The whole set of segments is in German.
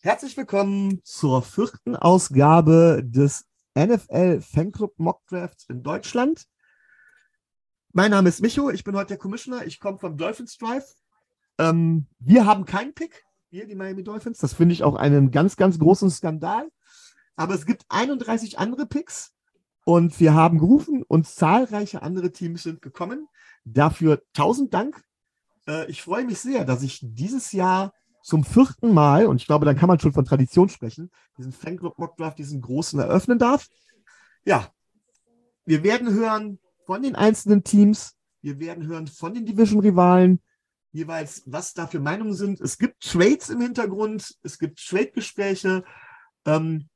Herzlich willkommen zur vierten Ausgabe des NFL Fanclub Mock Drafts in Deutschland. Mein Name ist Micho, ich bin heute der Commissioner, ich komme vom Dolphins Drive. Ähm, wir haben keinen Pick, wir, die Miami Dolphins. Das finde ich auch einen ganz, ganz großen Skandal. Aber es gibt 31 andere Picks und wir haben gerufen und zahlreiche andere Teams sind gekommen. Dafür tausend Dank. Äh, ich freue mich sehr, dass ich dieses Jahr zum vierten Mal, und ich glaube, dann kann man schon von Tradition sprechen, diesen Fanclub Mock Draft, diesen großen eröffnen darf. Ja, wir werden hören von den einzelnen Teams, wir werden hören von den Division-Rivalen, jeweils, was da für Meinungen sind. Es gibt Trades im Hintergrund, es gibt Trade-Gespräche. Ähm,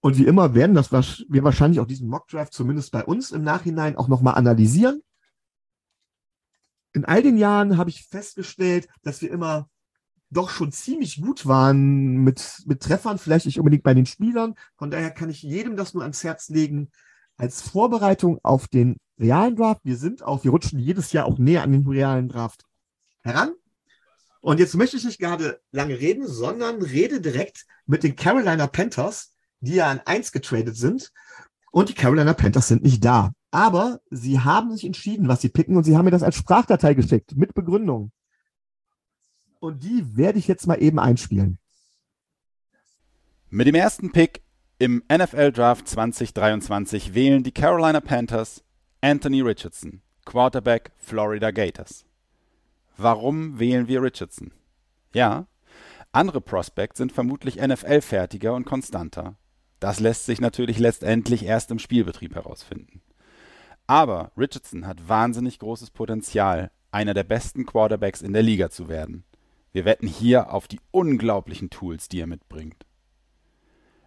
und wie immer werden das wir wahrscheinlich auch diesen Mock Draft zumindest bei uns im Nachhinein auch nochmal analysieren. In all den Jahren habe ich festgestellt, dass wir immer doch schon ziemlich gut waren mit, mit Treffern, vielleicht nicht unbedingt bei den Spielern. Von daher kann ich jedem das nur ans Herz legen, als Vorbereitung auf den realen Draft. Wir sind auch, wir rutschen jedes Jahr auch näher an den realen Draft heran. Und jetzt möchte ich nicht gerade lange reden, sondern rede direkt mit den Carolina Panthers, die ja an eins getradet sind. Und die Carolina Panthers sind nicht da. Aber sie haben sich entschieden, was sie picken und sie haben mir das als Sprachdatei geschickt mit Begründung. Und die werde ich jetzt mal eben einspielen. Mit dem ersten Pick im NFL Draft 2023 wählen die Carolina Panthers Anthony Richardson, Quarterback Florida Gators. Warum wählen wir Richardson? Ja, andere Prospects sind vermutlich NFL-fertiger und konstanter. Das lässt sich natürlich letztendlich erst im Spielbetrieb herausfinden. Aber Richardson hat wahnsinnig großes Potenzial, einer der besten Quarterbacks in der Liga zu werden. Wir wetten hier auf die unglaublichen Tools, die er mitbringt.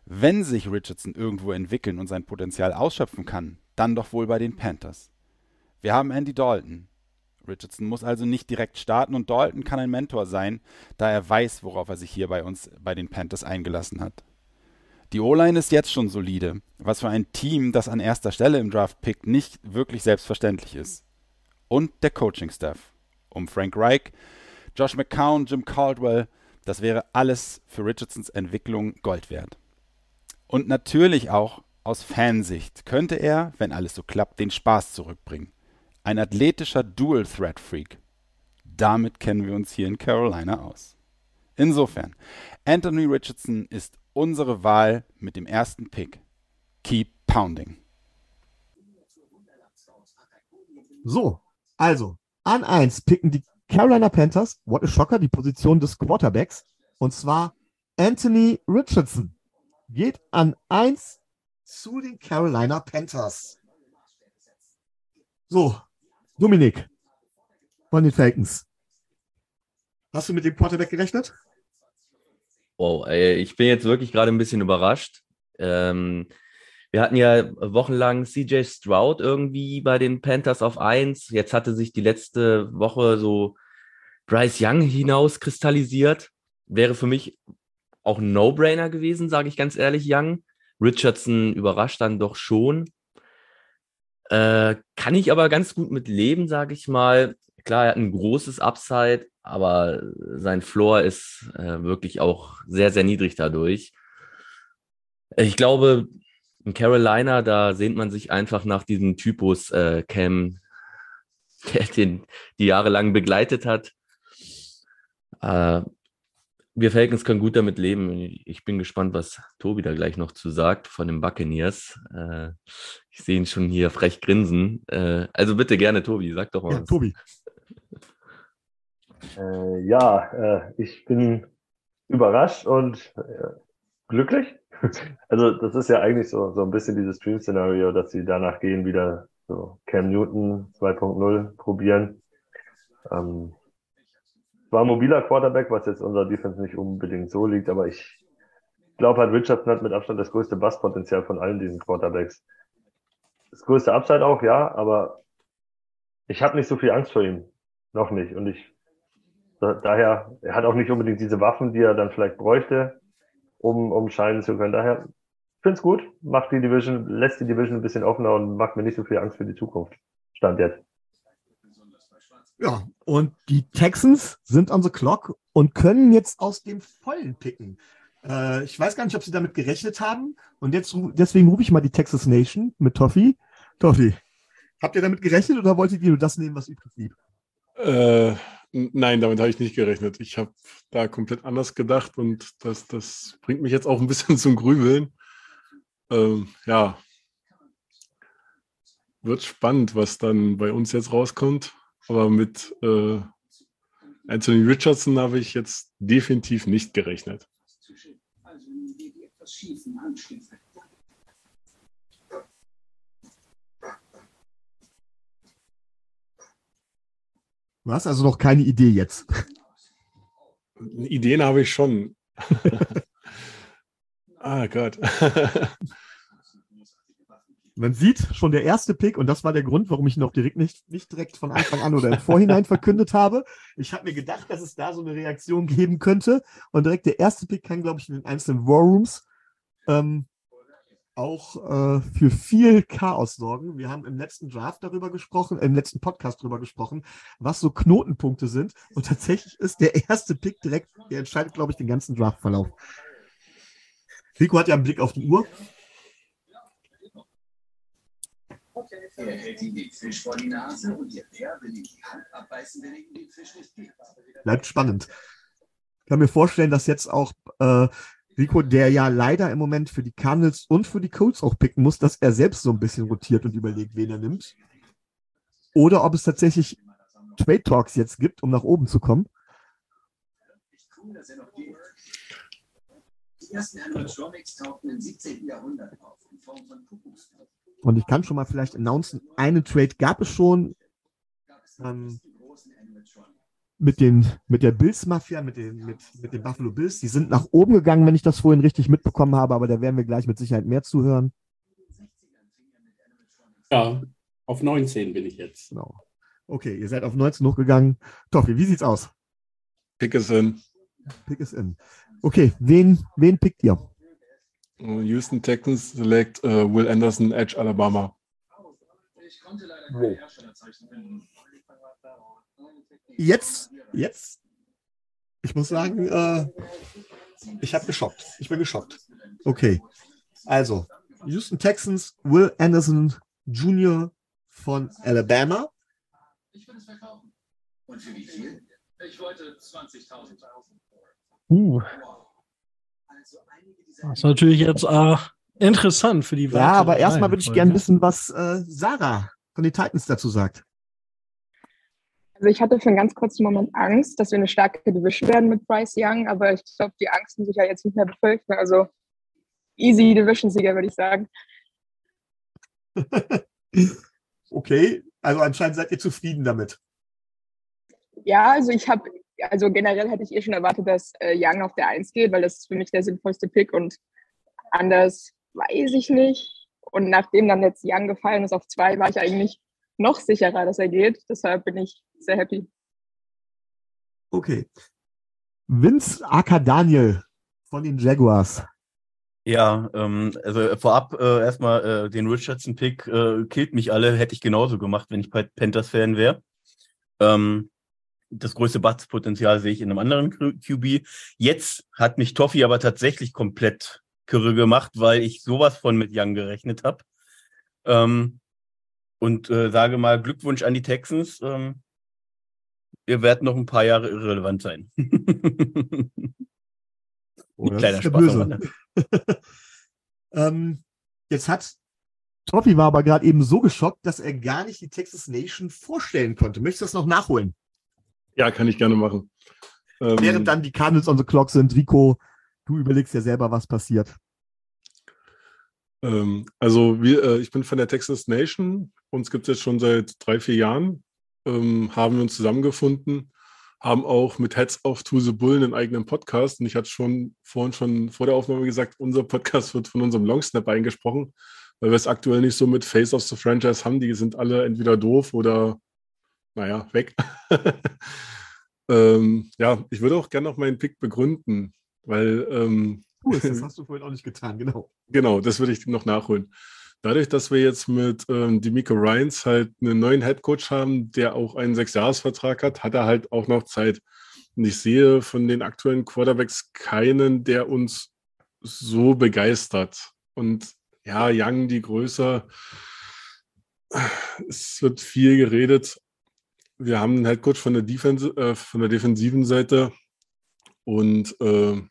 Wenn sich Richardson irgendwo entwickeln und sein Potenzial ausschöpfen kann, dann doch wohl bei den Panthers. Wir haben Andy Dalton. Richardson muss also nicht direkt starten und Dalton kann ein Mentor sein, da er weiß, worauf er sich hier bei uns bei den Panthers eingelassen hat. Die O-Line ist jetzt schon solide, was für ein Team, das an erster Stelle im Draft pickt, nicht wirklich selbstverständlich ist. Und der Coaching-Staff. Um Frank Reich Josh McCown, Jim Caldwell, das wäre alles für Richardsons Entwicklung Gold wert. Und natürlich auch aus Fansicht könnte er, wenn alles so klappt, den Spaß zurückbringen. Ein athletischer Dual-Threat-Freak. Damit kennen wir uns hier in Carolina aus. Insofern, Anthony Richardson ist unsere Wahl mit dem ersten Pick. Keep pounding. So, also an 1 picken die Carolina Panthers, what a shocker, die Position des Quarterbacks. Und zwar Anthony Richardson geht an 1 zu den Carolina Panthers. So, Dominik von den Falcons. Hast du mit dem Quarterback gerechnet? Wow, ey, ich bin jetzt wirklich gerade ein bisschen überrascht. Ähm, wir hatten ja wochenlang CJ Stroud irgendwie bei den Panthers auf 1. Jetzt hatte sich die letzte Woche so Bryce Young hinauskristallisiert. Wäre für mich auch ein No-Brainer gewesen, sage ich ganz ehrlich, Young. Richardson überrascht dann doch schon. Äh, kann ich aber ganz gut mit leben, sage ich mal. Klar, er hat ein großes Upside, aber sein Floor ist äh, wirklich auch sehr, sehr niedrig dadurch. Ich glaube, in Carolina, da sehnt man sich einfach nach diesem Typus äh, Cam, der den die jahrelang begleitet hat. Äh, wir Falcons können gut damit leben. Ich bin gespannt, was Tobi da gleich noch zu sagt von den Buccaneers. Äh, ich sehe ihn schon hier frech grinsen. Äh, also bitte gerne, Tobi, sag doch mal ja, was. Tobi. Äh, ja, äh, ich bin überrascht und äh, glücklich. Also das ist ja eigentlich so, so ein bisschen dieses Dream-Szenario, dass sie danach gehen, wieder so Cam Newton 2.0 probieren. Ähm, war ein mobiler Quarterback, was jetzt unser Defense nicht unbedingt so liegt, aber ich glaube halt, Richardson hat mit Abstand das größte Basspotenzial von allen diesen Quarterbacks. Das größte Upside auch, ja, aber ich habe nicht so viel Angst vor ihm. Noch nicht. Und ich, daher, er hat auch nicht unbedingt diese Waffen, die er dann vielleicht bräuchte, um, um scheinen zu können. Daher, finde es gut, macht die Division, lässt die Division ein bisschen offener und macht mir nicht so viel Angst für die Zukunft. Stand jetzt. Ja, und die Texans sind on the clock und können jetzt aus dem Vollen picken. Äh, ich weiß gar nicht, ob sie damit gerechnet haben. Und jetzt, deswegen rufe ich mal die Texas Nation mit Toffi. Toffi, habt ihr damit gerechnet oder wolltet ihr nur das nehmen, was übrig blieb? Äh, nein, damit habe ich nicht gerechnet. Ich habe da komplett anders gedacht und das, das bringt mich jetzt auch ein bisschen zum Grübeln. Ähm, ja, wird spannend, was dann bei uns jetzt rauskommt. Aber mit äh, Anthony Richardson habe ich jetzt definitiv nicht gerechnet. Du hast also noch keine Idee jetzt. Ideen habe ich schon. ah Gott. Man sieht schon der erste Pick, und das war der Grund, warum ich noch direkt nicht, nicht direkt von Anfang an oder im Vorhinein verkündet habe. Ich habe mir gedacht, dass es da so eine Reaktion geben könnte. Und direkt der erste Pick kann, glaube ich, in den einzelnen War Rooms ähm, auch äh, für viel Chaos sorgen. Wir haben im letzten Draft darüber gesprochen, im letzten Podcast darüber gesprochen, was so Knotenpunkte sind. Und tatsächlich ist der erste Pick direkt, der entscheidet, glaube ich, den ganzen Draftverlauf. Rico hat ja einen Blick auf die Uhr. Er hält ihm den Fisch vor die Nase und Bär will ihm die Hand abbeißen, wenn ihm den Fisch nicht gibt. Bleibt spannend. Ich kann mir vorstellen, dass jetzt auch äh, Rico, der ja leider im Moment für die Cardinals und für die Colts auch picken muss, dass er selbst so ein bisschen rotiert und überlegt, wen er nimmt. Oder ob es tatsächlich Trade Talks jetzt gibt, um nach oben zu kommen. Die ersten Animatronics tauchten im 17. Jahrhundert auf, in Form von Kuckucksknochen. Und ich kann schon mal vielleicht announcen, einen Trade gab es schon ähm, mit, den, mit der Bills-Mafia, mit den, mit, mit den Buffalo Bills. Die sind nach oben gegangen, wenn ich das vorhin richtig mitbekommen habe, aber da werden wir gleich mit Sicherheit mehr zuhören. Ja, auf 19 bin ich jetzt. Genau. Okay, ihr seid auf 19 hochgegangen. Toffi, wie sieht's aus? Pick is in. Pick is in. Okay, wen, wen pickt ihr? Houston Texans select uh, Will Anderson, Edge, Alabama. Wow. Jetzt, jetzt, ich muss sagen, äh, ich habe geschockt. Ich bin geschockt. Okay, also Houston Texans, Will Anderson Jr. von Alabama. Ich würde es verkaufen. Und für wie viel? Ich wollte 20.000. Uh. Das ist natürlich jetzt äh, interessant für die Ja, aber erstmal würde ich gerne wissen, was äh, Sarah von den Titans dazu sagt. Also ich hatte für einen ganz kurzen Moment Angst, dass wir eine starke Division werden mit Bryce Young, aber ich glaube, die Angst muss ich ja jetzt nicht mehr befürchten. Also easy Division-Sieger, würde ich sagen. okay, also anscheinend seid ihr zufrieden damit. Ja, also ich habe also generell hätte ich eh schon erwartet, dass äh, Young auf der 1 geht, weil das ist für mich der sinnvollste Pick und anders weiß ich nicht. Und nachdem dann jetzt Young gefallen ist auf 2, war ich eigentlich noch sicherer, dass er geht. Deshalb bin ich sehr happy. Okay. Vince Aka Daniel von den Jaguars. Ja, ähm, also vorab äh, erstmal äh, den Richardson-Pick äh, killt mich alle, hätte ich genauso gemacht, wenn ich Panthers-Fan wäre. Ähm, das größte Batzpotenzial sehe ich in einem anderen QB. Jetzt hat mich Toffi aber tatsächlich komplett kirre gemacht, weil ich sowas von mit Young gerechnet habe. Ähm, und äh, sage mal Glückwunsch an die Texans. Ähm, ihr werdet noch ein paar Jahre irrelevant sein. oh, Kleiner Spaß. Böse. ähm, jetzt hat Toffi war aber gerade eben so geschockt, dass er gar nicht die Texas Nation vorstellen konnte. Möchtest du das noch nachholen? Ja, kann ich gerne machen. Ähm, Während dann die Cardinals on the clock sind, Rico, du überlegst ja selber, was passiert. Ähm, also wir, äh, ich bin von der Texas Nation. Uns gibt es jetzt schon seit drei, vier Jahren. Ähm, haben wir uns zusammengefunden, haben auch mit Heads of to the Bull einen eigenen Podcast. Und ich hatte schon vorhin schon vor der Aufnahme gesagt, unser Podcast wird von unserem Longsnap eingesprochen, weil wir es aktuell nicht so mit Face of the Franchise haben. Die sind alle entweder doof oder naja, weg. ähm, ja, ich würde auch gerne noch meinen Pick begründen, weil. Ähm, cool, das hast du vorhin auch nicht getan, genau. Genau, das würde ich noch nachholen. Dadurch, dass wir jetzt mit ähm, Demico Ryans halt einen neuen Headcoach haben, der auch einen Sechsjahresvertrag hat, hat er halt auch noch Zeit. Und ich sehe von den aktuellen Quarterbacks keinen, der uns so begeistert. Und ja, Young, die größer, es wird viel geredet. Wir haben einen Headcoach von der, Defense, äh, von der defensiven Seite und äh,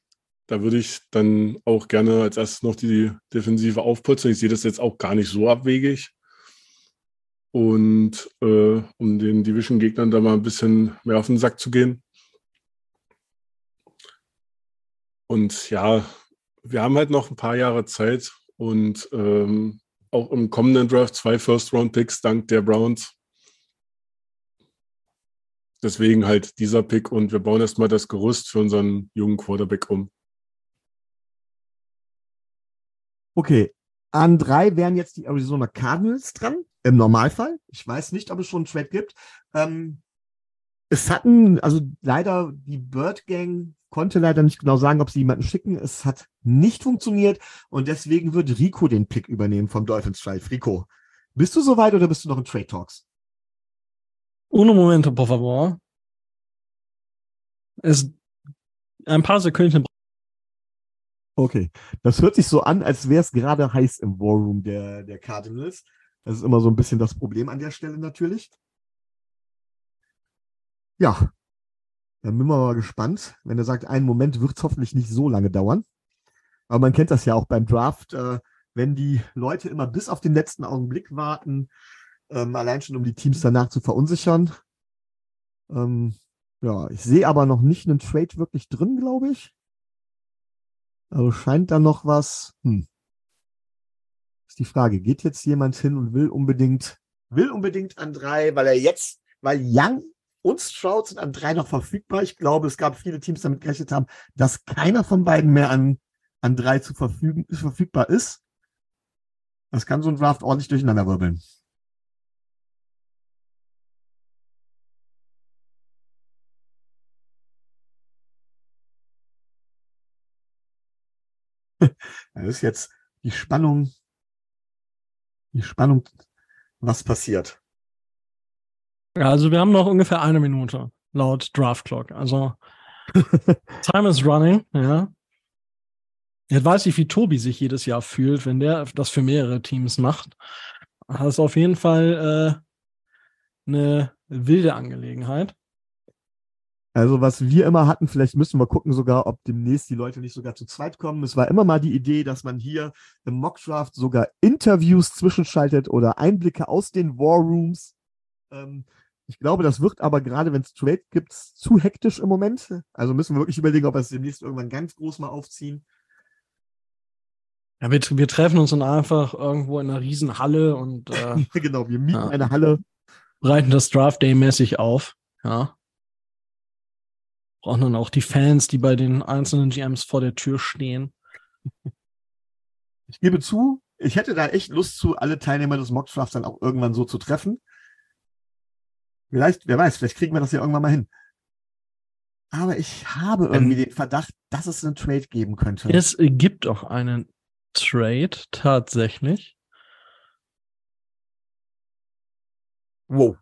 da würde ich dann auch gerne als erstes noch die Defensive aufputzen. Ich sehe das jetzt auch gar nicht so abwegig. Und äh, um den Division-Gegnern da mal ein bisschen mehr auf den Sack zu gehen. Und ja, wir haben halt noch ein paar Jahre Zeit und ähm, auch im kommenden Draft zwei First-Round-Picks dank der Browns. Deswegen halt dieser Pick und wir bauen erstmal das Gerüst für unseren jungen Quarterback um. Okay, an drei wären jetzt die Arizona Cardinals dran, im Normalfall. Ich weiß nicht, ob es schon einen Trade gibt. Ähm, es hatten, also leider, die Bird Gang konnte leider nicht genau sagen, ob sie jemanden schicken. Es hat nicht funktioniert und deswegen wird Rico den Pick übernehmen vom Dolphins Drive. Rico, bist du soweit oder bist du noch in Trade Talks? Uno momento, por favor. Es, ein paar Sekunden Okay, das hört sich so an, als wäre es gerade heiß im War Room der, der Cardinals. Das ist immer so ein bisschen das Problem an der Stelle natürlich. Ja, dann bin ich mal gespannt. Wenn er sagt, einen Moment wird es hoffentlich nicht so lange dauern. Aber man kennt das ja auch beim Draft, äh, wenn die Leute immer bis auf den letzten Augenblick warten, ähm, allein schon um die Teams danach zu verunsichern. Ähm, ja, ich sehe aber noch nicht einen Trade wirklich drin, glaube ich. Also scheint da noch was. Hm. Ist die Frage, geht jetzt jemand hin und will unbedingt, will unbedingt an drei, weil er jetzt, weil Young und Stroud sind an drei noch verfügbar. Ich glaube, es gab viele Teams, damit gerechnet haben, dass keiner von beiden mehr an, an drei zu verfügen, verfügbar ist. Das kann so ein Draft ordentlich durcheinander wirbeln. Das ist jetzt die Spannung, die Spannung, was passiert. Ja, also wir haben noch ungefähr eine Minute laut Draft Clock. Also Time is running, ja. Jetzt weiß ich, wie Tobi sich jedes Jahr fühlt, wenn der das für mehrere Teams macht. Das ist auf jeden Fall äh, eine wilde Angelegenheit. Also was wir immer hatten, vielleicht müssen wir gucken sogar, ob demnächst die Leute nicht sogar zu zweit kommen. Es war immer mal die Idee, dass man hier im Mockdraft sogar Interviews zwischenschaltet oder Einblicke aus den War Rooms. Ähm, ich glaube, das wird aber gerade, wenn es Trade gibt, zu hektisch im Moment. Also müssen wir wirklich überlegen, ob wir es demnächst irgendwann ganz groß mal aufziehen. Ja, wir, wir treffen uns dann einfach irgendwo in einer riesen Halle und äh, genau, wir mieten Ja. eine Halle. breiten das Draft Day mäßig auf. Ja. Brauchen dann auch die Fans, die bei den einzelnen GMs vor der Tür stehen. Ich gebe zu, ich hätte da echt Lust zu, alle Teilnehmer des Mockdrafts dann auch irgendwann so zu treffen. Vielleicht, wer weiß, vielleicht kriegen wir das ja irgendwann mal hin. Aber ich habe irgendwie den Verdacht, dass es einen Trade geben könnte. Es gibt auch einen Trade tatsächlich. Wow.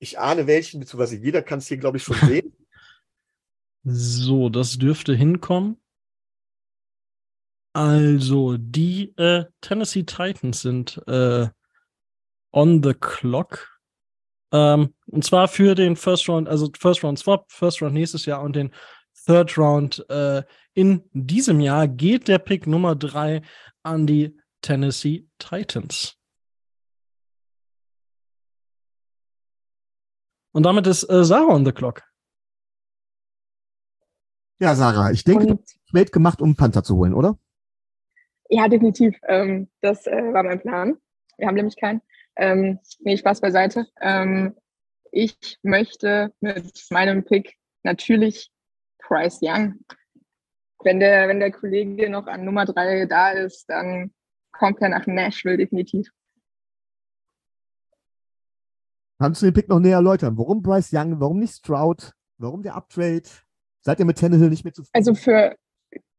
Ich ahne welchen, beziehungsweise jeder kann es hier, glaube ich, schon sehen. So, das dürfte hinkommen. Also, die äh, Tennessee Titans sind äh, on the clock. Ähm, und zwar für den First Round, also First Round Swap, First Round nächstes Jahr und den Third Round äh, in diesem Jahr geht der Pick Nummer drei an die Tennessee Titans. Und damit ist äh, Sarah on the clock. Ja, Sarah, ich denke, du Und hast einen Trade gemacht, um einen Panther zu holen, oder? ja, definitiv. Ähm, das äh, war mein Plan. Wir haben nämlich keinen. Ähm, nee, Spaß beiseite. Ähm, ich möchte mit meinem Pick natürlich Price Young. Wenn der, wenn der Kollege noch an Nummer drei da ist, dann kommt er nach Nashville definitiv. Kannst du den Pick noch näher erläutern? Warum Bryce Young? Warum nicht Stroud? Warum der Uptrade? Seid ihr mit Tannehill nicht mehr zufrieden? Also für,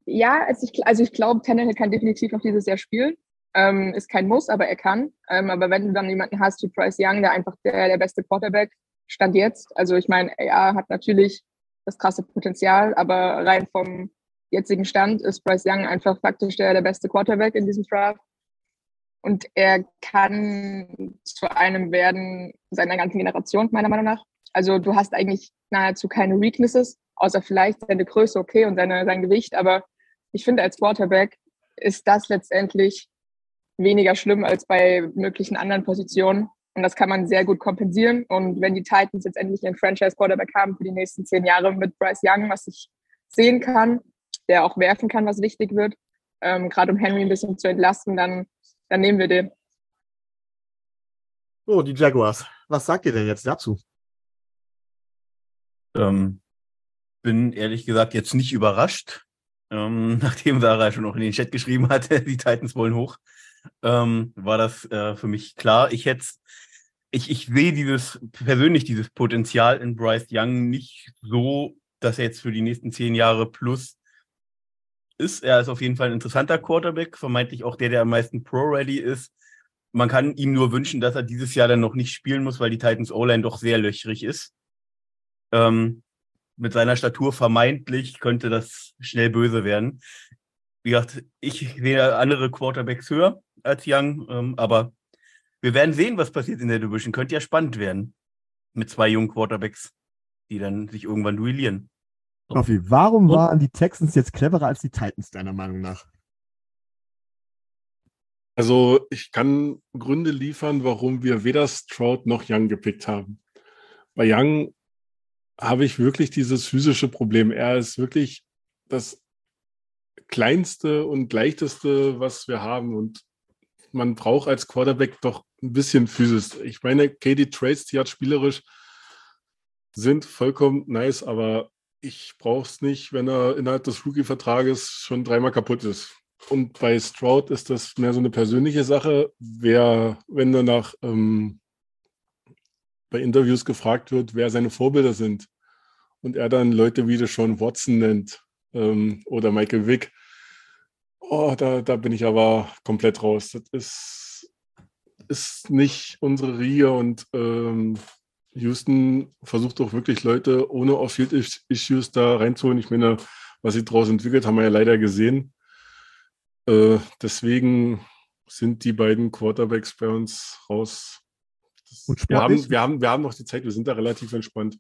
ja, also ich, also ich glaube, Tannehill kann definitiv noch dieses Jahr spielen. Ähm, ist kein Muss, aber er kann. Ähm, aber wenn du dann jemanden hast wie Bryce Young, der einfach der, der beste Quarterback stand jetzt, also ich meine, er hat natürlich das krasse Potenzial, aber rein vom jetzigen Stand ist Bryce Young einfach faktisch der, der beste Quarterback in diesem Draft. Und er kann zu einem werden seiner ganzen Generation, meiner Meinung nach. Also du hast eigentlich nahezu keine Weaknesses, außer vielleicht seine Größe okay und seine, sein Gewicht. Aber ich finde, als Quarterback ist das letztendlich weniger schlimm als bei möglichen anderen Positionen. Und das kann man sehr gut kompensieren. Und wenn die Titans jetzt endlich einen Franchise-Quarterback haben für die nächsten zehn Jahre mit Bryce Young, was ich sehen kann, der auch werfen kann, was wichtig wird, ähm, gerade um Henry ein bisschen zu entlasten, dann, dann nehmen wir den. Oh, die Jaguars. Was sagt ihr denn jetzt dazu? Ähm, bin ehrlich gesagt jetzt nicht überrascht, ähm, nachdem Sarah schon noch in den Chat geschrieben hatte, die Titans wollen hoch, ähm, war das äh, für mich klar. Ich hätte, ich, ich sehe dieses persönlich dieses Potenzial in Bryce Young nicht so, dass er jetzt für die nächsten zehn Jahre plus ist. Er ist auf jeden Fall ein interessanter Quarterback, vermeintlich auch der, der am meisten Pro-Ready ist. Man kann ihm nur wünschen, dass er dieses Jahr dann noch nicht spielen muss, weil die Titans O-Line doch sehr löchrig ist. Ähm, mit seiner Statur vermeintlich könnte das schnell böse werden. Wie gesagt, ich sehe andere Quarterbacks höher als Young, ähm, aber wir werden sehen, was passiert in der Division. Könnte ja spannend werden mit zwei jungen Quarterbacks, die dann sich irgendwann duellieren. Raffi, warum waren die Texans jetzt cleverer als die Titans, deiner Meinung nach? Also, ich kann Gründe liefern, warum wir weder Stroud noch Young gepickt haben. Bei Young habe ich wirklich dieses physische Problem. Er ist wirklich das kleinste und leichteste, was wir haben. Und man braucht als Quarterback doch ein bisschen Physis. Ich meine, Katie Trace, die hat spielerisch sind vollkommen nice, aber ich brauche es nicht, wenn er innerhalb des Rookie-Vertrages schon dreimal kaputt ist. Und bei Stroud ist das mehr so eine persönliche Sache. Wer, wenn danach ähm, bei Interviews gefragt wird, wer seine Vorbilder sind und er dann Leute wie Sean Watson nennt ähm, oder Michael Wick, oh, da, da bin ich aber komplett raus. Das ist, ist nicht unsere Riege und ähm, Houston versucht auch wirklich Leute ohne Off-Field-Issues da reinzuholen. Ich meine, was sie daraus entwickelt, haben wir ja leider gesehen. Äh, deswegen sind die beiden Quarterbacks bei uns raus. Das, wir, haben, wir, haben, wir haben noch die Zeit, wir sind da relativ entspannt.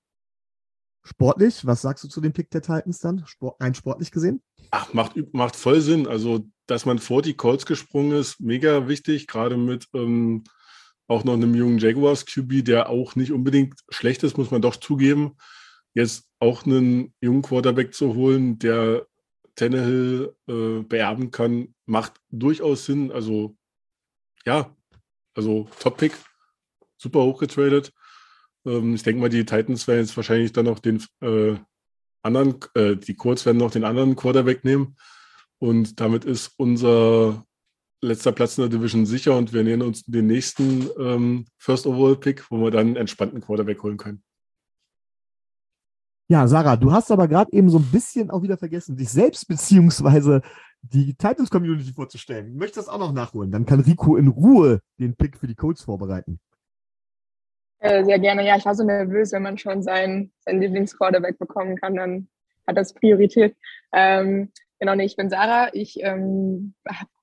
Sportlich, was sagst du zu dem Pick der Titans dann? Sport, rein sportlich gesehen? Ach, macht, macht voll Sinn. Also, dass man vor die Colts gesprungen ist, mega wichtig, gerade mit ähm, auch noch einem jungen Jaguars QB, der auch nicht unbedingt schlecht ist, muss man doch zugeben. Jetzt auch einen jungen Quarterback zu holen, der Tannehill äh, beerben kann, macht durchaus Sinn. Also ja, also Top-Pick, super hochgetradet. Ähm, ich denke mal, die Titans werden jetzt wahrscheinlich dann noch den äh, anderen, äh, die Colts werden noch den anderen Quarterback nehmen. Und damit ist unser letzter Platz in der Division sicher und wir nähern uns den nächsten ähm, First Overall Pick, wo wir dann einen entspannten Quarterback holen können. Ja, Sarah, du hast aber gerade eben so ein bisschen auch wieder vergessen, dich selbst beziehungsweise die Titans Community vorzustellen. Du möchtest das auch noch nachholen? Dann kann Rico in Ruhe den Pick für die Colts vorbereiten. Äh, sehr gerne. Ja, ich war so nervös, wenn man schon seinen, seinen Lieblingsquarterback bekommen kann, dann hat das Priorität. Ähm, genau, nee, ich bin Sarah. Ich ähm,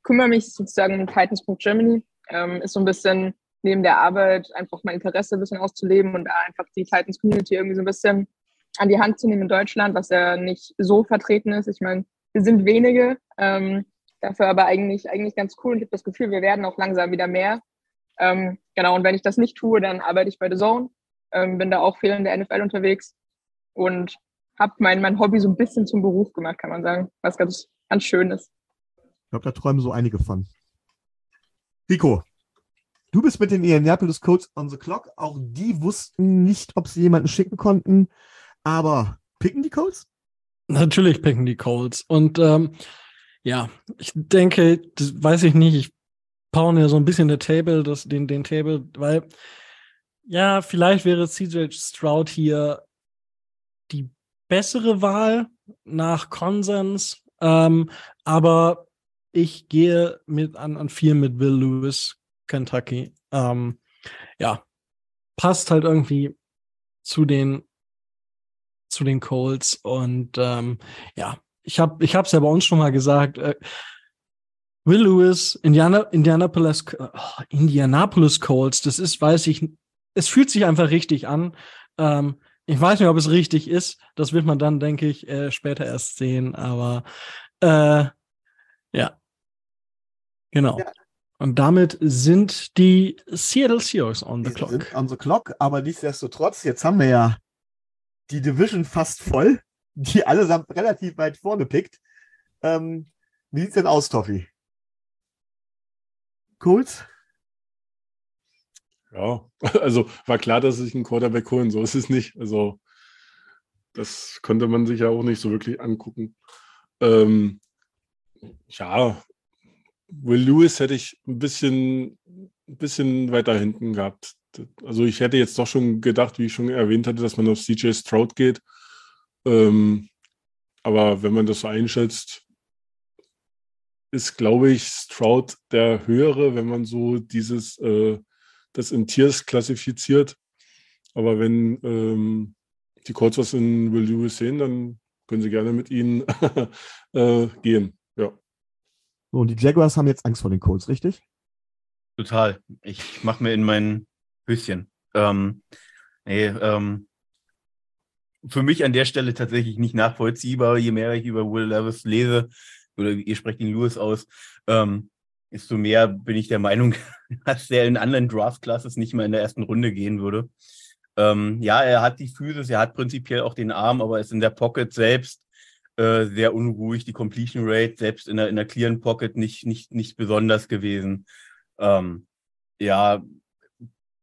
kümmere mich sozusagen um Titans.Germany. Ähm, ist so ein bisschen neben der Arbeit einfach mein Interesse ein bisschen auszuleben und einfach die Titans Community irgendwie so ein bisschen an die Hand zu nehmen in Deutschland, was ja nicht so vertreten ist. Ich meine, wir sind wenige, ähm, dafür aber eigentlich, eigentlich ganz cool und ich habe das Gefühl, wir werden auch langsam wieder mehr. Ähm, genau, und wenn ich das nicht tue, dann arbeite ich bei The Zone, ähm, bin da auch viel in der NFL unterwegs und habe mein, mein Hobby so ein bisschen zum Beruf gemacht, kann man sagen, was ganz, ganz schön ist. Ich glaube, da träumen so einige von. Rico, du bist mit den Indianapolis Colts on the clock. Auch die wussten nicht, ob sie jemanden schicken konnten. Aber picken die Colts? Natürlich picken die Colts. Und ähm, ja, ich denke, das weiß ich nicht, ich baue ja so ein bisschen der Table, das, den, den Table, weil ja, vielleicht wäre CJ Stroud hier die bessere Wahl nach Konsens. Ähm, aber ich gehe mit an, an vier mit Will Lewis, Kentucky. Ähm, ja, passt halt irgendwie zu den zu den Colts und ähm, ja, ich habe ich habe es ja bei uns schon mal gesagt. Äh, Will Lewis, Indiana, Indianapolis, oh, Indianapolis Colts, das ist, weiß ich, es fühlt sich einfach richtig an. Ähm, ich weiß nicht, ob es richtig ist. Das wird man dann, denke ich, äh, später erst sehen. Aber äh, ja, genau. Ja. Und damit sind die Seattle Seahawks on the die clock. On the clock, aber nichtsdestotrotz, jetzt haben wir ja die Division fast voll, die allesamt relativ weit vorne pickt. Ähm, wie sieht's denn aus, Toffi? Colts? Ja, also war klar, dass sich einen Quarterback holen. So ist es nicht. Also, das konnte man sich ja auch nicht so wirklich angucken. Ähm, ja, Will Lewis hätte ich ein bisschen, ein bisschen weiter hinten gehabt. Also ich hätte jetzt doch schon gedacht, wie ich schon erwähnt hatte, dass man auf CJ Stroud geht. Ähm, aber wenn man das so einschätzt, ist, glaube ich, Stroud der höhere, wenn man so dieses, äh, das in Tiers klassifiziert. Aber wenn ähm, die Colts was in Will Lewis sehen, dann können sie gerne mit ihnen äh, gehen. Ja. So, und die Jaguars haben jetzt Angst vor den Colts, richtig? Total. Ich mache mir in mein Höschen. Ähm, nee, ähm, für mich an der Stelle tatsächlich nicht nachvollziehbar, je mehr ich über Will Levis lese, oder ihr sprecht ihn Lewis aus, ähm, desto mehr bin ich der Meinung, dass der in anderen Draft-Classes nicht mal in der ersten Runde gehen würde. Ähm, ja, er hat die Physis, er hat prinzipiell auch den Arm, aber ist in der Pocket selbst äh, sehr unruhig. Die Completion Rate selbst in der, in der clearen Pocket nicht, nicht, nicht besonders gewesen. Ähm, ja,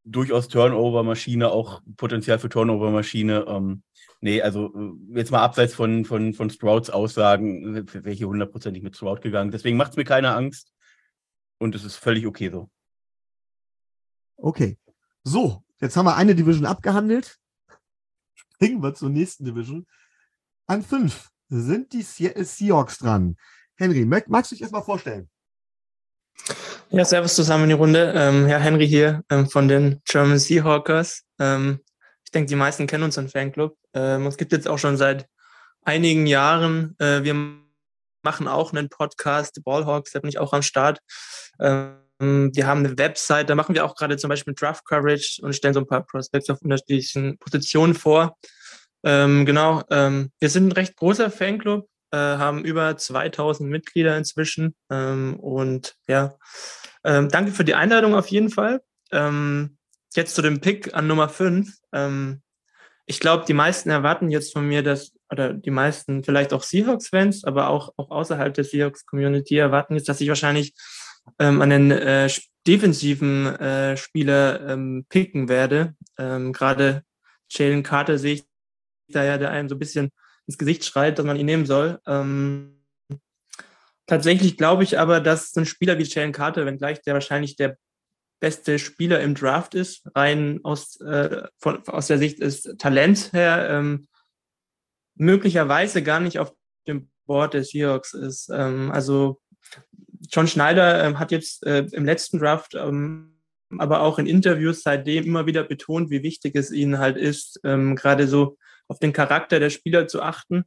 durchaus Turnover-Maschine, auch Potenzial für Turnover-Maschine. Ähm, Nee, also äh, jetzt mal abseits von, von, von Strouds Aussagen, äh, welche hundertprozentig mit Stroud gegangen. Deswegen macht es mir keine Angst und es ist völlig okay so. Okay. So, jetzt haben wir eine Division abgehandelt. Springen wir zur nächsten Division. An fünf sind die Seahawks dran. Henry, magst du dich erstmal vorstellen? Ja, servus zusammen in die Runde. Ähm, ja, Henry hier ähm, von den German Seahawkers. Ähm, ich denke, die meisten kennen unseren Fanclub. Ähm, es gibt jetzt auch schon seit einigen Jahren, äh, wir machen auch einen Podcast, Ballhawks, da bin ich auch am Start. Ähm, wir haben eine Website, da machen wir auch gerade zum Beispiel Draft Coverage und stellen so ein paar Prospects auf unterschiedlichen Positionen vor. Ähm, genau, ähm, wir sind ein recht großer Fanclub, äh, haben über 2000 Mitglieder inzwischen ähm, und ja, ähm, danke für die Einladung auf jeden Fall. Ähm, jetzt zu dem Pick an Nummer 5. Ähm, ich glaube, die meisten erwarten jetzt von mir, dass, oder die meisten vielleicht auch Seahawks-Fans, aber auch, auch außerhalb der Seahawks-Community erwarten jetzt, dass ich wahrscheinlich ähm, einen äh, defensiven äh, Spieler ähm, picken werde. Ähm, Gerade Jalen Carter sehe ich da ja, der einem so ein bisschen ins Gesicht schreit, dass man ihn nehmen soll. Ähm, tatsächlich glaube ich aber, dass ein Spieler wie Jalen Carter, wenngleich der wahrscheinlich der beste Spieler im Draft ist, rein aus, äh, von, aus der Sicht des Talents her, ähm, möglicherweise gar nicht auf dem Board des Seahawks ist. Ähm, also John Schneider ähm, hat jetzt äh, im letzten Draft, ähm, aber auch in Interviews seitdem immer wieder betont, wie wichtig es ihnen halt ist, ähm, gerade so auf den Charakter der Spieler zu achten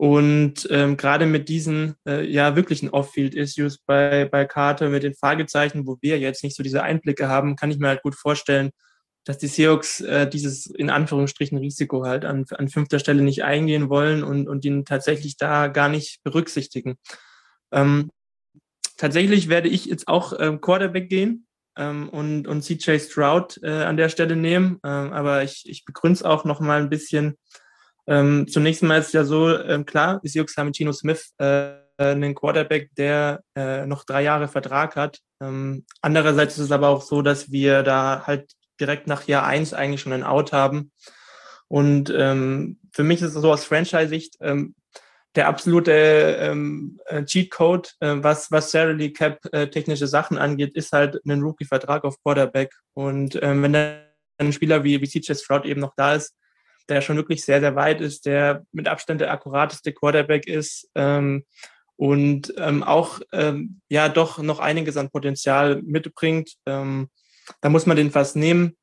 und ähm, gerade mit diesen äh, ja wirklichen Off-Field-Issues bei, bei Carter, mit den Fragezeichen, wo wir jetzt nicht so diese Einblicke haben, kann ich mir halt gut vorstellen, dass die Seahawks äh, dieses in Anführungsstrichen Risiko halt an, an fünfter Stelle nicht eingehen wollen und, und ihn tatsächlich da gar nicht berücksichtigen. Ähm, tatsächlich werde ich jetzt auch ähm, Quarterback gehen ähm, und, und CJ Stroud äh, an der Stelle nehmen, ähm, aber ich, ich begründe es auch noch mal ein bisschen ähm, zunächst mal ist ja so, ähm, klar, Seahawks haben Gino Smith äh, einen Quarterback, der äh, noch drei Jahre Vertrag hat. Ähm, andererseits ist es aber auch so, dass wir da halt direkt nach Jahr eins eigentlich schon ein Out haben. Und ähm, für mich ist es so aus Franchise-Sicht ähm, der absolute ähm, äh, Cheat-Code, äh, was, was Salary Cap äh, technische Sachen angeht, ist halt ein Rookie-Vertrag auf Quarterback. Und ähm, wenn dann ein Spieler wie, wie CJ Stroud eben noch da ist, der schon wirklich sehr, sehr weit ist, der mit Abstand der akkurateste Quarterback ist ähm, und ähm, auch ähm, ja doch noch einiges an Potenzial mitbringt. Ähm, da muss man den fast nehmen.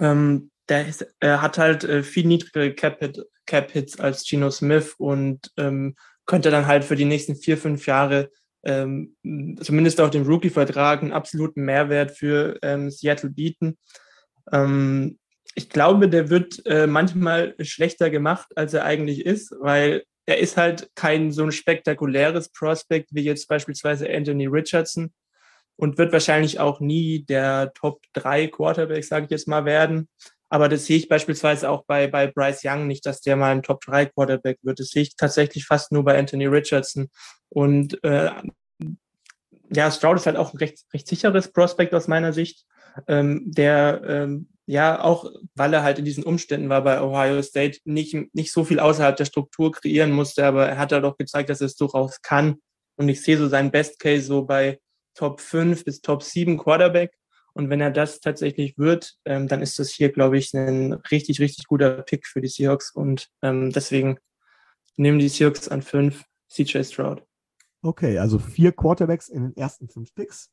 Ähm, der ist, er hat halt äh, viel niedrigere Cap-Hits Cap als Gino Smith und ähm, könnte dann halt für die nächsten vier, fünf Jahre ähm, zumindest auch den Rookie-Vertrag einen absoluten Mehrwert für ähm, Seattle bieten. Ähm, ich glaube, der wird äh, manchmal schlechter gemacht, als er eigentlich ist, weil er ist halt kein so ein spektakuläres Prospect wie jetzt beispielsweise Anthony Richardson und wird wahrscheinlich auch nie der Top 3 Quarterback, sage ich jetzt mal, werden. Aber das sehe ich beispielsweise auch bei, bei Bryce Young nicht, dass der mal ein Top 3 Quarterback wird. Das sehe ich tatsächlich fast nur bei Anthony Richardson. Und äh, ja, Stroud ist halt auch ein recht, recht sicheres Prospect aus meiner Sicht, ähm, der ähm, ja auch, weil er halt in diesen Umständen war bei Ohio State, nicht, nicht so viel außerhalb der Struktur kreieren musste, aber er hat halt auch gezeigt, dass er es durchaus kann. Und ich sehe so seinen Best Case so bei Top 5 bis Top 7 Quarterback. Und wenn er das tatsächlich wird, ähm, dann ist das hier, glaube ich, ein richtig, richtig guter Pick für die Seahawks. Und ähm, deswegen nehmen die Seahawks an 5 CJ Stroud. Okay, also vier Quarterbacks in den ersten fünf Picks.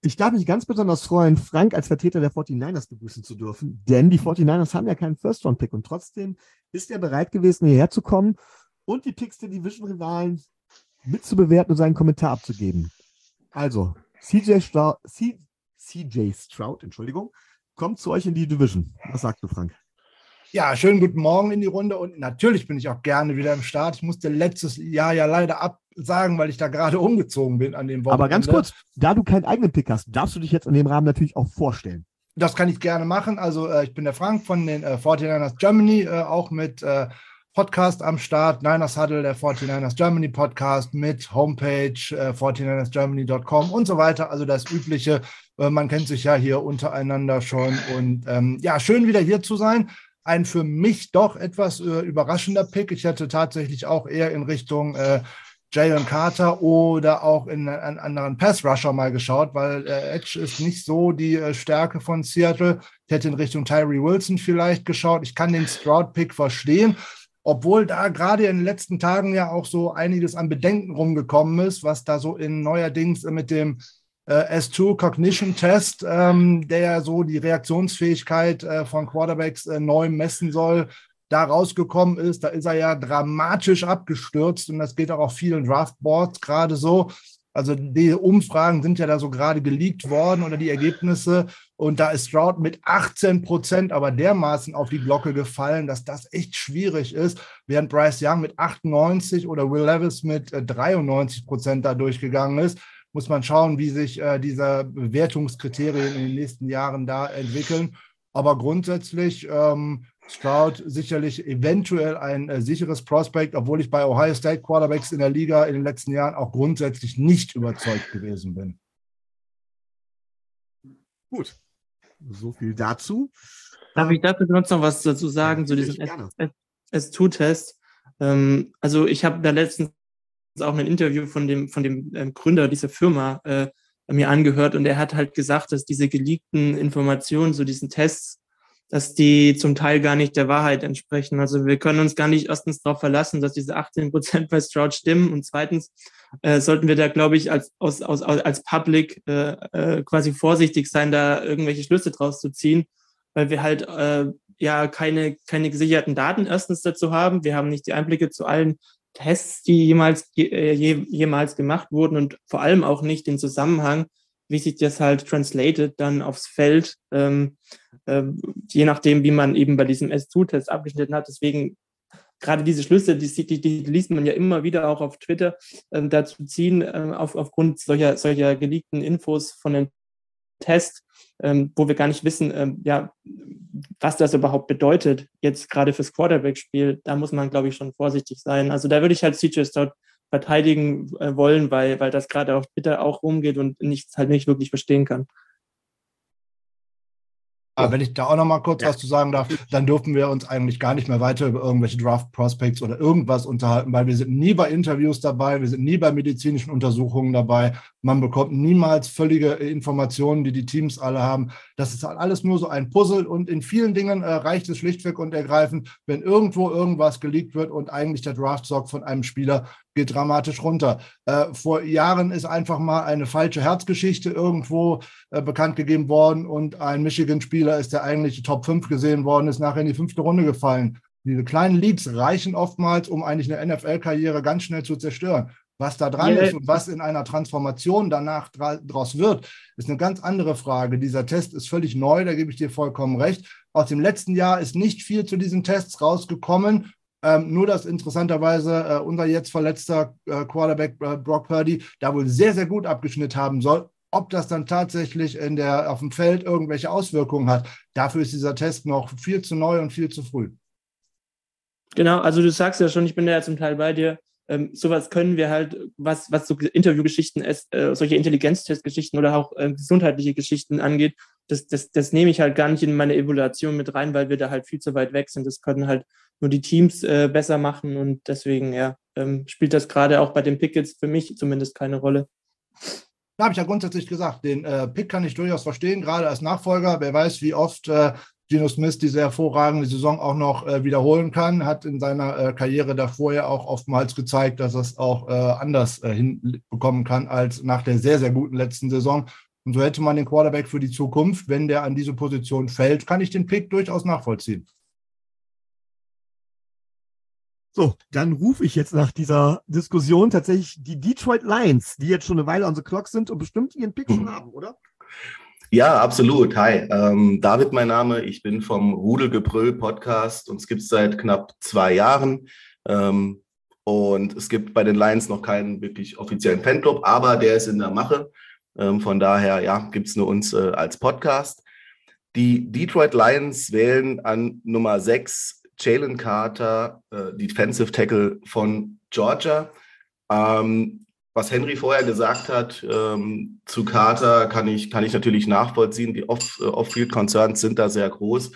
Ich darf mich ganz besonders freuen, Frank als Vertreter der 49ers begrüßen zu dürfen, denn die 49ers haben ja keinen First-Round-Pick und trotzdem ist er bereit gewesen, hierher zu kommen und die Picks der Division-Rivalen mitzubewerten und seinen Kommentar abzugeben. Also, CJ Stroud, CJ Stroud, Entschuldigung, kommt zu euch in die Division. Was sagst du, Frank? Ja, schönen guten Morgen in die Runde und natürlich bin ich auch gerne wieder im Start. Ich musste letztes Jahr ja leider absagen, weil ich da gerade umgezogen bin an dem Wochenende. Aber ganz kurz, da du keinen eigenen Pick hast, darfst du dich jetzt in dem Rahmen natürlich auch vorstellen. Das kann ich gerne machen. Also äh, ich bin der Frank von den äh, 49ers Germany, äh, auch mit äh, Podcast am Start, Niners Huddle, der 49ers Germany Podcast mit Homepage äh, 49ersgermany.com und so weiter. Also das Übliche. Äh, man kennt sich ja hier untereinander schon. Und ähm, ja, schön wieder hier zu sein. Ein für mich doch etwas äh, überraschender Pick. Ich hätte tatsächlich auch eher in Richtung äh, Jalen Carter oder auch in einen anderen Pass-Rusher mal geschaut, weil äh, Edge ist nicht so die äh, Stärke von Seattle. Ich hätte in Richtung Tyree Wilson vielleicht geschaut. Ich kann den Stroud-Pick verstehen, obwohl da gerade in den letzten Tagen ja auch so einiges an Bedenken rumgekommen ist, was da so in neuerdings mit dem äh, S2 Cognition Test, ähm, der ja so die Reaktionsfähigkeit äh, von Quarterbacks äh, neu messen soll, da rausgekommen ist. Da ist er ja dramatisch abgestürzt und das geht auch auf vielen Draftboards gerade so. Also die Umfragen sind ja da so gerade geleakt worden oder die Ergebnisse. Und da ist Stroud mit 18 Prozent aber dermaßen auf die Glocke gefallen, dass das echt schwierig ist. Während Bryce Young mit 98 oder Will Levis mit 93 äh, Prozent da durchgegangen ist, muss man schauen, wie sich äh, diese Bewertungskriterien in den nächsten Jahren da entwickeln. Aber grundsätzlich ähm, Stroud sicherlich eventuell ein äh, sicheres Prospect, obwohl ich bei Ohio State Quarterbacks in der Liga in den letzten Jahren auch grundsätzlich nicht überzeugt gewesen bin. Gut, so viel dazu. Darf ich dafür sonst noch was dazu sagen, zu diesem S2-Test? Ähm, also ich habe da letztens auch ein Interview von dem, von dem ähm, Gründer dieser Firma äh, mir angehört und er hat halt gesagt, dass diese geleakten Informationen zu diesen Tests dass die zum Teil gar nicht der Wahrheit entsprechen. Also wir können uns gar nicht erstens darauf verlassen, dass diese 18 Prozent bei Stroud stimmen und zweitens äh, sollten wir da, glaube ich, als, aus, aus, als Public äh, äh, quasi vorsichtig sein, da irgendwelche Schlüsse draus zu ziehen, weil wir halt äh, ja keine, keine gesicherten Daten erstens dazu haben. Wir haben nicht die Einblicke zu allen Tests, die jemals, je, äh, jemals gemacht wurden und vor allem auch nicht den Zusammenhang wie sich das halt translated dann aufs Feld, ähm, äh, je nachdem, wie man eben bei diesem S2-Test abgeschnitten hat. Deswegen gerade diese Schlüsse, die, die, die, liest man ja immer wieder auch auf Twitter, äh, dazu ziehen, äh, auf, aufgrund solcher, solcher geleakten Infos von dem Test, ähm, wo wir gar nicht wissen, ähm, ja, was das überhaupt bedeutet, jetzt gerade fürs Quarterback-Spiel, da muss man, glaube ich, schon vorsichtig sein. Also da würde ich halt CJ Stout verteidigen äh, wollen, weil, weil das gerade auf Twitter auch rumgeht und nichts halt nicht wirklich verstehen kann. Aber wenn ich da auch noch mal kurz Ja. was zu sagen darf, dann dürfen wir uns eigentlich gar nicht mehr weiter über irgendwelche Draft Prospects oder irgendwas unterhalten, weil wir sind nie bei Interviews dabei, wir sind nie bei medizinischen Untersuchungen dabei. Man bekommt niemals völlige Informationen, die die Teams alle haben. Das ist halt alles nur so ein Puzzle und in vielen Dingen äh, reicht es schlichtweg und ergreifend, wenn irgendwo irgendwas geleakt wird und eigentlich der Draft-Stock von einem Spieler geht dramatisch runter. Äh, vor Jahren ist einfach mal eine falsche Herzgeschichte irgendwo äh, bekannt gegeben worden und ein Michigan-Spieler ist, der eigentlich Top 5 gesehen worden ist, nachher in die fünfte Runde gefallen. Diese kleinen Leads reichen oftmals, um eigentlich eine NFL-Karriere ganz schnell zu zerstören. Was da dran Ja. ist und was in einer Transformation danach dra draus wird, ist eine ganz andere Frage. Dieser Test ist völlig neu, da gebe ich dir vollkommen recht. Aus dem letzten Jahr ist nicht viel zu diesen Tests rausgekommen. Ähm, nur, dass interessanterweise äh, unser jetzt verletzter äh, Quarterback äh, Brock Purdy da wohl sehr, sehr gut abgeschnitten haben soll. Ob das dann tatsächlich in der, auf dem Feld irgendwelche Auswirkungen hat, dafür ist dieser Test noch viel zu neu und viel zu früh. Genau, also du sagst ja schon, ich bin da ja zum Teil bei dir. Ähm, sowas können wir halt, was, was so Interviewgeschichten äh, solche Intelligenztestgeschichten oder auch äh, gesundheitliche Geschichten angeht, das, das, das nehme ich halt gar nicht in meine Evaluation mit rein, weil wir da halt viel zu weit weg sind. Das können halt nur die Teams äh, besser machen und deswegen, ja, ähm, spielt das gerade auch bei den Pickets für mich zumindest keine Rolle. Da habe ich ja grundsätzlich gesagt, den äh, Pick kann ich durchaus verstehen, gerade als Nachfolger. Wer weiß, wie oft äh, Geno Smith diese hervorragende Saison auch noch äh, wiederholen kann, hat in seiner äh, Karriere davor ja auch oftmals gezeigt, dass er es auch äh, anders äh, hinbekommen kann als nach der sehr, sehr guten letzten Saison. Und so hätte man den Quarterback für die Zukunft, wenn der an diese Position fällt, kann ich den Pick durchaus nachvollziehen. So, dann rufe ich jetzt nach dieser Diskussion tatsächlich die Detroit Lions, die jetzt schon eine Weile on the clock sind und bestimmt ihren Pick schon haben, oder? Ja, absolut. Hi, ähm, David mein Name. Ich bin vom Rudelgebrüll Podcast und es gibt es seit knapp zwei Jahren. Ähm, und es gibt bei den Lions noch keinen wirklich offiziellen Fanclub, aber der ist in der Mache. Ähm, von daher, ja, gibt es nur uns äh, als Podcast. Die Detroit Lions wählen an Nummer 6 Jalen Carter, äh, Defensive Tackle von Georgia. Ähm, was Henry vorher gesagt hat ähm, zu Carter, kann ich, kann ich natürlich nachvollziehen. Die äh, Off-Field-Concerns sind da sehr groß.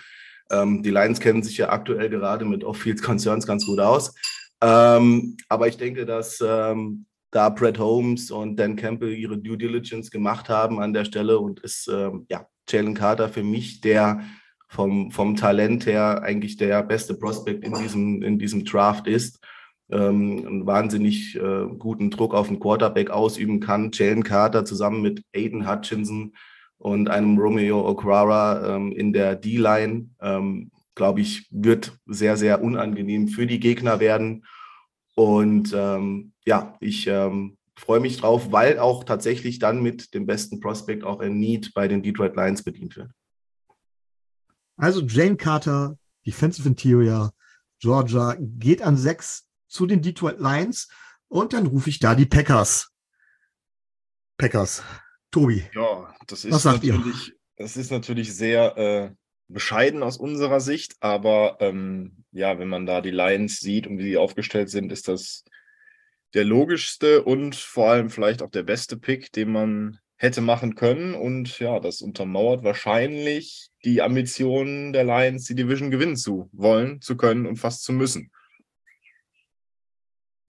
Ähm, die Lions kennen sich ja aktuell gerade mit Off-Field-Concerns ganz gut aus. Ähm, aber ich denke, dass ähm, da Brett Holmes und Dan Campbell ihre Due Diligence gemacht haben an der Stelle und ist ähm, ja Jalen Carter für mich der vom, vom Talent her eigentlich der beste Prospect in diesem, in diesem Draft ist ähm, einen wahnsinnig äh, guten Druck auf den Quarterback ausüben kann. Jalen Carter zusammen mit Aiden Hutchinson und einem Romeo Okwara ähm, in der D-Line, ähm, glaube ich, wird sehr, sehr unangenehm für die Gegner werden. Und ähm, ja, ich ähm, freue mich drauf, weil auch tatsächlich dann mit dem besten Prospect auch ein Need bei den Detroit Lions bedient wird. Also Jane Carter, Defensive Interior, Georgia, geht an sechs zu den Detroit Lions und dann rufe ich da die Packers. Packers. Tobi. Ja, das Was ist sagt ihr? natürlich, das ist natürlich sehr äh, bescheiden aus unserer Sicht, aber ähm, ja, wenn man da die Lions sieht und wie sie aufgestellt sind, ist das der logischste und vor allem vielleicht auch der beste Pick, den man hätte machen können. Und ja, das untermauert wahrscheinlich die Ambitionen der Lions, die Division gewinnen zu wollen, zu können und fast zu müssen.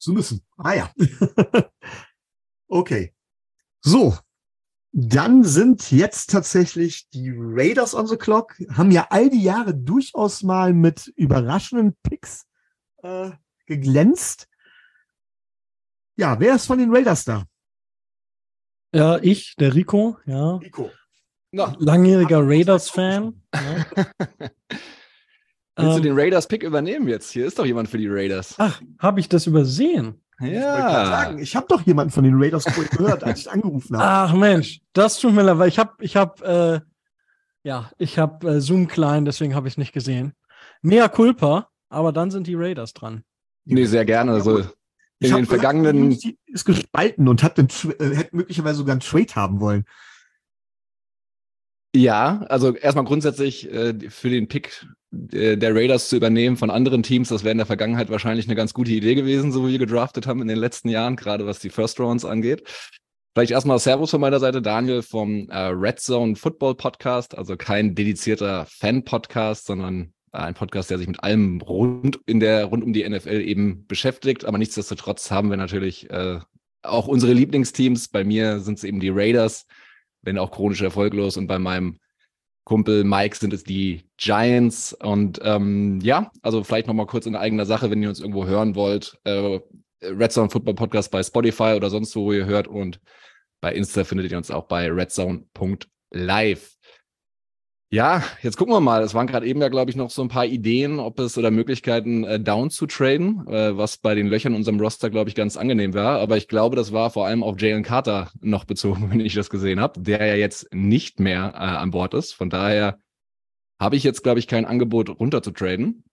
Zu müssen. Ah ja. okay. So. Dann sind jetzt tatsächlich die Raiders on the clock, haben ja all die Jahre durchaus mal mit überraschenden Picks äh, geglänzt. Ja, wer ist von den Raiders da? Ja, ich, der Rico, ja. Rico. Na, Langjähriger Raiders-Fan. Ja. willst du Ähm, den Raiders-Pick übernehmen jetzt? Hier ist doch jemand für die Raiders. Ach, habe ich das übersehen? Ich Ja. sagen, ich habe doch jemanden von den Raiders gehört, als ich angerufen habe. Ach Mensch, das tut mir leid, weil ich habe, ich habe, äh, ja, ich habe äh, Zoom klein, deswegen habe ich es nicht gesehen. Mea culpa, aber dann sind die Raiders dran. Nee, sehr gerne. Also Ich in hab den gehört, vergangenen, Community ist gespalten und hat, den, äh, hätte möglicherweise sogar einen Trade haben wollen. ja, also erstmal grundsätzlich äh, für den Pick der Raiders zu übernehmen von anderen Teams, das wäre in der Vergangenheit wahrscheinlich eine ganz gute Idee gewesen, so wie wir gedraftet haben in den letzten Jahren, gerade was die First Rounds angeht. Vielleicht erstmal Servus von meiner Seite, Daniel vom äh, Red Zone Football Podcast, also kein dedizierter Fan-Podcast, sondern äh, ein Podcast, der sich mit allem rund in der rund um die NFL eben beschäftigt. Aber nichtsdestotrotz haben wir natürlich äh, auch unsere Lieblingsteams. Bei mir sind es eben die Raiders, wenn auch chronisch erfolglos, und bei meinem Kumpel Mike sind es die Giants. Und ähm, ja, also vielleicht nochmal kurz in eigener Sache, wenn ihr uns irgendwo hören wollt. Äh, Red Zone Football Podcast bei Spotify oder sonst wo ihr hört und bei Insta findet ihr uns auch bei redzone.live. Ja, jetzt gucken wir mal. Es waren gerade eben ja, glaube ich, noch so ein paar Ideen, ob es oder Möglichkeiten, äh, down zu traden, äh, was bei den Löchern in unserem Roster, glaube ich, ganz angenehm war. Aber ich glaube, das war vor allem auf Jalen Carter noch bezogen, wenn ich das gesehen habe, der ja jetzt nicht mehr äh, an Bord ist. Von daher habe ich jetzt, glaube ich, kein Angebot runter zu traden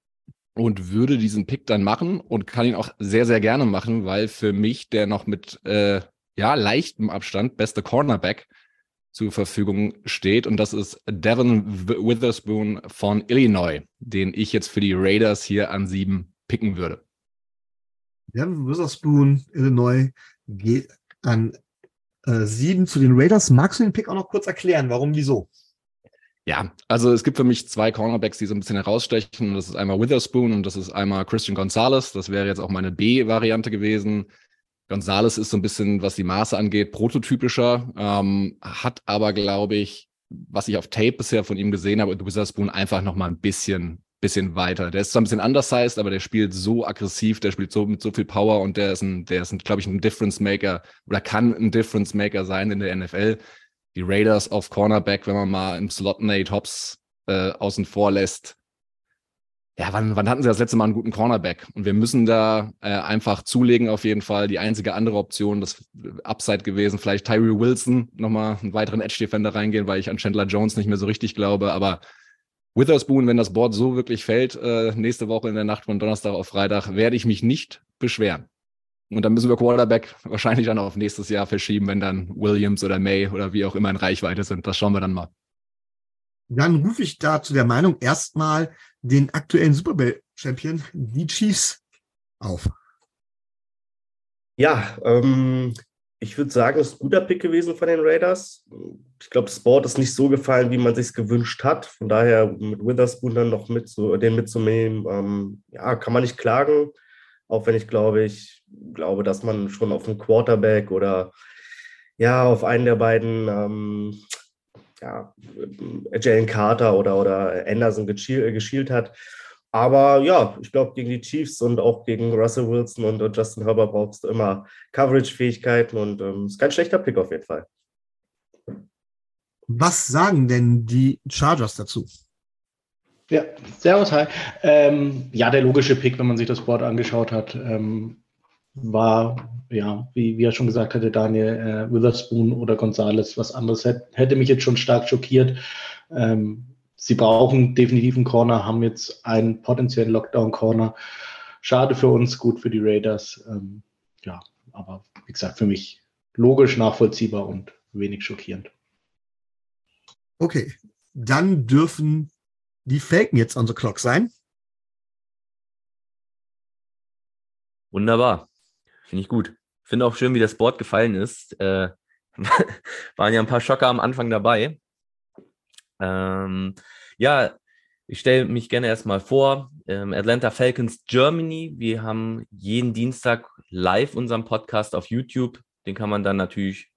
und würde diesen Pick dann machen und kann ihn auch sehr, sehr gerne machen, weil für mich der noch mit äh, ja, leichtem Abstand beste Cornerback zur Verfügung steht. Und das ist Devin Witherspoon von Illinois, den ich jetzt für die Raiders hier an sieben picken würde. Devin Witherspoon, Illinois, geht an äh, sieben zu den Raiders. Magst du den Pick auch noch kurz erklären? Warum, wieso? Ja, also es gibt für mich zwei Cornerbacks, die so ein bisschen herausstechen. Das ist einmal Witherspoon und das ist einmal Christian Gonzalez. Das wäre jetzt auch meine B-Variante gewesen. Gonzales ist so ein bisschen, was die Maße angeht, prototypischer, ähm, hat aber, glaube ich, was ich auf Tape bisher von ihm gesehen habe, Witherspoon einfach noch mal ein bisschen, bisschen weiter. Der ist zwar ein bisschen undersized, aber der spielt so aggressiv, der spielt so mit so viel Power und der ist ein, der ist, glaube ich, ein Difference Maker oder kann ein Difference Maker sein in der NFL. Die Raiders auf Cornerback, wenn man mal im Slot Nate Hobbs äh, außen vor lässt, ja, wann, wann hatten sie das letzte Mal einen guten Cornerback? Und wir müssen da äh, einfach zulegen auf jeden Fall. Die einzige andere Option, das Upside gewesen, vielleicht Tyree Wilson nochmal einen weiteren Edge-Defender reingehen, weil ich an Chandler Jones nicht mehr so richtig glaube. Aber Witherspoon, wenn das Board so wirklich fällt, äh, nächste Woche in der Nacht von Donnerstag auf Freitag, werde ich mich nicht beschweren. Und dann müssen wir Quarterback wahrscheinlich dann auf nächstes Jahr verschieben, wenn dann Williams oder May oder wie auch immer in Reichweite sind. Das schauen wir dann mal. Dann rufe ich da zu der Meinung erstmal den aktuellen Super Bowl Champion, die Chiefs, auf. Ja, ähm, ich würde sagen, es ist ein guter Pick gewesen von den Raiders. Ich glaube, Board ist nicht so gefallen, wie man sich gewünscht hat. Von daher mit Witherspoon dann noch mit zu, den mitzunehmen, ähm, ja, kann man nicht klagen. Auch wenn ich glaube, ich glaube, dass man schon auf einen Quarterback oder ja, auf einen der beiden ähm, ja, Jalen Carter oder, oder Anderson geschielt, hat. Aber ja, ich glaube, gegen die Chiefs und auch gegen Russell Wilson und, Justin Herbert brauchst du immer Coverage-Fähigkeiten und ähm, ist kein schlechter Pick auf jeden Fall. Was sagen denn die Chargers dazu? Ja, servus, hi. Ähm, ja, der logische Pick, wenn man sich das Board angeschaut hat, ähm, war, ja, wie, wie er schon gesagt hatte, Daniel äh, Witherspoon oder Gonzales, was anderes hätte, hätte mich jetzt schon stark schockiert. Ähm, sie brauchen definitiv einen Corner, haben jetzt einen potenziellen Lockdown-Corner. Schade für uns, gut für die Raiders. Ähm, ja, aber wie gesagt, für mich logisch, nachvollziehbar und wenig schockierend. Okay, dann dürfen die Falken jetzt on the clock sein. Wunderbar. Finde ich gut. Finde auch schön, wie das Board gefallen ist. Äh, waren ja ein paar Schocker am Anfang dabei. Ähm, ja, ich stelle mich gerne erstmal vor. Ähm, Atlanta Falcons Germany. Wir haben jeden Dienstag live unseren Podcast auf YouTube. Den kann man dann natürlich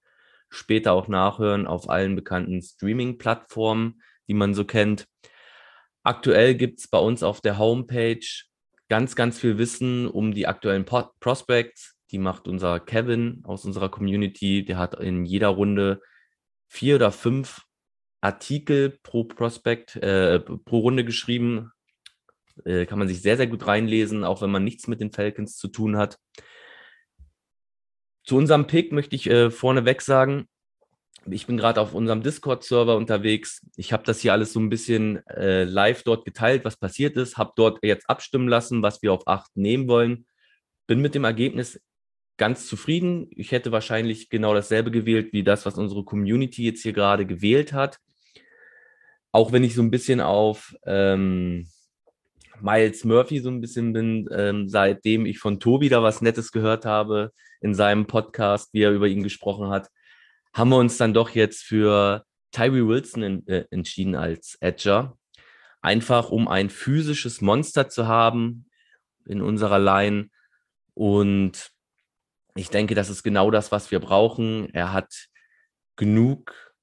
später auch nachhören auf allen bekannten Streaming-Plattformen, die man so kennt. Aktuell gibt es bei uns auf der Homepage ganz, ganz viel Wissen um die aktuellen Prospects, die macht unser Kevin aus unserer Community. Der hat in jeder Runde vier oder fünf Artikel pro Prospekt, äh, pro Runde geschrieben. Äh, kann man sich sehr, sehr gut reinlesen, auch wenn man nichts mit den Falcons zu tun hat. Zu unserem Pick möchte ich äh, vorneweg sagen, ich bin gerade auf unserem Discord-Server unterwegs. Ich habe das hier alles so ein bisschen äh, live dort geteilt, was passiert ist, habe dort jetzt abstimmen lassen, was wir auf 8 nehmen wollen. Bin mit dem Ergebnis ganz zufrieden. Ich hätte wahrscheinlich genau dasselbe gewählt wie das, was unsere Community jetzt hier gerade gewählt hat. Auch wenn ich so ein bisschen auf ähm, Miles Murphy so ein bisschen bin, ähm, seitdem ich von Tobi da was Nettes gehört habe in seinem Podcast, wie er über ihn gesprochen hat. haben wir uns dann doch jetzt für Tyree Wilson in, äh, entschieden als Edger. Einfach um ein physisches Monster zu haben in unserer Line. Und ich denke, das ist genau das, was wir brauchen. Er hat genug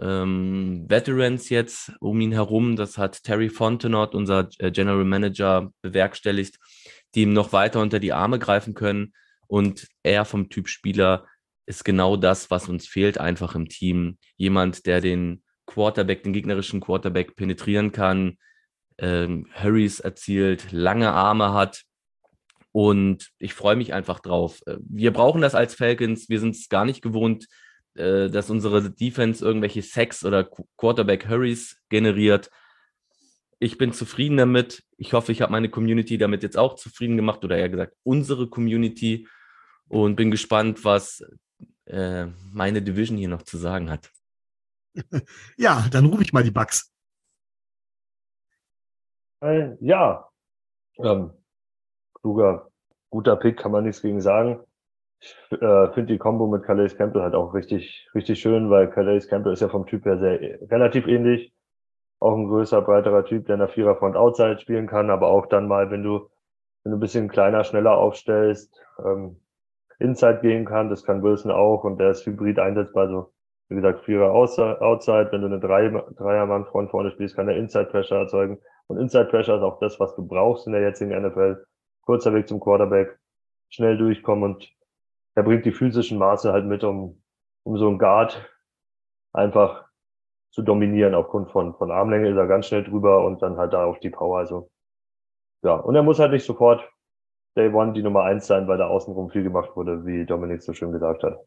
ähm, Veterans jetzt um ihn herum. Das hat Terry Fontenot, unser äh, General Manager, bewerkstelligt, die ihm noch weiter unter die Arme greifen können. Und er vom Typ Spieler ist genau das, was uns fehlt, einfach im Team. Jemand, der den Quarterback, den gegnerischen Quarterback penetrieren kann, ähm, Hurries erzielt, lange Arme hat. Und ich freue mich einfach drauf. Äh, wir brauchen das als Falcons. Wir sind es gar nicht gewohnt, äh, dass unsere Defense irgendwelche Sacks oder Quarterback Hurries generiert. Ich bin zufrieden damit. Ich hoffe, ich habe meine Community damit jetzt auch zufrieden gemacht oder eher gesagt unsere Community und bin gespannt, was äh, meine Division hier noch zu sagen hat. Ja, dann rufe ich mal die Bugs. Äh, ja, ähm, kluger, guter Pick, kann man nichts gegen sagen. Ich äh, finde die Combo mit Calais Campbell halt auch richtig, richtig schön, weil Calais Campbell ist ja vom Typ her sehr relativ ähnlich. Auch ein größer, breiterer Typ, der in der Viererfront Outside spielen kann, aber auch dann mal, wenn du, wenn du ein bisschen kleiner, schneller aufstellst, ähm, Inside gehen kann. Das kann Wilson auch und der ist hybrid einsetzbar. So, wie gesagt, Vierer Outside. Wenn du eine Dreiermann-Front vorne spielst, kann er Inside Pressure erzeugen. Und Inside Pressure ist auch das, was du brauchst in der jetzigen NFL. Kurzer Weg zum Quarterback, schnell durchkommen und er bringt die physischen Maße halt mit, um, um so ein Guard einfach zu dominieren aufgrund von, von Armlänge ist er ganz schnell drüber und dann halt da auf die Power. Also, ja, und er muss halt nicht sofort Day One die Nummer eins sein, weil da außenrum viel gemacht wurde, wie Dominik so schön gesagt hat.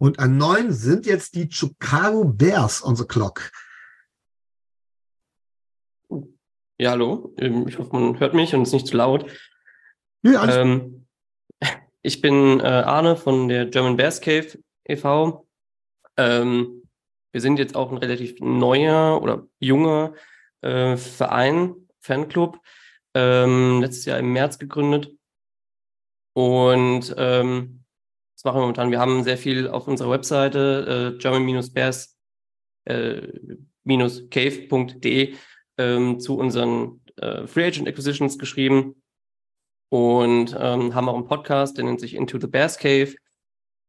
Und an neun sind jetzt die Chicago Bears on the clock. Ja, hallo. Ähm, ich hoffe, man hört mich und ist nicht zu laut. Ja, ähm, ich bin äh, Arne von der German Bears Cave e.V. Ähm, wir sind jetzt auch ein relativ neuer oder junger äh, Verein, Fanclub, ähm, letztes Jahr im März gegründet. Und ähm, das machen wir momentan. Wir haben sehr viel auf unserer Webseite äh, german-bears-cave.de äh, ähm, zu unseren äh, Free Agent Acquisitions geschrieben und ähm, haben auch einen Podcast, der nennt sich Into the Bears Cave,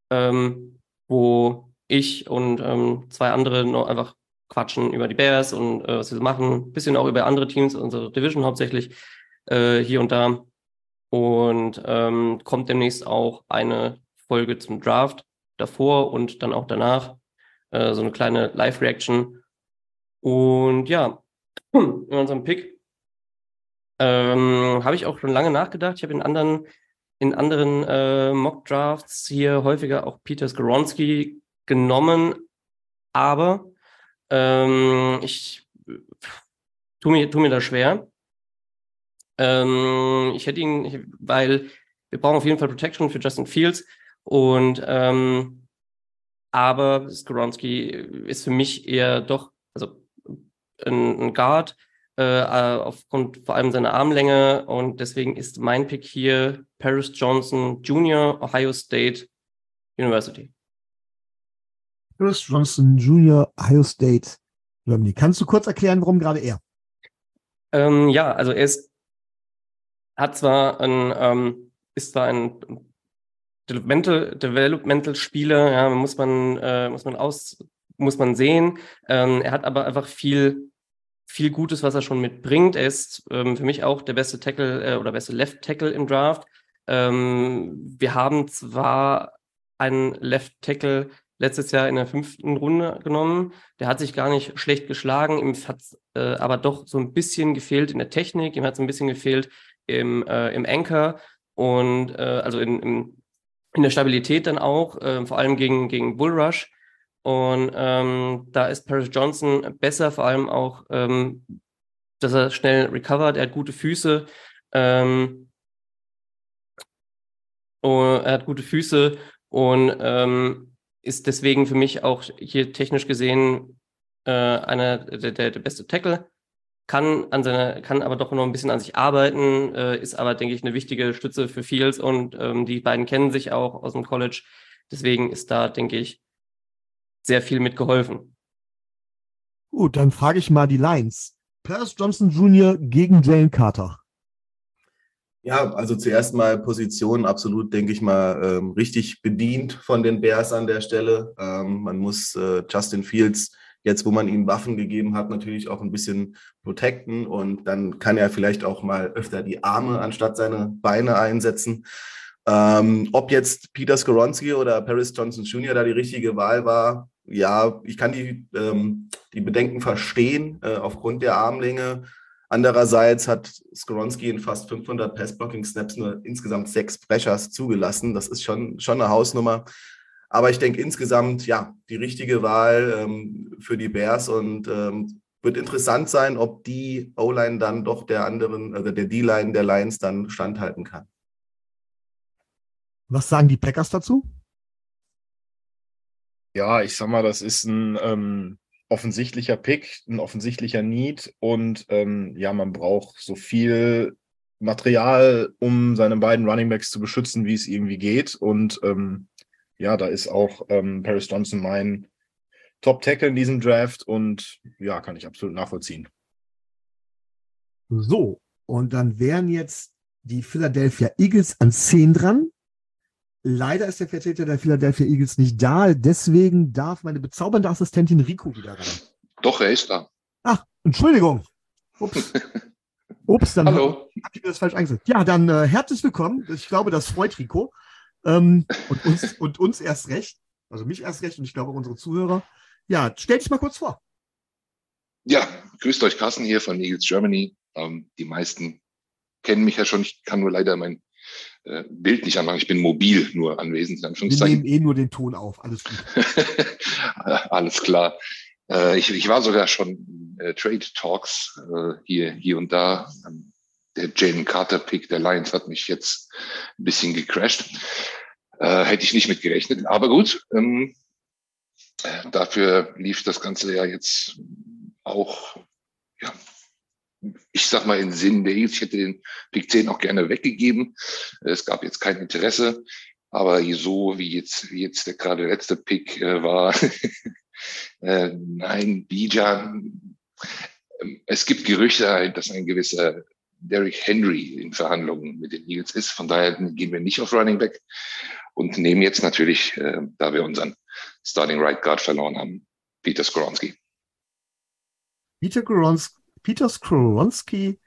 ähm, wo ich und ähm, zwei andere noch einfach quatschen über die Bears und äh, was wir so machen, bisschen auch über andere Teams, unsere Division hauptsächlich äh, hier und da. Und ähm, kommt demnächst auch eine Folge zum Draft davor und dann auch danach. Äh, so eine kleine Live-Reaction. Und ja, in unserem Pick ähm, habe ich auch schon lange nachgedacht. Ich habe in anderen, in anderen äh, Mock-Drafts hier häufiger auch Peter Skoronski genommen, aber ähm, ich tue mir, tu mir da schwer. Ähm, ich hätte ihn, weil wir brauchen auf jeden Fall Protection für Justin Fields und ähm, aber Skoronski ist für mich eher doch, also ein, ein Guard äh, aufgrund vor allem seiner Armlänge und deswegen ist mein Pick hier Paris Johnson Jr., Ohio State University. Paris Johnson Jr., Ohio State Germany. Kannst du kurz erklären, warum gerade er? Ähm, ja, also er ist hat zwar ein, ähm, ist zwar ein Developmental, Developmental Spieler, ja, muss man, äh, muss man aus, muss man sehen. Ähm, er hat aber einfach viel, viel Gutes, was er schon mitbringt. Er ist ähm, für mich auch der beste Tackle äh, oder beste Left Tackle im Draft. Ähm, wir haben zwar einen Left Tackle letztes Jahr in der fünften Runde genommen. Der hat sich gar nicht schlecht geschlagen, ihm hat äh, aber doch so ein bisschen gefehlt in der Technik, ihm hat es ein bisschen gefehlt im, äh, im Anchor und äh, also in, im, in der Stabilität dann auch, äh, vor allem gegen, gegen Bullrush. Und ähm, da ist Paris Johnson besser, vor allem auch, ähm, dass er schnell recovert, er hat gute Füße. Ähm, und er hat gute Füße und ähm, ist deswegen für mich auch hier technisch gesehen äh, einer der, der, der beste Tackle kann an seiner, kann aber doch noch ein bisschen an sich arbeiten, äh, ist aber, denke ich, eine wichtige Stütze für Fields und ähm, die beiden kennen sich auch aus dem College. deswegen ist da, denke ich, sehr viel mitgeholfen. Gut, dann frage ich mal die Lines. Paris Johnson Jr. gegen Jalen Carter. Ja, also zuerst mal Position absolut, denke ich mal, ähm, richtig bedient von den Bears an der Stelle. Ähm, man muss äh, Justin Fields jetzt, wo man ihm Waffen gegeben hat, natürlich auch ein bisschen protecten und dann kann er vielleicht auch mal öfter die Arme anstatt seine Beine einsetzen. Ähm, ob jetzt Peter Skoronski oder Paris Johnson Jr. da die richtige Wahl war, ja, ich kann die, ähm, die Bedenken verstehen äh, aufgrund der Armlänge. Andererseits hat Skoronski in fast 500 Pass-Blocking-Snaps nur insgesamt sechs Pressures zugelassen. Das ist schon, schon eine Hausnummer. Aber ich denke insgesamt, ja, die richtige Wahl ähm, für die Bears und ähm, wird interessant sein, ob die O-Line dann doch der anderen, also der D-Line der Lions dann standhalten kann. Was sagen die Packers dazu? Ja, ich sag mal, das ist ein ähm, offensichtlicher Pick, ein offensichtlicher Need und ähm, ja, man braucht so viel Material, um seine beiden Runningbacks zu beschützen, wie es irgendwie geht. Und ähm, ja, da ist auch ähm, Paris Johnson mein Top-Tackle in diesem Draft und ja, kann ich absolut nachvollziehen. So, und dann wären jetzt die Philadelphia Eagles an 10 dran. Leider ist der Vertreter der Philadelphia Eagles nicht da. Deswegen darf meine bezaubernde Assistentin Rico wieder ran. Doch, er ist da. Ach, Entschuldigung. Ups. Ups, dann habe ich mir das falsch eingesetzt. Ja, dann äh, herzlich willkommen. Ich glaube, das freut Rico. Ähm, und, uns, und uns erst recht. Also mich erst recht und ich glaube auch unsere Zuhörer. Ja, stell dich mal kurz vor. Ja, grüßt euch, Carsten hier von Eagles Germany. Ähm, die meisten kennen mich ja schon. Ich kann nur leider mein äh, Bild nicht anmachen. Ich bin mobil nur anwesend, in Wir Anführungszeichen. nehmen eh nur den Ton auf. Alles gut. Alles klar. Äh, ich, ich war sogar schon in äh, Trade Talks äh, hier, hier und da. Ähm, Der Jalen Carter Pick der Lions hat mich jetzt ein bisschen gecrashed. Äh, hätte ich nicht mit gerechnet. Aber gut, ähm, äh, dafür lief das Ganze ja jetzt auch, ja, ich sag mal, in Sinn der Eagles. Ich hätte den Pick 10 auch gerne weggegeben. Es gab jetzt kein Interesse. Aber so wie jetzt, wie jetzt der gerade letzte Pick äh, war, äh, nein, Bijan, ähm, es gibt Gerüchte, dass ein gewisser Derrick Henry in Verhandlungen mit den Eagles ist. Von daher gehen wir nicht auf Running Back und nehmen jetzt natürlich, äh, da wir unseren Starting Right Guard verloren haben, Peter Skoronski. Peter, Skoronski, Peter Skoronski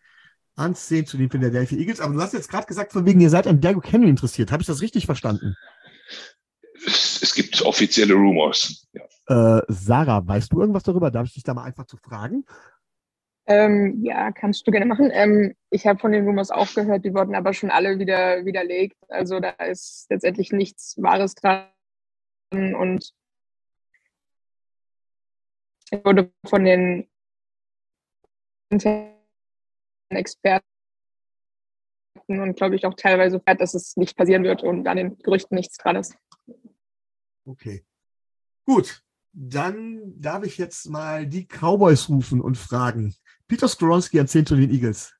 an 10 zu den Philadelphia Eagles. Aber du hast jetzt gerade gesagt, von wegen, ihr seid an Derrick Henry interessiert. Habe ich das richtig verstanden? Es, es gibt offizielle Rumors. Ja. Äh, Sarah, weißt du irgendwas darüber? Darf ich dich da mal einfach zu fragen? Ähm, ja, kannst du gerne machen. Ähm, ich habe von den Rumors auch gehört, die wurden aber schon alle wieder widerlegt. Also da ist letztendlich nichts Wahres dran. Und ich wurde von den Experten und glaube ich auch teilweise fährt, dass es nicht passieren wird und an den Gerüchten nichts dran ist. Okay. Gut. Dann darf ich jetzt mal die Cowboys rufen und fragen. Peter Skoronski 10 zu den Eagles.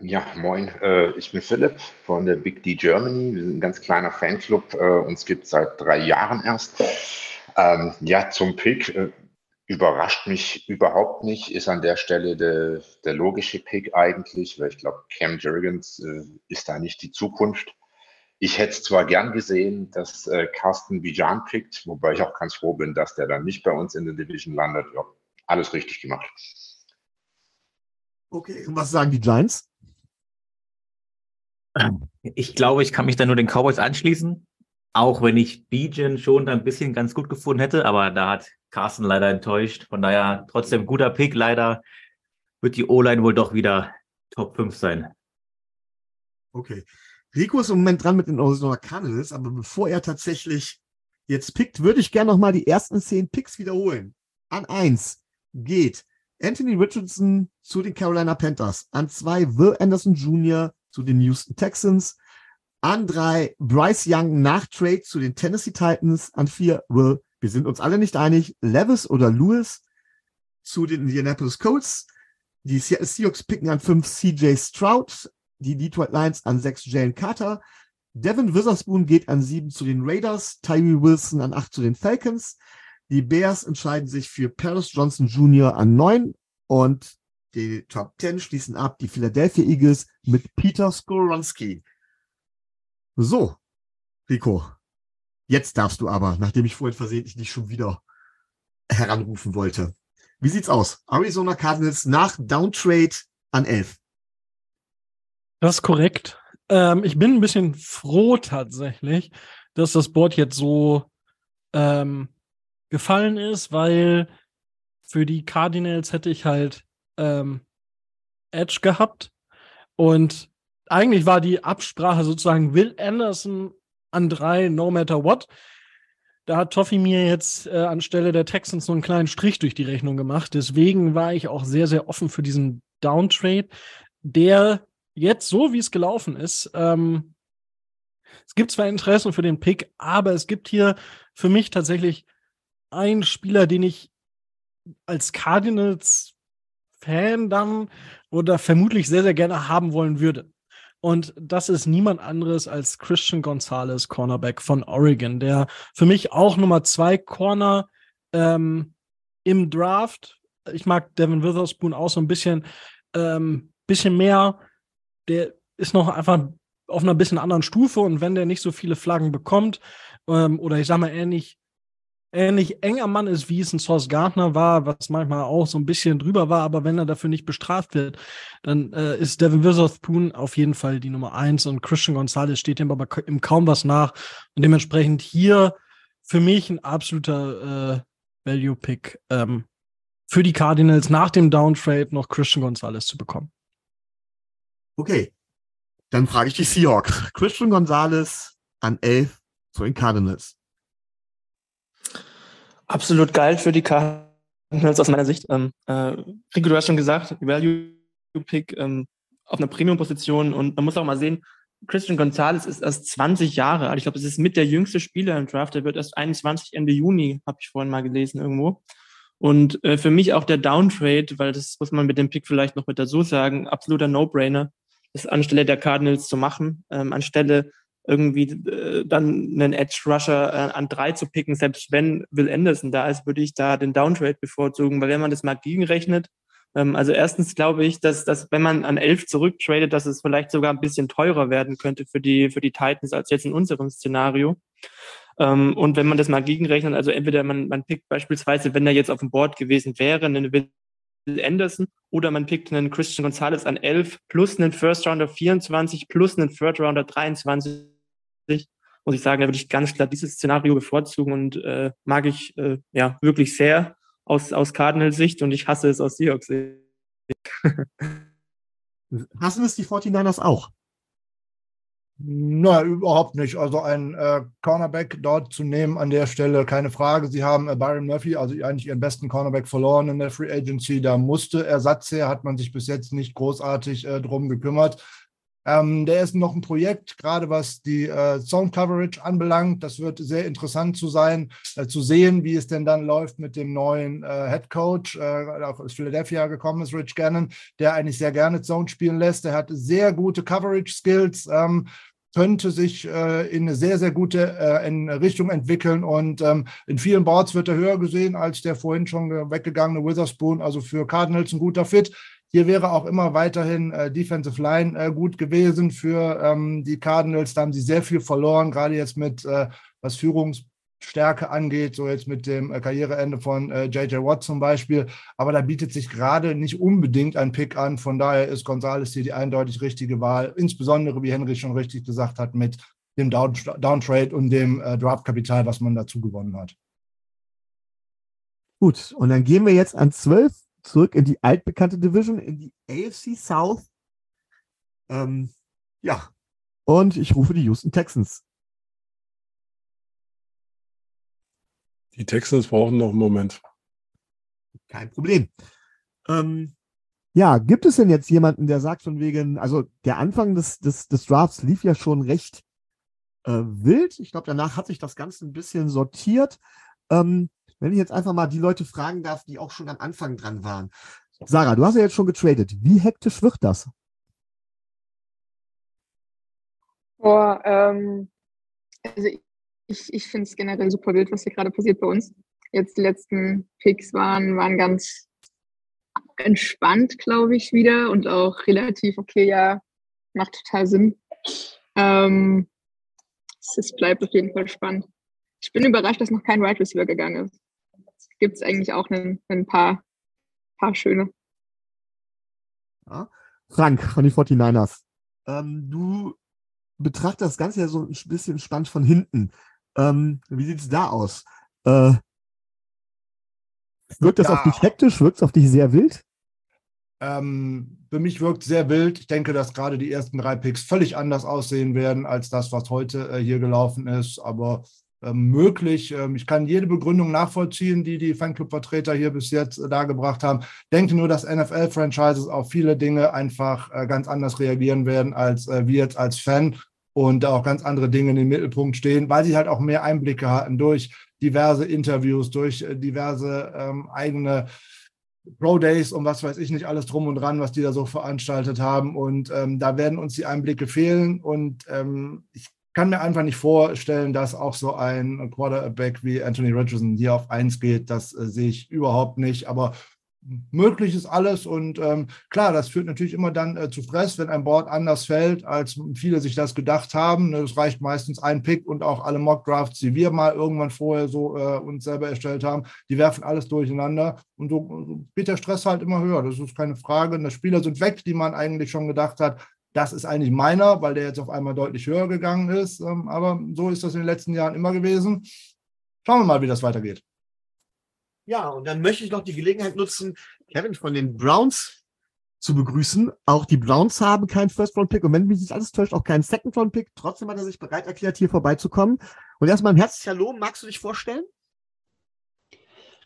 Ja, moin, äh, ich bin Philipp von der Big D Germany. Wir sind ein ganz kleiner Fanclub, äh, uns gibt seit drei Jahren erst. Ähm, ja, zum Pick äh, überrascht mich überhaupt nicht, ist an der Stelle der, der logische Pick eigentlich, weil ich glaube, Cam Jurgens äh, ist da nicht die Zukunft. Ich hätte es zwar gern gesehen, dass äh, Carsten Bijan pickt, wobei ich auch ganz froh bin, dass der dann nicht bei uns in der Division landet. Ja, alles richtig gemacht. Okay, und was sagen die Giants? Ich glaube, ich kann mich da nur den Cowboys anschließen. Auch wenn ich Bijan schon ein bisschen ganz gut gefunden hätte, aber da hat Carsten leider enttäuscht. Von daher trotzdem guter Pick. Leider wird die O-Line wohl doch wieder Top 5 sein. Okay. Rico ist im Moment dran mit den Arizona Cardinals, aber bevor er tatsächlich jetzt pickt, würde ich gerne nochmal die ersten zehn Picks wiederholen. An eins geht Anthony Richardson zu den Carolina Panthers. An zwei Will Anderson Jr. zu den Houston Texans. An drei Bryce Young nach Trade zu den Tennessee Titans. An vier Will, wir sind uns alle nicht einig, Levis oder Lewis zu den Indianapolis Colts. Die Seahawks picken an fünf CJ Stroud. Die Detroit Lions an sechs Jalen Carter. Devin Witherspoon geht an sieben zu den Raiders, Tyree Wilson an acht zu den Falcons. Die Bears entscheiden sich für Paris Johnson Jr. an neun und die Top 10 schließen ab die Philadelphia Eagles mit Peter Skoronski. So, Rico, jetzt darfst du aber, nachdem ich vorhin versehentlich dich schon wieder heranrufen wollte. Wie sieht's aus? Arizona Cardinals nach Downtrade an 11. Das ist korrekt. Ähm, ich bin ein bisschen froh tatsächlich, dass das Board jetzt so ähm, gefallen ist, weil für die Cardinals hätte ich halt ähm, Edge gehabt. Und eigentlich war die Absprache sozusagen Will Anderson an drei, no matter what. Da hat Toffi mir jetzt äh, anstelle der Texans so einen kleinen Strich durch die Rechnung gemacht. Deswegen war ich auch sehr, sehr offen für diesen Downtrade, der jetzt so, wie es gelaufen ist, ähm, es gibt zwar Interessen für den Pick, aber es gibt hier für mich tatsächlich einen Spieler, den ich als Cardinals-Fan dann oder vermutlich sehr, sehr gerne haben wollen würde. Und das ist niemand anderes als Christian Gonzalez, Cornerback von Oregon, der für mich auch Nummer zwei Corner ähm, im Draft. Ich mag Devin Witherspoon auch so ein bisschen, ähm, bisschen mehr. Der ist noch einfach auf einer bisschen anderen Stufe und wenn der nicht so viele Flaggen bekommt, ähm, oder ich sag mal ähnlich ähnlich eng am Mann ist, wie es ein Source Gardner war, was manchmal auch so ein bisschen drüber war, aber wenn er dafür nicht bestraft wird, dann äh, ist Devin Witherspoon auf jeden Fall die Nummer eins und Christian Gonzalez steht ihm aber im kaum was nach und dementsprechend hier für mich ein absoluter äh, Value-Pick ähm, für die Cardinals nach dem Downtrade noch Christian Gonzalez zu bekommen. Okay, dann frage ich die Seahawks. Christian Gonzalez an 11 zu den Cardinals. Absolut geil für die Cardinals aus meiner Sicht. Ähm, äh, Rico, du hast schon gesagt, Value-Pick ähm, auf einer Premium-Position und man muss auch mal sehen, Christian Gonzalez ist erst 20 Jahre alt. Ich glaube, es ist mit der jüngste Spieler im Draft. Er wird erst 21 Ende Juni, habe ich vorhin mal gelesen irgendwo. Und äh, für mich auch der Downtrade, weil das muss man mit dem Pick vielleicht noch mit dazu sagen, absoluter No-Brainer, das anstelle der Cardinals zu machen, ähm, anstelle irgendwie äh, dann einen Edge Rusher äh, an drei zu picken, selbst wenn Will Anderson da ist, würde ich da den Downtrade bevorzugen, weil wenn man das mal gegenrechnet, ähm, also erstens glaube ich, dass, dass wenn man an elf zurücktradet, dass es vielleicht sogar ein bisschen teurer werden könnte für die, für die Titans als jetzt in unserem Szenario. Ähm, und wenn man das mal gegenrechnet, also entweder man, man pickt beispielsweise, wenn er jetzt auf dem Board gewesen wäre, einen Will Anderson oder man pickt einen Christian Gonzalez an 11 plus einen First Rounder 24 plus einen Third Rounder 23 muss ich sagen, da würde ich ganz klar dieses Szenario bevorzugen und äh, mag ich äh, ja wirklich sehr aus, aus Cardinals Sicht und ich hasse es aus Seahawks Sicht. Hassen es die 49ers auch? Nein, überhaupt nicht. Also ein äh, Cornerback dort zu nehmen an der Stelle, keine Frage. Sie haben äh, Byron Murphy, also eigentlich ihren besten Cornerback verloren in der Free Agency. Da musste Ersatz her, hat man sich bis jetzt nicht großartig äh, drum gekümmert. Ähm, der ist noch ein Projekt, gerade was die äh, Zone Coverage anbelangt. Das wird sehr interessant zu sein, äh, zu sehen, wie es denn dann läuft mit dem neuen äh, Head Coach, äh, aus Philadelphia gekommen ist, Rich Gannon, der eigentlich sehr gerne Zone spielen lässt. Er hat sehr gute Coverage Skills. Ähm, könnte sich äh, in eine sehr, sehr gute äh, Richtung entwickeln. Und ähm, in vielen Boards wird er höher gesehen als der vorhin schon weggegangene Witherspoon. Also für Cardinals ein guter Fit. Hier wäre auch immer weiterhin äh, Defensive Line äh, gut gewesen für ähm, die Cardinals. Da haben sie sehr viel verloren, gerade jetzt mit, äh, was Führungsstärke angeht, so jetzt mit dem äh, Karriereende von JJ äh, Watt zum Beispiel. Aber da bietet sich gerade nicht unbedingt ein Pick an. Von daher ist Gonzales hier die eindeutig richtige Wahl, insbesondere, wie Henry schon richtig gesagt hat, mit dem Down Downtrade und dem äh, Draftkapital, was man dazu gewonnen hat. Gut, und dann gehen wir jetzt an 12 zurück in die altbekannte Division, in die AFC South. Ähm, ja, und ich rufe die Houston Texans. Die Texans brauchen noch einen Moment. Kein Problem. Ähm, ja, gibt es denn jetzt jemanden, der sagt von wegen, also der Anfang des, des, des Drafts lief ja schon recht äh, wild. Ich glaube, danach hat sich das Ganze ein bisschen sortiert. Ähm, wenn ich jetzt einfach mal die Leute fragen darf, die auch schon am Anfang dran waren. Sarah, du hast ja jetzt schon getradet. Wie hektisch wird das? Boah, ähm, also ich, ich finde es generell super wild, was hier gerade passiert bei uns. Jetzt die letzten Picks waren, waren ganz entspannt, glaube ich, wieder und auch relativ okay, ja, macht total Sinn. Ähm, es bleibt auf jeden Fall spannend. Ich bin überrascht, dass noch kein Wide right Receiver gegangen ist. Gibt es eigentlich auch ein, ein paar, paar schöne. Ja. Frank von den 49ers. Ähm, du betrachtest das Ganze ja so ein bisschen spannend von hinten. Ähm, wie sieht es da aus? Äh, wirkt das ja. auf dich hektisch? Wirkt es auf dich sehr wild? Ähm, für mich wirkt sehr wild. Ich denke, dass gerade die ersten drei Picks völlig anders aussehen werden als das, was heute äh, hier gelaufen ist. Aber möglich. Ähm, ich kann jede Begründung nachvollziehen, die die Fanclub-Vertreter hier bis jetzt äh, dargebracht haben. Denke nur, dass NFL-Franchises auf viele Dinge einfach äh, ganz anders reagieren werden, als äh, wir jetzt als Fan und auch ganz andere Dinge in den Mittelpunkt stehen, weil sie halt auch mehr Einblicke hatten durch diverse Interviews, durch diverse ähm, eigene Pro Days und was weiß ich nicht alles drum und dran, was die da so veranstaltet haben. Und ähm, da werden uns die Einblicke fehlen. Und ähm, ich kann mir einfach nicht vorstellen, dass auch so ein Quarterback wie Anthony Richardson hier auf eins geht. Das äh, sehe ich überhaupt nicht. Aber möglich ist alles. Und ähm, klar, das führt natürlich immer dann äh, zu Stress, wenn ein Board anders fällt, als viele sich das gedacht haben. Es ne, reicht meistens ein Pick und auch alle Mock-Drafts, die wir mal irgendwann vorher so äh, uns selber erstellt haben, die werfen alles durcheinander. Und so geht der Stress halt immer höher. Das ist keine Frage. Und die Spieler sind weg, die man eigentlich schon gedacht hat, das ist eigentlich meiner, weil der jetzt auf einmal deutlich höher gegangen ist. Ähm, aber so ist das in den letzten Jahren immer gewesen. Schauen wir mal, wie das weitergeht. Ja, und dann möchte ich noch die Gelegenheit nutzen, Kevin von den Browns zu begrüßen. Auch die Browns haben keinen First-Round-Pick und wenn mich nicht alles täuscht, auch keinen Second-Round-Pick. Trotzdem hat er sich bereit erklärt, hier vorbeizukommen. Und erstmal ein herzliches Hallo. Magst du dich vorstellen?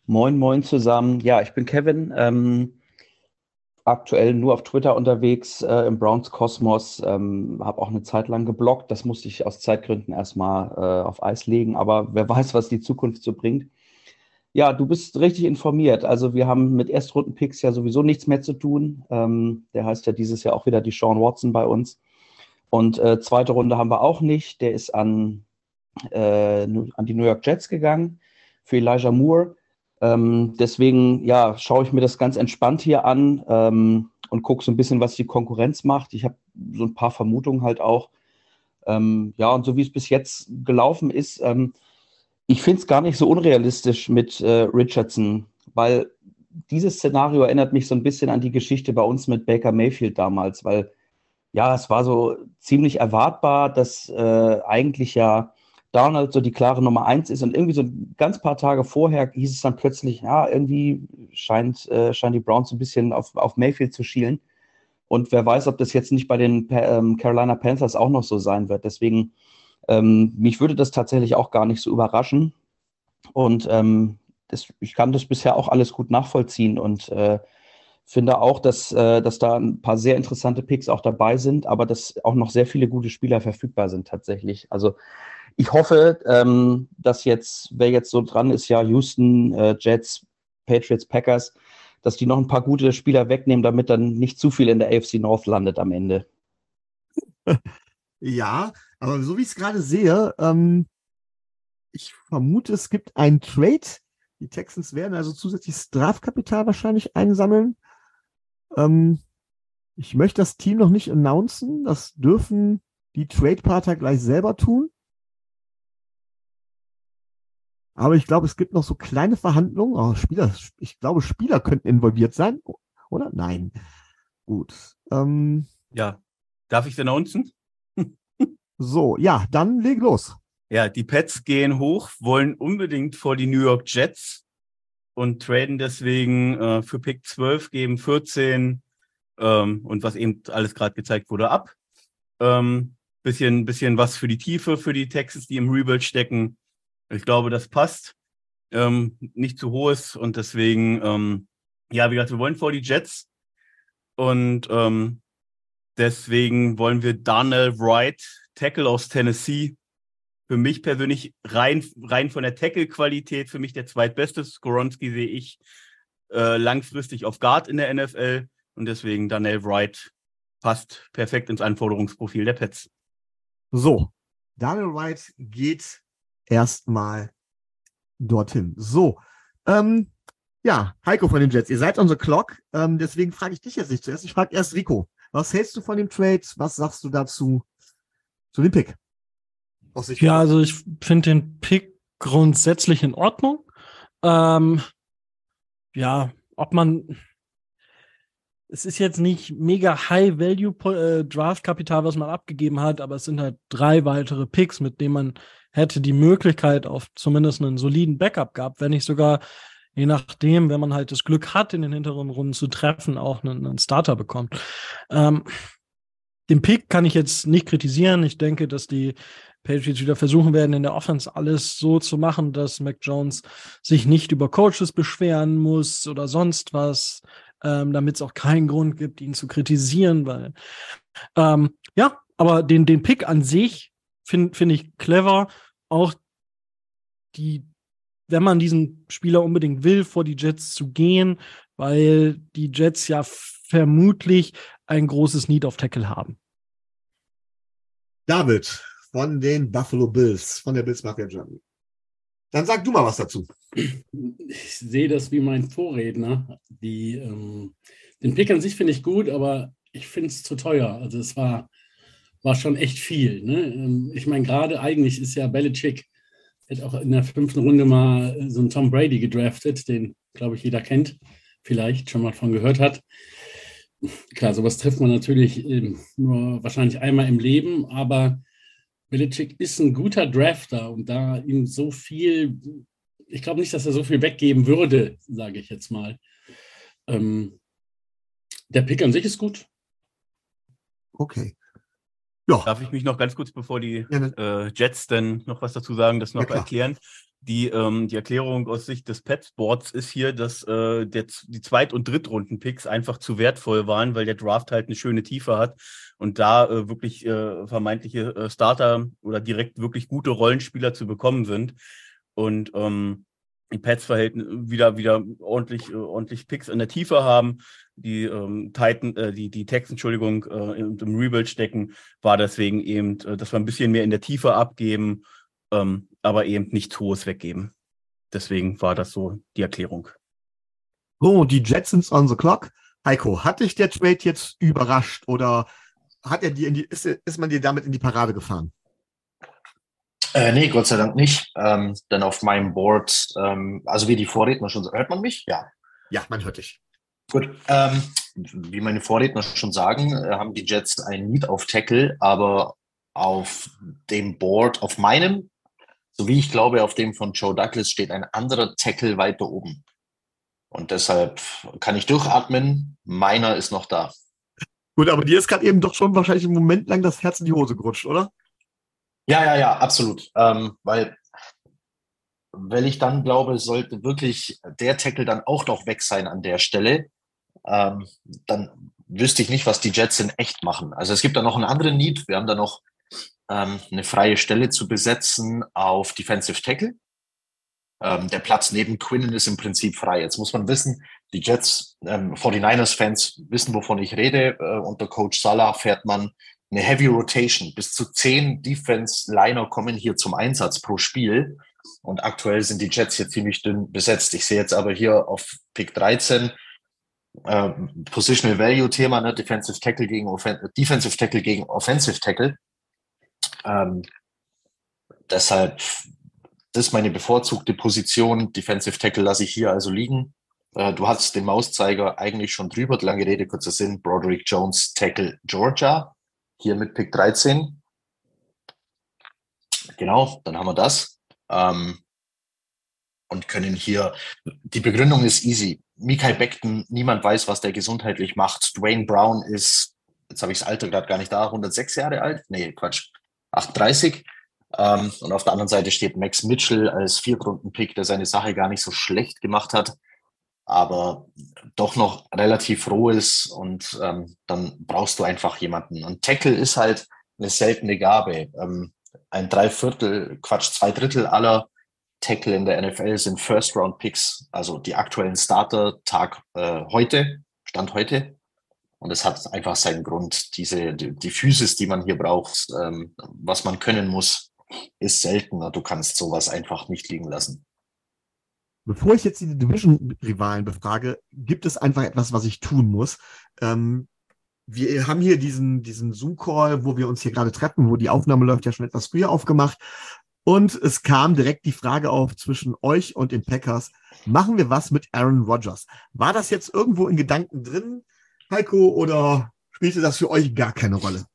Moin, moin zusammen. Ja, ich bin Kevin. Ähm, aktuell nur auf Twitter unterwegs äh, im Browns Kosmos, ähm, habe auch eine Zeit lang geblockt. Das musste ich aus Zeitgründen erstmal äh, auf Eis legen, aber wer weiß, was die Zukunft so bringt. Ja, du bist richtig informiert. Also wir haben mit Erstrunden-Picks ja sowieso nichts mehr zu tun. Ähm, der heißt ja dieses Jahr auch wieder die Sean Watson bei uns. Und äh, zweite Runde haben wir auch nicht. Der ist an, äh, an die New York Jets gegangen für Elijah Moore. Ähm, deswegen, ja, schaue ich mir das ganz entspannt hier an ähm, und gucke so ein bisschen, was die Konkurrenz macht. Ich habe so ein paar Vermutungen halt auch. Ähm, ja, und so wie es bis jetzt gelaufen ist, ähm, ich finde es gar nicht so unrealistisch mit äh, Richardson, weil dieses Szenario erinnert mich so ein bisschen an die Geschichte bei uns mit Baker Mayfield damals, weil ja, es war so ziemlich erwartbar, dass äh, eigentlich ja Donald so die klare Nummer eins ist und irgendwie so ganz paar Tage vorher hieß es dann plötzlich, ja, irgendwie scheint, äh, scheint die Browns ein bisschen auf, auf Mayfield zu schielen. Und wer weiß, ob das jetzt nicht bei den ähm, Carolina Panthers auch noch so sein wird. Deswegen, ähm, mich würde das tatsächlich auch gar nicht so überraschen. Und ähm, das, ich kann das bisher auch alles gut nachvollziehen und äh, finde auch, dass, äh, dass da ein paar sehr interessante Picks auch dabei sind, aber dass auch noch sehr viele gute Spieler verfügbar sind tatsächlich. Also ich hoffe, ähm, dass jetzt, wer jetzt so dran ist, ja, Houston, äh, Jets, Patriots, Packers, dass die noch ein paar gute Spieler wegnehmen, damit dann nicht zu viel in der AFC North landet am Ende. Ja, aber so wie ich es gerade sehe, ähm, ich vermute, es gibt einen Trade. Die Texans werden also zusätzlich Strafkapital wahrscheinlich einsammeln. Ähm, ich möchte das Team noch nicht announcen. Das dürfen die Trade-Partner gleich selber tun. Aber ich glaube, es gibt noch so kleine Verhandlungen. Oh, Spieler, ich glaube, Spieler könnten involviert sein, oder? Nein. Gut. Ähm, ja. Darf ich denn unten? so, ja, dann leg los. Ja, die Pets gehen hoch, wollen unbedingt vor die New York Jets und traden deswegen äh, für Pick 12, geben 14 ähm, und was eben alles gerade gezeigt wurde ab. Ähm, bisschen, bisschen was für die Tiefe für die Texas, die im Rebuild stecken. Ich glaube, das passt. Ähm, nicht zu hohes und deswegen, ähm, ja, wie gesagt, wir wollen vor die Jets und ähm, deswegen wollen wir Darnell Wright, Tackle aus Tennessee. Für mich persönlich rein, rein von der Tackle-Qualität, für mich der zweitbeste. Skoronski sehe ich äh, langfristig auf Guard in der NFL und deswegen Darnell Wright passt perfekt ins Anforderungsprofil der Pets. So, Daniel White geht erstmal dorthin. So, ähm, ja, Heiko von den Jets, ihr seid on the clock, ähm, deswegen frage ich dich jetzt nicht zuerst. Ich frage erst Rico. Was hältst du von dem Trade? Was sagst du dazu zu dem Pick? Ja, also ich finde den Pick grundsätzlich in Ordnung. Ähm, ja, ob man es ist jetzt nicht mega High-Value-Draft-Kapital, was man abgegeben hat, aber es sind halt drei weitere Picks, mit denen man hätte die Möglichkeit auf zumindest einen soliden Backup gehabt, wenn nicht sogar, je nachdem, wenn man halt das Glück hat, in den hinteren Runden zu treffen, auch einen, einen Starter bekommt. Ähm, den Pick kann ich jetzt nicht kritisieren. Ich denke, dass die Patriots wieder versuchen werden, in der Offense alles so zu machen, dass Mac Jones sich nicht über Coaches beschweren muss oder sonst was ähm, damit es auch keinen Grund gibt, ihn zu kritisieren, weil ähm, ja, aber den, den Pick an sich finde find ich clever. Auch die, wenn man diesen Spieler unbedingt will, vor die Jets zu gehen, weil die Jets ja vermutlich ein großes Need auf Tackle haben. David von den Buffalo Bills, von der Bills Mafia Germany. Dann sag du mal was dazu. Ich sehe das wie mein Vorredner. Die, ähm, den Pick an sich finde ich gut, aber ich finde es zu teuer. Also es war, war schon echt viel. Ne? Ähm, ich meine, gerade eigentlich ist ja Belichick, hat auch in der fünften Runde mal so einen Tom Brady gedraftet, den, glaube ich, jeder kennt, vielleicht schon mal von gehört hat. Klar, sowas trifft man natürlich ähm, nur wahrscheinlich einmal im Leben, aber Belichick ist ein guter Drafter und da ihm so viel, ich glaube nicht, dass er so viel weggeben würde, sage ich jetzt mal. Ähm, der Pick an sich ist gut. Okay. Ja. Darf ich mich noch ganz kurz, bevor die ja, ne. äh, Jets denn noch was dazu sagen, das noch ja, erklären? Die, ähm, die Erklärung aus Sicht des Petsports ist hier, dass äh, der, die Zweit- und Drittrunden-Picks einfach zu wertvoll waren, weil der Draft halt eine schöne Tiefe hat und da äh, wirklich äh, vermeintliche äh, Starter oder direkt wirklich gute Rollenspieler zu bekommen sind. Und ähm, die Pets verhalten wieder wieder ordentlich äh, ordentlich Picks in der Tiefe haben. Die ähm, Titan, äh, die die Texans, Entschuldigung, äh, im, im Rebuild stecken, war deswegen eben, äh, dass wir ein bisschen mehr in der Tiefe abgeben ähm, aber eben nichts Hohes weggeben. Deswegen war das so die Erklärung. So, die Jetsons on the clock. Heiko, hat dich der Trade jetzt überrascht oder hat er dir in die, ist, ist man dir damit in die Parade gefahren? Äh, nee, Gott sei Dank nicht. Ähm, denn auf meinem Board, ähm, also wie die Vorredner schon sagen, hört man mich? Ja. Ja, man hört dich. Gut. Ähm, wie meine Vorredner schon sagen, äh, haben die Jets ein Need auf Tackle, aber auf dem Board, auf meinem so wie ich glaube, auf dem von Joe Douglas steht ein anderer Tackle weiter oben. Und deshalb kann ich durchatmen. Meiner ist noch da. Gut, aber dir ist gerade eben doch schon wahrscheinlich einen Moment lang das Herz in die Hose gerutscht, oder? Ja, ja, ja, absolut. Ähm, weil, weil ich dann glaube, sollte wirklich der Tackle dann auch noch weg sein an der Stelle, ähm, dann wüsste ich nicht, was die Jets in echt machen. Also es gibt da noch einen anderen Need. Wir haben da noch ähm, eine freie Stelle zu besetzen auf Defensive Tackle. Ähm, der Platz neben Quinnen ist im Prinzip frei. Jetzt muss man wissen, die Jets, ähm, 49ers-Fans wissen, wovon ich rede. Äh, unter Coach Salah fährt man eine Heavy Rotation. Bis zu zehn Defense-Liner kommen hier zum Einsatz pro Spiel. Und aktuell sind die Jets hier ziemlich dünn besetzt. Ich sehe jetzt aber hier auf Pick 13 äh, Positional Value Thema, ne? Defensive Tackle gegen Offen Defensive Tackle gegen Offensive Tackle. Ähm, deshalb, das ist meine bevorzugte Position. Defensive Tackle lasse ich hier also liegen. Äh, du hast den Mauszeiger eigentlich schon drüber. Lange Rede, kurzer Sinn. Broderick Jones, Tackle Georgia. Hier mit Pick 13. Genau, dann haben wir das. Ähm, und können hier, die Begründung ist easy. Mikael Beckton, niemand weiß, was der gesundheitlich macht. Dwayne Brown ist, jetzt habe ich das Alter gerade gar nicht da, 106 Jahre alt? Nee, Quatsch. 38. Ähm, und auf der anderen Seite steht Max Mitchell als Viertrunden-Pick, der seine Sache gar nicht so schlecht gemacht hat, aber doch noch relativ roh ist und ähm, dann brauchst du einfach jemanden. Und Tackle ist halt eine seltene Gabe. Ähm, ein Dreiviertel, Quatsch, zwei Drittel aller Tackle in der NFL sind First-Round-Picks, also die aktuellen Starter Tag äh, heute, Stand heute. Und es hat einfach seinen Grund. Diese, die, Physis, die man hier braucht, ähm, was man können muss, ist seltener. Du kannst sowas einfach nicht liegen lassen. Bevor ich jetzt die Division-Rivalen befrage, gibt es einfach etwas, was ich tun muss. Ähm, wir haben hier diesen, diesen Zoom-Call, wo wir uns hier gerade treffen, wo die Aufnahme läuft ja schon etwas früher aufgemacht. Und es kam direkt die Frage auf zwischen euch und den Packers. Machen wir was mit Aaron Rodgers? War das jetzt irgendwo in Gedanken drin, Heiko, oder spielte das für euch gar keine Rolle?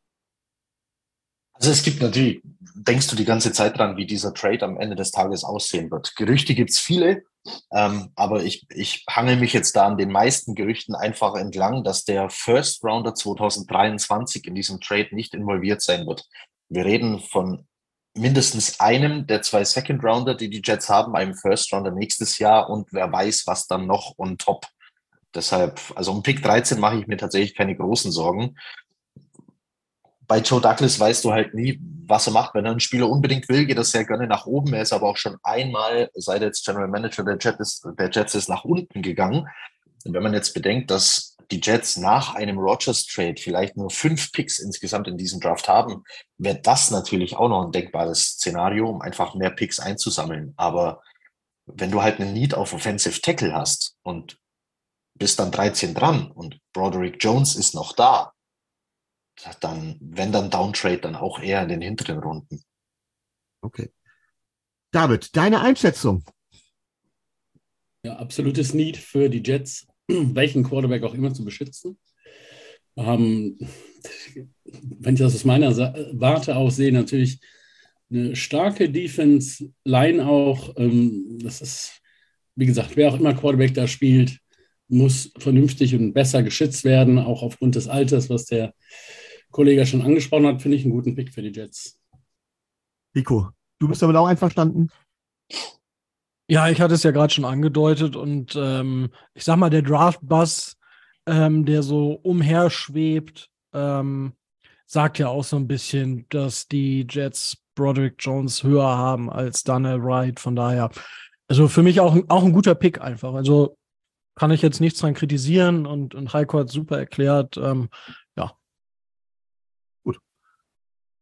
Also es gibt natürlich, denkst du die ganze Zeit dran, wie dieser Trade am Ende des Tages aussehen wird. Gerüchte gibt's viele, ähm, aber ich, ich hangel mich jetzt da an den meisten Gerüchten einfach entlang, dass der First Rounder 2023 in diesem Trade nicht involviert sein wird. Wir reden von mindestens einem der zwei Second Rounder, die die Jets haben, einem First Rounder nächstes Jahr und wer weiß, was dann noch on top. Deshalb, also um Pick 13 mache ich mir tatsächlich keine großen Sorgen bei Joe Douglas weißt du halt nie, was er macht. Wenn er einen Spieler unbedingt will, geht er sehr gerne nach oben. Er ist aber auch schon einmal, seit er jetzt General Manager der Jets ist, der Jets ist nach unten gegangen. Und wenn man jetzt bedenkt, dass die Jets nach einem Rogers-Trade vielleicht nur fünf Picks insgesamt in diesem Draft haben, wäre das natürlich auch noch ein denkbares Szenario, um einfach mehr Picks einzusammeln. Aber wenn du halt einen Need auf Offensive Tackle hast und bist dann 13 dran und Broderick Jones ist noch da, dann, wenn dann Downtrade, dann auch eher in den hinteren Runden. Okay. David, deine Einschätzung? Ja, absolutes Need für die Jets, welchen Quarterback auch immer zu beschützen. Ähm, wenn ich das aus meiner Warte aus sehe, natürlich eine starke Defense-Line auch. Ähm, das ist, wie gesagt, wer auch immer Quarterback da spielt, muss vernünftig und besser geschützt werden, auch aufgrund des Alters, was der Kollege schon angesprochen hat, finde ich einen guten Pick für die Jets. Rico, du bist damit auch einverstanden? Ja, ich hatte es ja gerade schon angedeutet und ähm, ich sag mal, der Draft-Bus, ähm, der so umherschwebt, ähm, sagt ja auch so ein bisschen, dass die Jets Broderick Jones höher haben als Daniel Wright. Von daher, also für mich auch, auch ein guter Pick einfach. Also kann ich jetzt nichts dran kritisieren und, und Heiko hat super erklärt. Ähm,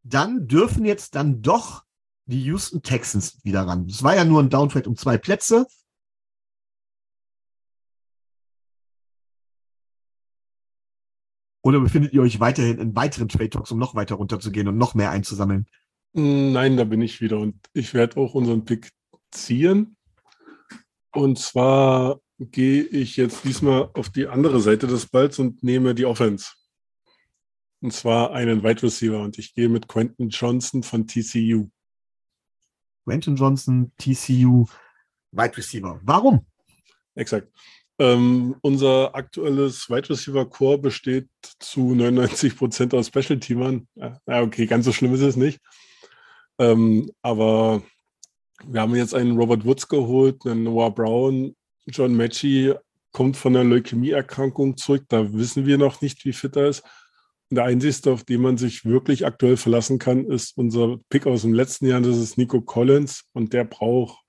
dann dürfen jetzt dann doch die Houston Texans wieder ran. Es war ja nur ein Downtrade um zwei Plätze. Oder befindet ihr euch weiterhin in weiteren Trade Talks, um noch weiter runterzugehen und noch mehr einzusammeln? Nein, da bin ich wieder und ich werde auch unseren Pick ziehen. Und zwar gehe ich jetzt diesmal auf die andere Seite des Balls und nehme die Offense. Und zwar einen Wide Receiver. Und ich gehe mit Quentin Johnson von TCU. Quentin Johnson, TCU, Wide Receiver. Warum? Exakt. Ähm, unser aktuelles Wide Receiver Core besteht zu 99 Prozent aus Special Teamern. Ja, okay, ganz so schlimm ist es nicht. Ähm, aber wir haben jetzt einen Robert Woods geholt, einen Noah Brown, John Matchy kommt von einer Leukämieerkrankung zurück. Da wissen wir noch nicht, wie fit er ist. Der einzige, auf den man sich wirklich aktuell verlassen kann, ist unser Pick aus dem letzten Jahr. Das ist Nico Collins und der braucht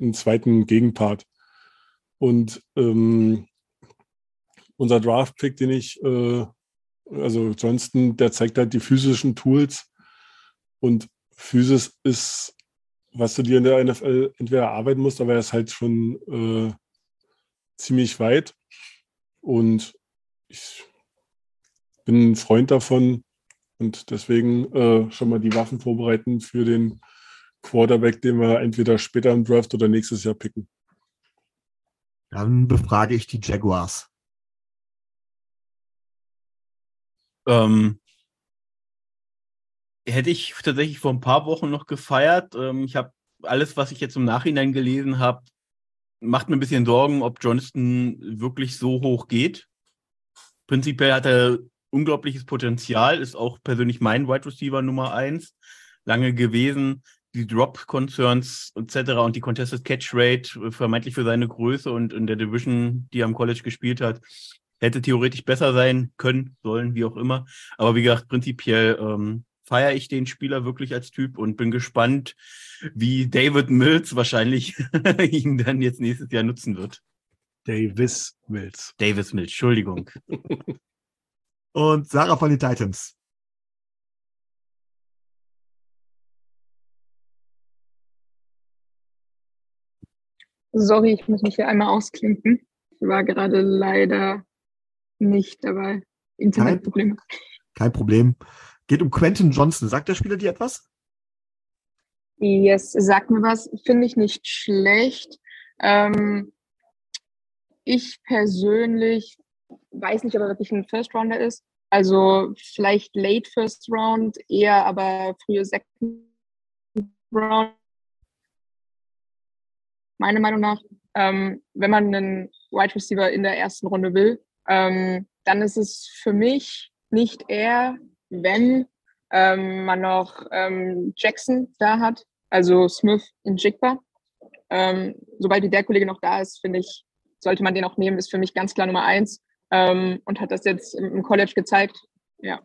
einen zweiten Gegenpart. Und ähm, unser Draft-Pick, den ich, äh, also Johnston, der zeigt halt die physischen Tools. Und Physis ist, was du dir in der NFL entweder erarbeiten musst, aber er ist halt schon äh, ziemlich weit. Und ich bin ein Freund davon und deswegen äh, schon mal die Waffen vorbereiten für den Quarterback, den wir entweder später im Draft oder nächstes Jahr picken. Dann befrage ich die Jaguars. Ähm, hätte ich tatsächlich vor ein paar Wochen noch gefeiert. Ähm, ich habe alles, was ich jetzt im Nachhinein gelesen habe, macht mir ein bisschen Sorgen, ob Johnston wirklich so hoch geht. Prinzipiell hat er unglaubliches Potenzial, ist auch persönlich mein Wide Receiver Nummer eins lange gewesen. Die Drop-Concerns etc. und die Contested Catch Rate, äh, vermeintlich für seine Größe und in der Division, die er am College gespielt hat, hätte theoretisch besser sein können, sollen, wie auch immer. Aber wie gesagt, prinzipiell ähm, feiere ich den Spieler wirklich als Typ und bin gespannt, wie David Mills wahrscheinlich ihn dann jetzt nächstes Jahr nutzen wird. Davis Mills. Davis Mills, Entschuldigung. Und Sarah von den Titans. Sorry, ich muss mich hier einmal ausklinken. Ich war gerade leider nicht dabei. Internetprobleme. Kein Problem. Geht um Quentin Johnson. Sagt der Spieler dir etwas? Yes, sag mir was. Finde ich nicht schlecht. Ähm, ich persönlich weiß nicht, ob er wirklich ein First Rounder ist. Also vielleicht late First Round, eher aber frühe Second Round. Meiner Meinung nach, ähm, wenn man einen Wide Receiver in der ersten Runde will, ähm, dann ist es für mich nicht er, wenn ähm, man noch ähm, Jackson da hat, also Smith in Jigba. Ähm, sobald der Kollege noch da ist, finde ich, sollte man den auch nehmen, ist für mich ganz klar Nummer eins ähm, und hat das jetzt im, im College gezeigt. Ja.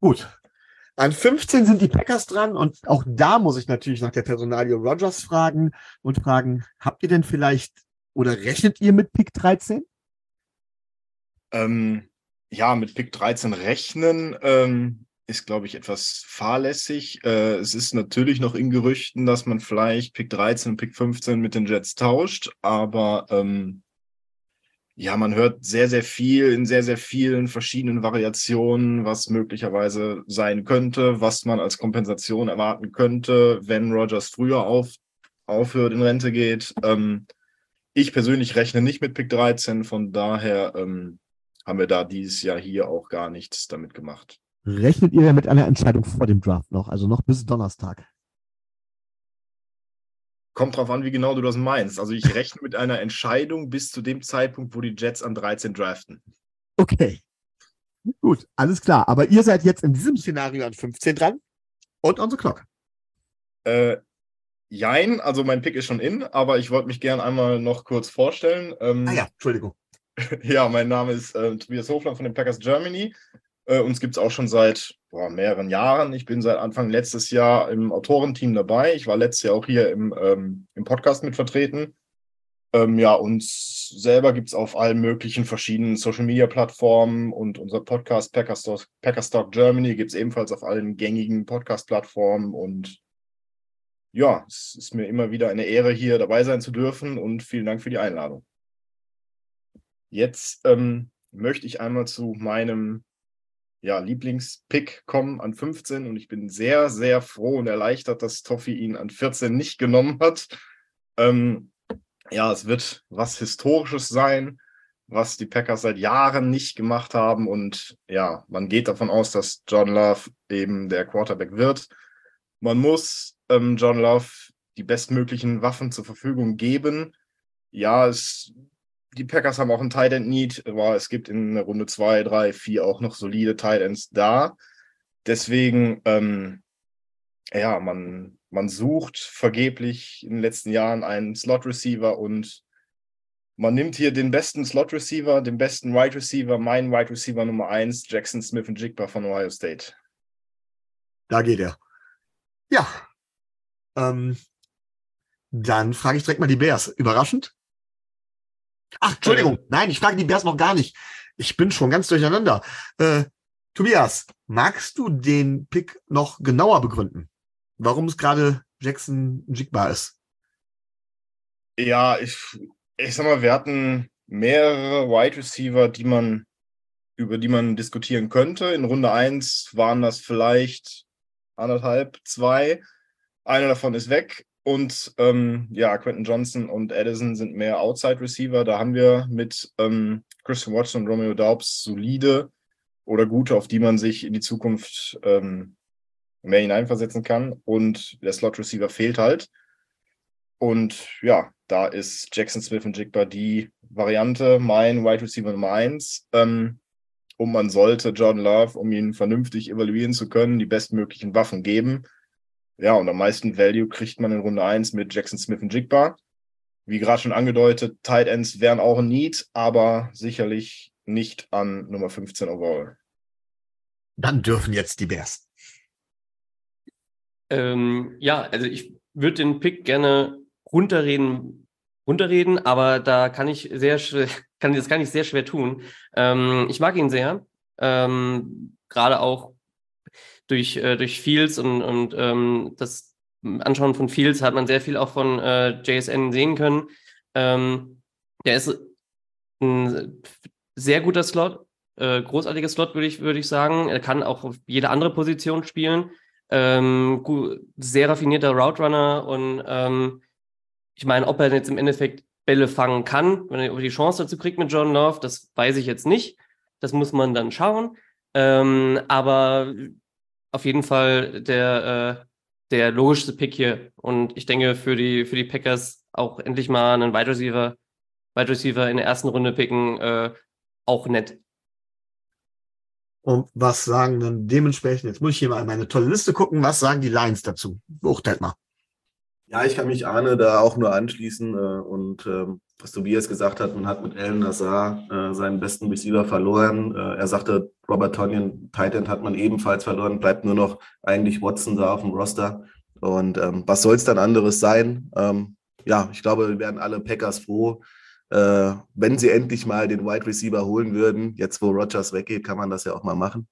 Gut. An 15 sind die Packers dran und auch da muss ich natürlich nach der Personalie Rogers fragen und fragen, habt ihr denn vielleicht oder rechnet ihr mit Pick 13? Ähm, ja, mit Pick 13 rechnen ähm, ist, glaube ich, etwas fahrlässig. Äh, es ist natürlich noch in Gerüchten, dass man vielleicht Pick 13 und Pick 15 mit den Jets tauscht, aber ähm, ja, man hört sehr, sehr viel in sehr, sehr vielen verschiedenen Variationen, was möglicherweise sein könnte, was man als Kompensation erwarten könnte, wenn Rogers früher auf, aufhört, in Rente geht. Ähm, ich persönlich rechne nicht mit Pick 13, von daher ähm, haben wir da dieses Jahr hier auch gar nichts damit gemacht. Rechnet ihr mit einer Entscheidung vor dem Draft noch, also noch bis Donnerstag? Kommt drauf an, wie genau du das meinst. Also ich rechne mit einer Entscheidung bis zu dem Zeitpunkt, wo die Jets an 13 draften. Okay. Gut, alles klar. Aber ihr seid jetzt in diesem Szenario an 15 dran und on the clock. Äh, jein, also mein Pick ist schon in, aber ich wollte mich gern einmal noch kurz vorstellen. Ähm, ah ja, Entschuldigung. ja, mein Name ist äh, Tobias Hofland von den Packers Germany. Äh, uns gibt es auch schon seit boah, mehreren Jahren. Ich bin seit Anfang letztes Jahr im Autorenteam dabei. Ich war letztes Jahr auch hier im, ähm, im Podcast mit vertreten. Ähm, ja, uns selber gibt es auf allen möglichen verschiedenen Social Media Plattformen und unser Podcast Packerstock, Packerstock Germany gibt es ebenfalls auf allen gängigen Podcast-Plattformen. Und ja, es ist mir immer wieder eine Ehre, hier dabei sein zu dürfen und vielen Dank für die Einladung. Jetzt ähm, möchte ich einmal zu meinem ja, Lieblingspick kommen an 15 und ich bin sehr, sehr froh und erleichtert, dass Toffi ihn an 14 nicht genommen hat. Ähm, ja, es wird was Historisches sein, was die Packers seit Jahren nicht gemacht haben und ja, man geht davon aus, dass John Love eben der Quarterback wird. Man muss ähm, John Love die bestmöglichen Waffen zur Verfügung geben. Ja, es die Packers haben auch einen Tight End Need, aber es gibt in Runde 2, 3, 4 auch noch solide Tight Ends da. Deswegen, ähm, ja, man, man sucht vergeblich in den letzten Jahren einen Slot Receiver und man nimmt hier den besten Slot Receiver, den besten Wide Receiver, meinen Wide Receiver Nummer 1, Jackson Smith und Jigba von Ohio State. Da geht er. Ja. Ähm, dann frage ich direkt mal die Bears. Überraschend? Ach, Entschuldigung. Nein, ich frage die Bears noch gar nicht. Ich bin schon ganz durcheinander. Äh, Tobias, magst du den Pick noch genauer begründen? Warum es gerade Jackson Jigba ist? Ja, ich, ich sag mal, wir hatten mehrere Wide Receiver, die man, über die man diskutieren könnte. In Runde 1 waren das vielleicht anderthalb, zwei. Einer davon ist weg. Und ähm, ja, Quentin Johnson und Addison sind mehr Outside Receiver. Da haben wir mit ähm, Christian Watson und Romeo Daubs solide oder gute, auf die man sich in die Zukunft ähm, mehr hineinversetzen kann. Und der Slot Receiver fehlt halt. Und ja, da ist Jackson Smith und Jigba die Variante, mein Wide Receiver Nummer 1. Ähm, und man sollte Jordan Love, um ihn vernünftig evaluieren zu können, die bestmöglichen Waffen geben. Ja, und am meisten Value kriegt man in Runde 1 mit Jackson Smith und Jigba. Wie gerade schon angedeutet, Tight Ends wären auch ein Need, aber sicherlich nicht an Nummer 15 overall. Dann dürfen jetzt die Bears. Ähm, ja, also ich würde den Pick gerne runterreden, runterreden, aber da kann ich sehr kann, das kann ich sehr schwer tun. Ähm, ich mag ihn sehr. Ähm, Gerade auch durch, äh, durch Fields und, und ähm, das Anschauen von Fields hat man sehr viel auch von äh, JSN sehen können. Ähm, der ist ein sehr guter Slot, äh, großartiger Slot, würde ich, würde ich sagen. Er kann auch auf jede andere Position spielen. Ähm, gut, sehr raffinierter Route Runner und ähm, ich meine, ob er jetzt im Endeffekt Bälle fangen kann, wenn er die Chance dazu kriegt mit John Love, das weiß ich jetzt nicht. Das muss man dann schauen. Ähm, aber auf jeden Fall der, äh, der logischste Pick hier. Und ich denke, für die, für die Packers auch endlich mal einen Wide Receiver, Wide Receiver in der ersten Runde picken, äh, auch nett. Und was sagen dann dementsprechend, jetzt muss ich hier mal meine tolle Liste gucken, was sagen die Lions dazu? Beurteilt mal. Ja, ich kann mich Arne da auch nur anschließen. Äh, und ähm, was Tobias gesagt hat, man hat mit Alan Nassar äh, seinen besten Receiver verloren. Äh, er sagte, Robert Tonyan, Titan hat man ebenfalls verloren, bleibt nur noch eigentlich Watson da auf dem Roster. Und ähm, was soll es dann anderes sein? Ähm, ja, ich glaube, wir werden alle Packers froh, äh, wenn sie endlich mal den Wide Receiver holen würden. Jetzt, wo Rogers weggeht, kann man das ja auch mal machen.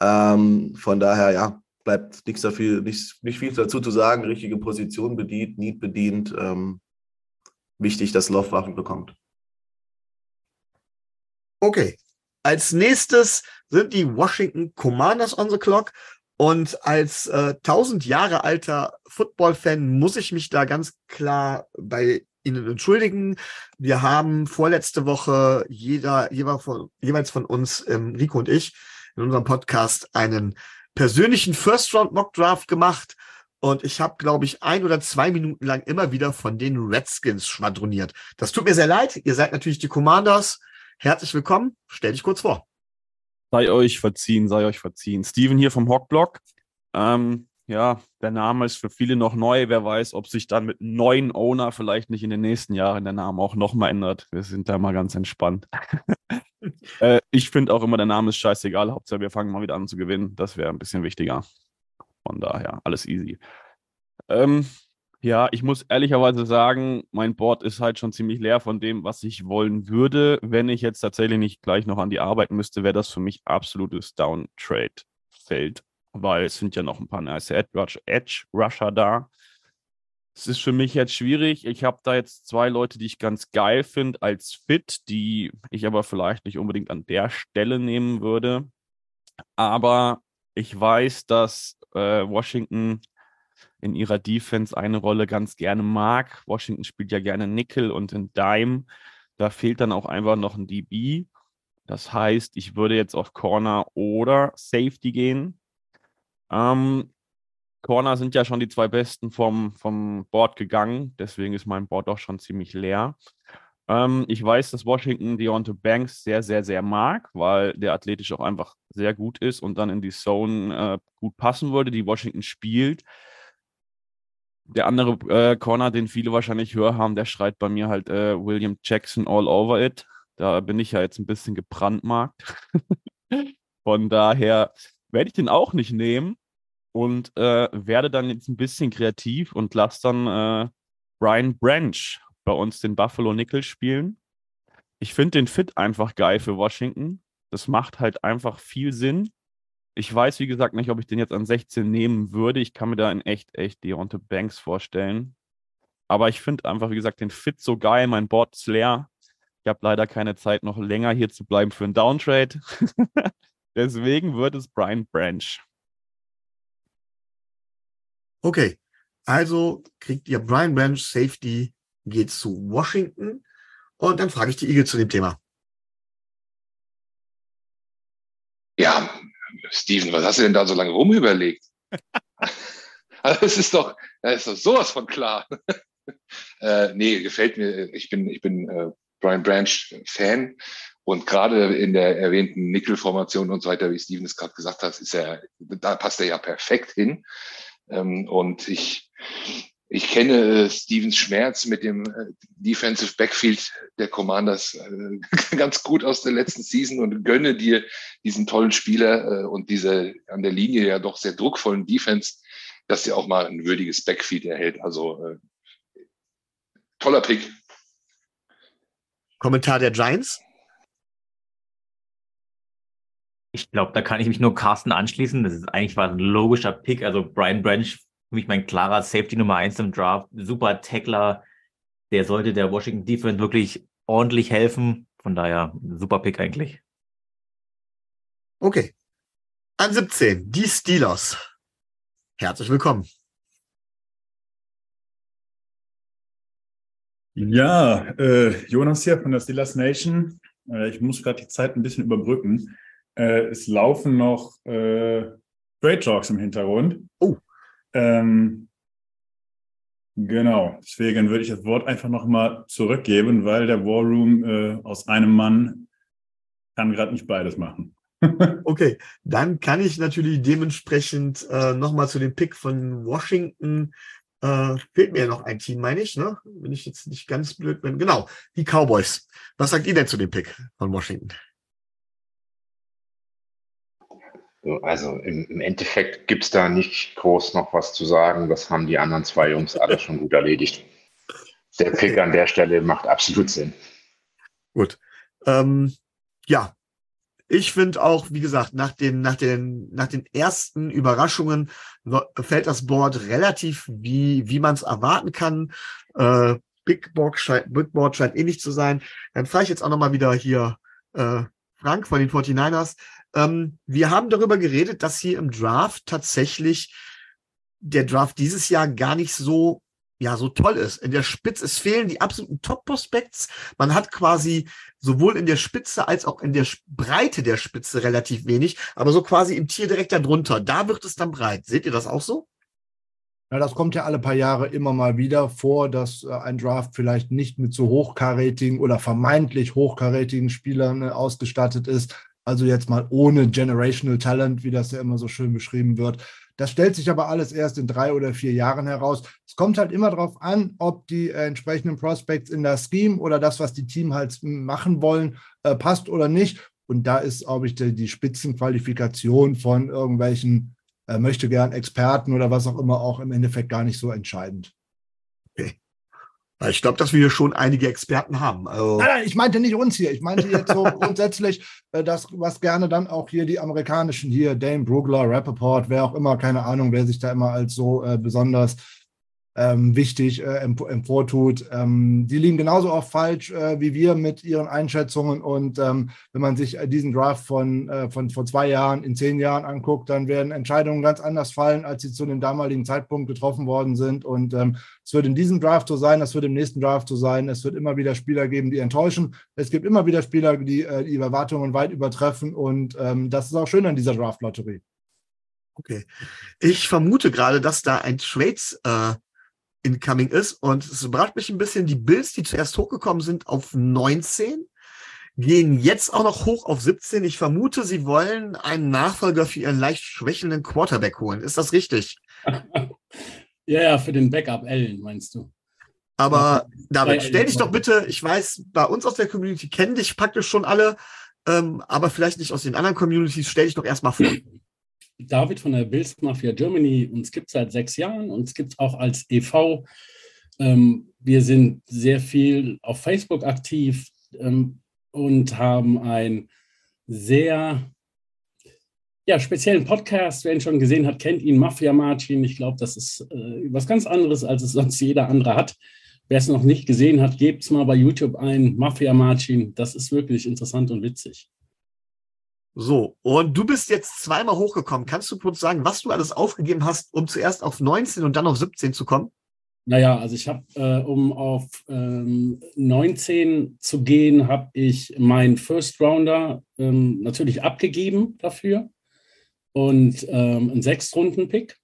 Ähm, von daher, ja, bleibt nichts dafür, nicht, nicht viel dazu zu sagen. Richtige Position bedient, Need bedient. Ähm, wichtig, dass Love Waffen bekommt. Okay. Als nächstes sind die Washington Commanders on the clock. Und als äh, 1000 Jahre alter Football-Fan muss ich mich da ganz klar bei Ihnen entschuldigen. Wir haben vorletzte Woche jeder, jeweils von, jeweils von uns, ähm, Rico und ich, in unserem Podcast einen persönlichen First-Round-Mock-Draft gemacht. Und ich habe, glaube ich, ein oder zwei Minuten lang immer wieder von den Redskins schwadroniert. Das tut mir sehr leid. Ihr seid natürlich die Commanders. Herzlich willkommen. Stell dich kurz vor. Sei euch verziehen, sei euch verziehen. Steven hier vom Hockblock. Ähm, ja, der Name ist für viele noch neu. Wer weiß, ob sich dann mit neuen Owner vielleicht nicht in den nächsten Jahren der Name auch nochmal ändert. Wir sind da mal ganz entspannt. äh, ich finde auch immer, der Name ist scheißegal. Hauptsache, wir fangen mal wieder an zu gewinnen. Das wäre ein bisschen wichtiger. Von daher, alles easy. Ähm, ja, ich muss ehrlicherweise sagen, mein Board ist halt schon ziemlich leer von dem, was ich wollen würde. Wenn ich jetzt tatsächlich nicht gleich noch an die Arbeit müsste, wäre das für mich absolutes Downtrade-Feld, weil es sind ja noch ein paar nice Edge-Rusher da. Es ist für mich jetzt schwierig. Ich habe da jetzt zwei Leute, die ich ganz geil finde als Fit, die ich aber vielleicht nicht unbedingt an der Stelle nehmen würde. Aber ich weiß, dass äh, Washington in ihrer Defense eine Rolle ganz gerne mag. Washington spielt ja gerne Nickel und in Dime. Da fehlt dann auch einfach noch ein DB. Das heißt, ich würde jetzt auf Corner oder Safety gehen. Ähm, Corner sind ja schon die zwei besten vom, vom Board gegangen. Deswegen ist mein Board auch schon ziemlich leer. Ähm, ich weiß, dass Washington Deontay Banks sehr, sehr, sehr mag, weil der athletisch auch einfach sehr gut ist und dann in die Zone äh, gut passen würde, die Washington spielt. Der andere äh, Corner, den viele wahrscheinlich höher haben, der schreit bei mir halt äh, William Jackson all over it. Da bin ich ja jetzt ein bisschen gebrandmarkt. Von daher werde ich den auch nicht nehmen und äh, werde dann jetzt ein bisschen kreativ und lasse dann äh, Brian Branch bei uns den Buffalo Nickel spielen. Ich finde den Fit einfach geil für Washington. Das macht halt einfach viel Sinn. Ich weiß, wie gesagt, nicht, ob ich den jetzt an 16 nehmen würde. Ich kann mir da in echt, echt Deontay Banks vorstellen. Aber ich finde einfach, wie gesagt, den Fit so geil. Mein Board ist leer. Ich habe leider keine Zeit, noch länger hier zu bleiben für einen Downtrade. Deswegen wird es Brian Branch. Okay, also kriegt ihr Brian Branch Safety, geht zu Washington. Und dann frage ich die Eagle zu dem Thema. Ja, Steven, was hast du denn da so lange rumüberlegt? also das ist doch, das ist doch sowas von klar. äh, nee, gefällt mir. Ich bin, ich bin äh, Brian Branch Fan und gerade in der erwähnten Nickel-Formation und so weiter, wie Steven es gerade gesagt hat, ist er, da passt er ja perfekt hin. Ähm, und ich, ich kenne äh, Stevens Schmerz mit dem äh, Defensive Backfield der Commanders äh, ganz gut aus der letzten Season und gönne dir diesen tollen Spieler äh, und diese an der Linie ja doch sehr druckvollen Defense, dass er auch mal ein würdiges Backfield erhält. Also äh, toller Pick. Kommentar der Giants? Ich glaube, da kann ich mich nur Carsten anschließen. Das ist eigentlich war ein logischer Pick. Also Brian Branch, für mich mein klarer Safety Nummer eins im Draft. Super Tackler. Der sollte der Washington Defense wirklich ordentlich helfen. Von daher, super Pick eigentlich. Okay. An 17, die Steelers. Herzlich willkommen. Ja, äh, Jonas hier von der Steelers Nation. Äh, ich muss gerade die Zeit ein bisschen überbrücken. Äh, es laufen noch äh, Trade Talks im Hintergrund. Oh. Ähm, genau, deswegen würde ich das Wort einfach nochmal zurückgeben, weil der War Room äh, aus einem Mann kann gerade nicht beides machen. Okay, dann kann ich natürlich dementsprechend äh, nochmal zu dem Pick von Washington. Äh, fehlt mir ja noch ein Team, meine ich, ne? Wenn ich jetzt nicht ganz blöd bin. Genau, die Cowboys. Was sagt ihr denn zu dem Pick von Washington? Also im, im Endeffekt gibt es da nicht groß noch was zu sagen. Das haben die anderen zwei Jungs alle schon gut erledigt. Der Pick an der Stelle macht absolut Sinn. Gut. Ähm, ja, ich finde auch, wie gesagt, nach den, nach den, nach den ersten Überraschungen fällt das Board relativ, wie, wie man es erwarten kann. Äh, Big, Board scheint, Big Board scheint ähnlich zu sein. Dann frage ich jetzt auch nochmal wieder hier äh, Frank von den 49ers. Ähm, wir haben darüber geredet, dass hier im Draft tatsächlich der Draft dieses Jahr gar nicht so ja so toll ist. In der Spitze, es fehlen die absoluten Top-Prospects. Man hat quasi sowohl in der Spitze als auch in der Breite der Spitze relativ wenig, aber so quasi im Tier direkt darunter. Da wird es dann breit. Seht ihr das auch so? Ja, das kommt ja alle paar Jahre immer mal wieder vor, dass äh, ein Draft vielleicht nicht mit so hochkarätigen oder vermeintlich hochkarätigen Spielern äh, ausgestattet ist. Also jetzt mal ohne Generational Talent, wie das ja immer so schön beschrieben wird. Das stellt sich aber alles erst in drei oder vier Jahren heraus. Es kommt halt immer darauf an, ob die äh, entsprechenden Prospects in das Scheme oder das, was die Team halt machen wollen, äh, passt oder nicht. Und da ist, glaube ich, die, die Spitzenqualifikation von irgendwelchen äh, möchte gern Experten oder was auch immer auch im Endeffekt gar nicht so entscheidend. Ich glaube, dass wir hier schon einige Experten haben. Also nein, nein, ich meinte nicht uns hier. Ich meinte jetzt so grundsätzlich, äh, das, was gerne dann auch hier die amerikanischen hier, Dane Brugler, Rappaport, wer auch immer, keine Ahnung, wer sich da immer als so äh, besonders ähm, wichtig äh, emportut. Ähm, die liegen genauso oft falsch äh, wie wir mit ihren Einschätzungen. Und ähm, wenn man sich äh, diesen Draft von, äh, von vor zwei Jahren in zehn Jahren anguckt, dann werden Entscheidungen ganz anders fallen, als sie zu dem damaligen Zeitpunkt getroffen worden sind. Und ähm, es wird in diesem Draft so sein, es wird im nächsten Draft so sein. Es wird immer wieder Spieler geben, die enttäuschen. Es gibt immer wieder Spieler, die äh, die Erwartungen weit übertreffen. Und ähm, das ist auch schön an dieser Draft-Lotterie. Okay. Ich vermute gerade, dass da ein Trades äh, incoming ist. Und es überrascht mich ein bisschen, die Bills, die zuerst hochgekommen sind auf 19, gehen jetzt auch noch hoch auf 17. Ich vermute, sie wollen einen Nachfolger für ihren leicht schwächelnden Quarterback holen. Ist das richtig? ja, ja, für den Backup Allen, meinst du? Aber David, stell dich doch bitte, ich weiß, bei uns aus der Community kennen dich praktisch schon alle, ähm, aber vielleicht nicht aus den anderen Communities, stell dich doch erstmal vor. David von der Bills Mafia Germany. Uns gibt es seit sechs Jahren. Uns gibt es auch als e.V. Ähm, wir sind sehr viel auf Facebook aktiv ähm, und haben einen sehr ja, speziellen Podcast. Wer ihn schon gesehen hat, kennt ihn, Mafia Martin. Ich glaube, das ist äh, was ganz anderes, als es sonst jeder andere hat. Wer es noch nicht gesehen hat, gebt es mal bei YouTube ein, Mafia Martin. Das ist wirklich interessant und witzig. So, und du bist jetzt zweimal hochgekommen. Kannst du kurz sagen, was du alles aufgegeben hast, um zuerst auf 19 und dann auf 17 zu kommen? Naja, also ich habe, äh, um auf ähm, 19 zu gehen, habe ich meinen First Rounder ähm, natürlich abgegeben dafür und ähm, einen Sechstrunden-Pick.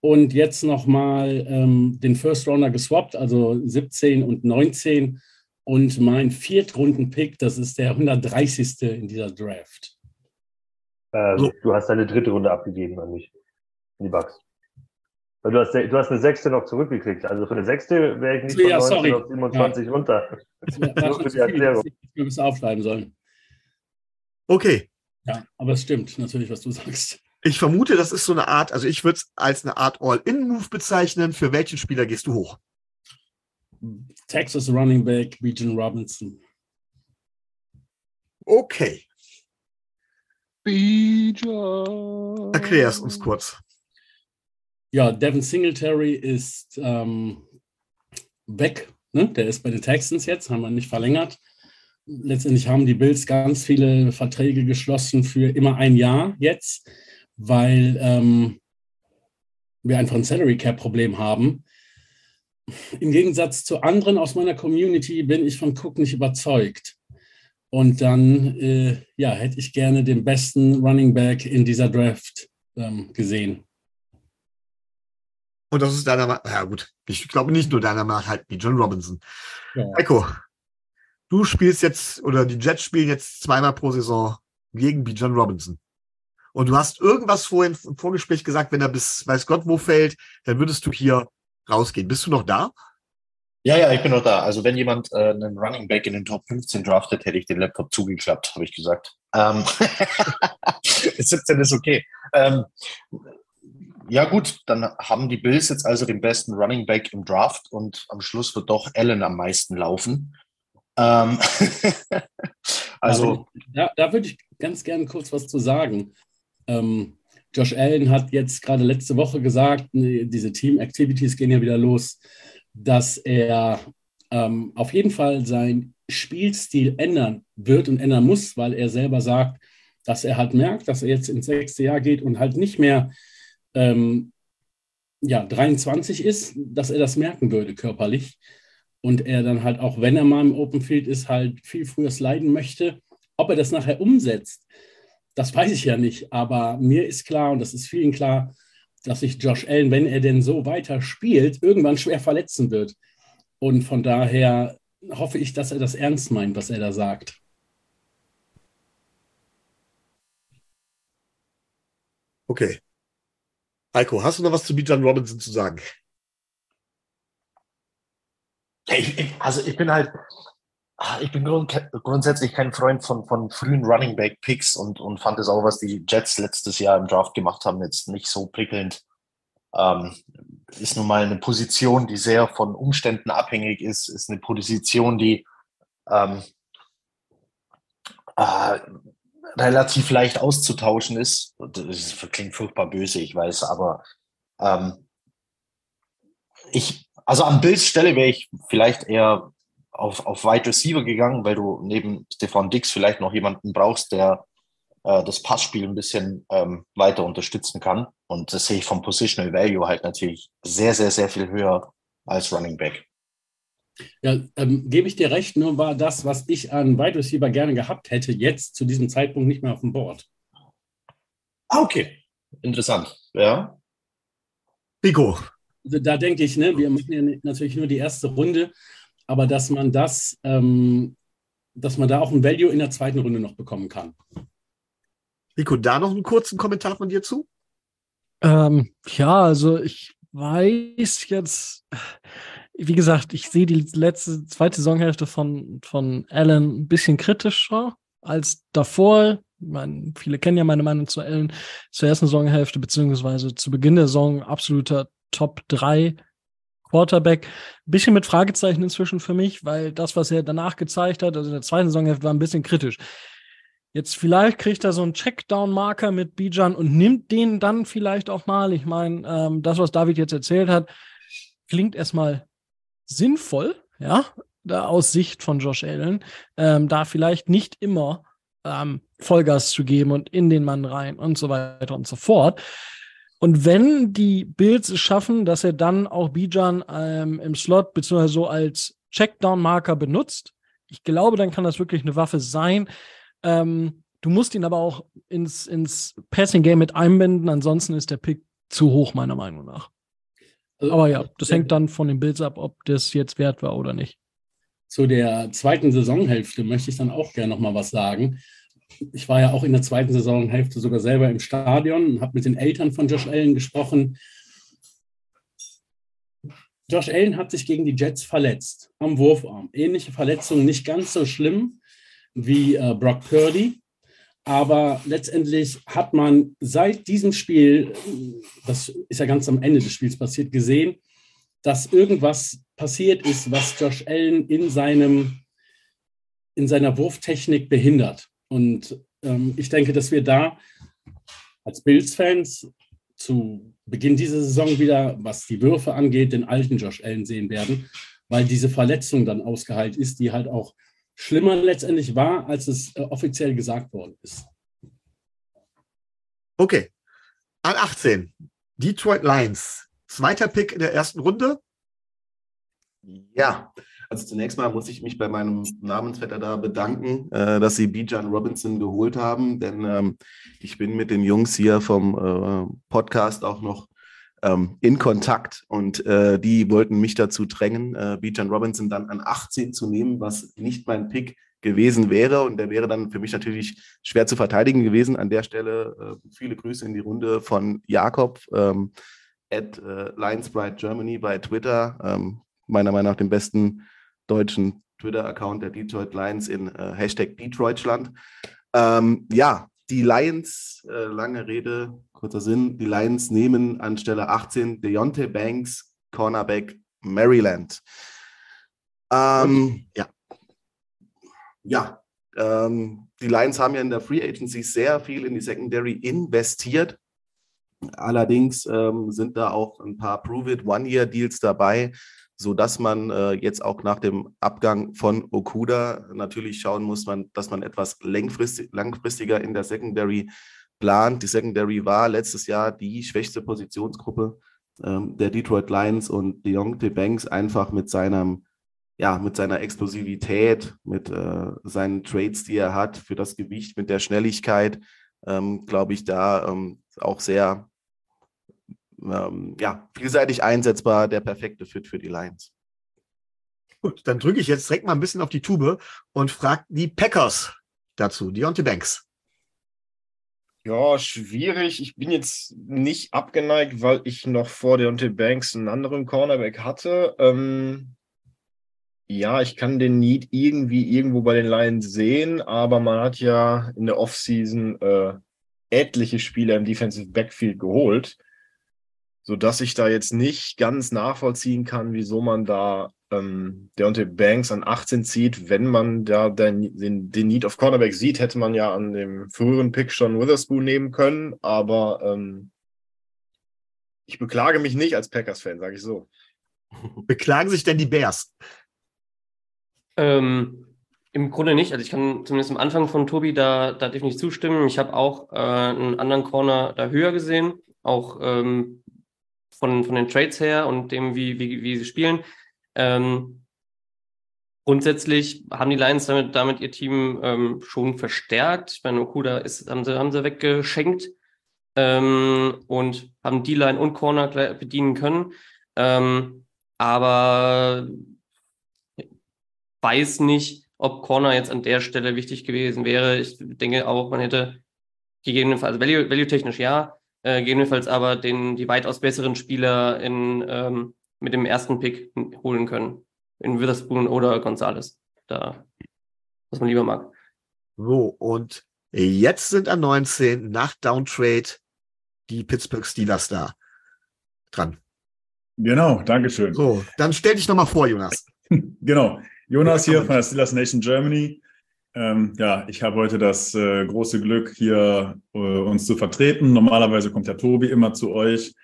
Und jetzt nochmal ähm, den First Rounder geswappt, also 17 und 19. Und mein Viertrunden-Pick, das ist der 130. in dieser Draft. Ähm, so. Du hast deine dritte Runde abgegeben an mich. In die Bugs. Weil du hast, du hast eine sechste noch zurückgekriegt. Also für eine sechste wäre ich nicht von ja, 19 sorry. auf 27 ja. runter. Nur für die Erklärung. Wir müssen aufschreiben sollen. Okay. Ja, aber es stimmt natürlich, was du sagst. Ich vermute, das ist so eine Art, also ich würde es als eine Art All-In-Move bezeichnen. Für welchen Spieler gehst du hoch? Texas Running Back, Region Robinson. Okay. Bijan. Erklär es uns kurz. Ja, Devin Singletary ist ähm, weg. Ne? Der ist bei den Texans jetzt, haben wir nicht verlängert. Letztendlich haben die Bills ganz viele Verträge geschlossen für immer ein Jahr jetzt, weil ähm, wir einfach ein Salary Cap Problem haben. Im Gegensatz zu anderen aus meiner Community bin ich von Cook nicht überzeugt. Und dann äh, ja, hätte ich gerne den besten Running Back in dieser Draft ähm, gesehen. Und das ist deiner Meinung Ja, gut. Ich glaube nicht nur deiner Meinung halt wie John Robinson. Ja. Echo, du spielst jetzt, oder die Jets spielen jetzt zweimal pro Saison gegen Bijan Robinson. Und du hast irgendwas vorhin im Vorgespräch gesagt, wenn er bis weiß Gott wo fällt, dann würdest du hier rausgehen. Bist du noch da? Ja, ja, ich bin noch da. Also wenn jemand äh, einen Running Back in den Top 15 draftet, hätte ich den Laptop zugeklappt, habe ich gesagt. Ähm 17 ist okay. Ähm, ja gut, dann haben die Bills jetzt also den besten Running Back im Draft und am Schluss wird doch Allen am meisten laufen. Ähm also da, da würde ich ganz gerne kurz was zu sagen. Ähm, Josh Allen hat jetzt gerade letzte Woche gesagt, diese Team Activities gehen ja wieder los, dass er ähm, auf jeden Fall seinen Spielstil ändern wird und ändern muss, weil er selber sagt, dass er halt merkt, dass er jetzt ins sechste Jahr geht und halt nicht mehr ähm, ja, 23 ist, dass er das merken würde körperlich. Und er dann halt auch, wenn er mal im Open Field ist, halt viel früher sliden möchte. Ob er das nachher umsetzt, das weiß ich ja nicht. Aber mir ist klar, und das ist vielen klar, dass sich Josh Allen, wenn er denn so weiter spielt, irgendwann schwer verletzen wird. Und von daher hoffe ich, dass er das ernst meint, was er da sagt. Okay. Heiko, hast du noch was zu Bijan Robinson zu sagen? Ich, ich, also ich bin halt, ich bin grund, grundsätzlich kein Freund von, von frühen Running Back Picks und, und fand es auch, was die Jets letztes Jahr im Draft gemacht haben, jetzt nicht so prickelnd. Ähm, ist nun mal eine Position, die sehr von Umständen abhängig ist, ist eine Position, die ähm, äh, relativ leicht auszutauschen ist. Das klingt furchtbar böse, ich weiß, aber ähm, ich, also an Bills Stelle wäre ich vielleicht eher auf, auf Wide Receiver gegangen, weil du neben Stefan Dix vielleicht noch jemanden brauchst, der äh, das Passspiel ein bisschen ähm, weiter unterstützen kann. Und das sehe ich vom Positional Value halt natürlich sehr, sehr, sehr viel höher als Running Back. Ja, ähm, gebe ich dir recht, nur war das, was ich an Wide Receiver gerne gehabt hätte, jetzt zu diesem Zeitpunkt nicht mehr auf dem Board. Ah, okay. Interessant. Ja. Rico. Also da denke ich, ne, wir machen ja natürlich nur die erste Runde, aber dass man das, ähm, dass man da auch ein Value in der zweiten Runde noch bekommen kann. Rico, da noch einen kurzen Kommentar von dir zu? Ähm, ja, also ich weiß jetzt, wie gesagt, ich sehe die letzte, zweite Saisonhälfte von, von Allen ein bisschen kritischer als davor. Meine, viele kennen ja meine Meinung zu Allen zur ersten Saisonhälfte, beziehungsweise zu Beginn der Saison absoluter Top 3 Quarterback. Ein bisschen mit Fragezeichen inzwischen für mich, weil das, was er danach gezeigt hat, also in der zweiten Saisonhälfte, war ein bisschen kritisch. Jetzt vielleicht kriegt er so einen Checkdown-Marker mit Bijan und nimmt den dann vielleicht auch mal. Ich meine, ähm, das, was David jetzt erzählt hat, klingt erstmal sinnvoll, ja, da aus Sicht von Josh Allen, ähm, da vielleicht nicht immer ähm, Vollgas zu geben und in den Mann rein und so weiter und so fort. Und wenn die Bills es schaffen, dass er dann auch Bijan ähm, im Slot beziehungsweise so als Checkdown-Marker benutzt, ich glaube, dann kann das wirklich eine Waffe sein. Ähm, du musst ihn aber auch ins, ins Passing-Game mit einbinden, ansonsten ist der Pick zu hoch, meiner Meinung nach. Also, aber ja, das hängt dann von den Bills ab, ob das jetzt wert war oder nicht. Zu der zweiten Saisonhälfte möchte ich dann auch gerne noch mal was sagen. Ich war ja auch in der zweiten Saisonhälfte sogar selber im Stadion und habe mit den Eltern von Josh Allen gesprochen. Josh Allen hat sich gegen die Jets verletzt am Wurfarm. Ähnliche Verletzungen, nicht ganz so schlimm wie äh, Brock Purdy. Aber letztendlich hat man seit diesem Spiel, das ist ja ganz am Ende des Spiels passiert, gesehen, dass irgendwas passiert ist, was Josh Allen in, seinem, in seiner Wurftechnik behindert. Und ähm, ich denke, dass wir da als Bills-Fans zu Beginn dieser Saison wieder, was die Würfe angeht, den alten Josh Allen sehen werden, weil diese Verletzung dann ausgeheilt ist, die halt auch schlimmer letztendlich war, als es äh, offiziell gesagt worden ist. Okay. An 18. Detroit Lions. Zweiter Pick in der ersten Runde. Ja, also zunächst mal muss ich mich bei meinem Namensvetter da bedanken, äh, dass sie Bijan Robinson geholt haben, denn ähm, ich bin mit den Jungs hier vom äh, Podcast auch noch ähm, in Kontakt. Und äh, die wollten mich dazu drängen, äh, Bijan Robinson dann an 18 zu nehmen, was nicht mein Pick gewesen wäre. Und der wäre dann für mich natürlich schwer zu verteidigen gewesen. An der Stelle äh, viele Grüße in die Runde von Jakob ähm, at äh, Lionsbright Germany bei Twitter, ähm, meiner Meinung nach dem besten deutschen Twitter-Account der Detroit Lions in äh, Hashtag Detroitschland. Ähm, ja, die Lions, äh, lange Rede, kurzer Sinn, die Lions nehmen an Stelle 18 Deontay Banks, Cornerback Maryland. Ähm, ja. Ja, ähm, die Lions haben ja in der Free Agency sehr viel in die Secondary investiert. Allerdings ähm, sind da auch ein paar Prove-It One-Year-Deals dabei, sodass man äh, jetzt auch nach dem Abgang von Okuda natürlich schauen muss, man, dass man etwas langfristig, langfristiger in der Secondary plant. Die Secondary war letztes Jahr die schwächste Positionsgruppe ähm, der Detroit Lions und Deontay Banks einfach mit seinem ja, mit seiner Explosivität, mit äh, seinen Trades, die er hat, für das Gewicht, mit der Schnelligkeit, ähm, glaube ich, da ähm, auch sehr ähm, ja, vielseitig einsetzbar, der perfekte Fit für die Lions. Gut, dann drücke ich jetzt direkt mal ein bisschen auf die Tube und frage die Packers dazu, Deontay Banks. Ja, schwierig. Ich bin jetzt nicht abgeneigt, weil ich noch vor Deontay Banks einen anderen Cornerback hatte. Ähm, ja, ich kann den Need irgendwie irgendwo bei den Lions sehen, aber man hat ja in der Offseason äh, etliche Spieler im Defensive Backfield geholt, sodass ich da jetzt nicht ganz nachvollziehen kann, wieso man da ähm, Deontay Banks an 18 zieht. Wenn man da den, den, den Need of Cornerback sieht, hätte man ja an dem früheren Pick schon Witherspoon nehmen können, aber ähm, ich beklage mich nicht als Packers-Fan, sage ich so. Beklagen sich denn die Bears? Ähm, Im Grunde nicht. Also ich kann zumindest am Anfang von Tobi da, da definitiv zustimmen. Ich habe auch äh, einen anderen Corner da höher gesehen, auch ähm, von, von den Trades her und dem, wie, wie, wie sie spielen. Ähm, grundsätzlich haben die Lions damit, damit ihr Team ähm, schon verstärkt. Ich meine, Okuda ist, haben sie, haben sie weggeschenkt ähm, und haben D-Line und Corner bedienen können. Ähm, aber weiß nicht, ob Corner jetzt an der Stelle wichtig gewesen wäre. Ich denke auch, man hätte gegebenenfalls, also value, value technisch ja, äh, gegebenenfalls aber den, die weitaus besseren Spieler in, ähm, mit dem ersten Pick holen können. In Witherspoon oder Gonzales. Da, was man lieber mag. So, und jetzt sind an 19 nach Downtrade die Pittsburgh Steelers da dran. Genau, Dankeschön. So, dann stell dich nochmal vor, Jonas. genau. Jonas hier von der Steelers Nation Germany. Ähm, ja, ich habe heute das äh, große Glück, hier äh, uns zu vertreten. Normalerweise kommt der Tobi immer zu euch.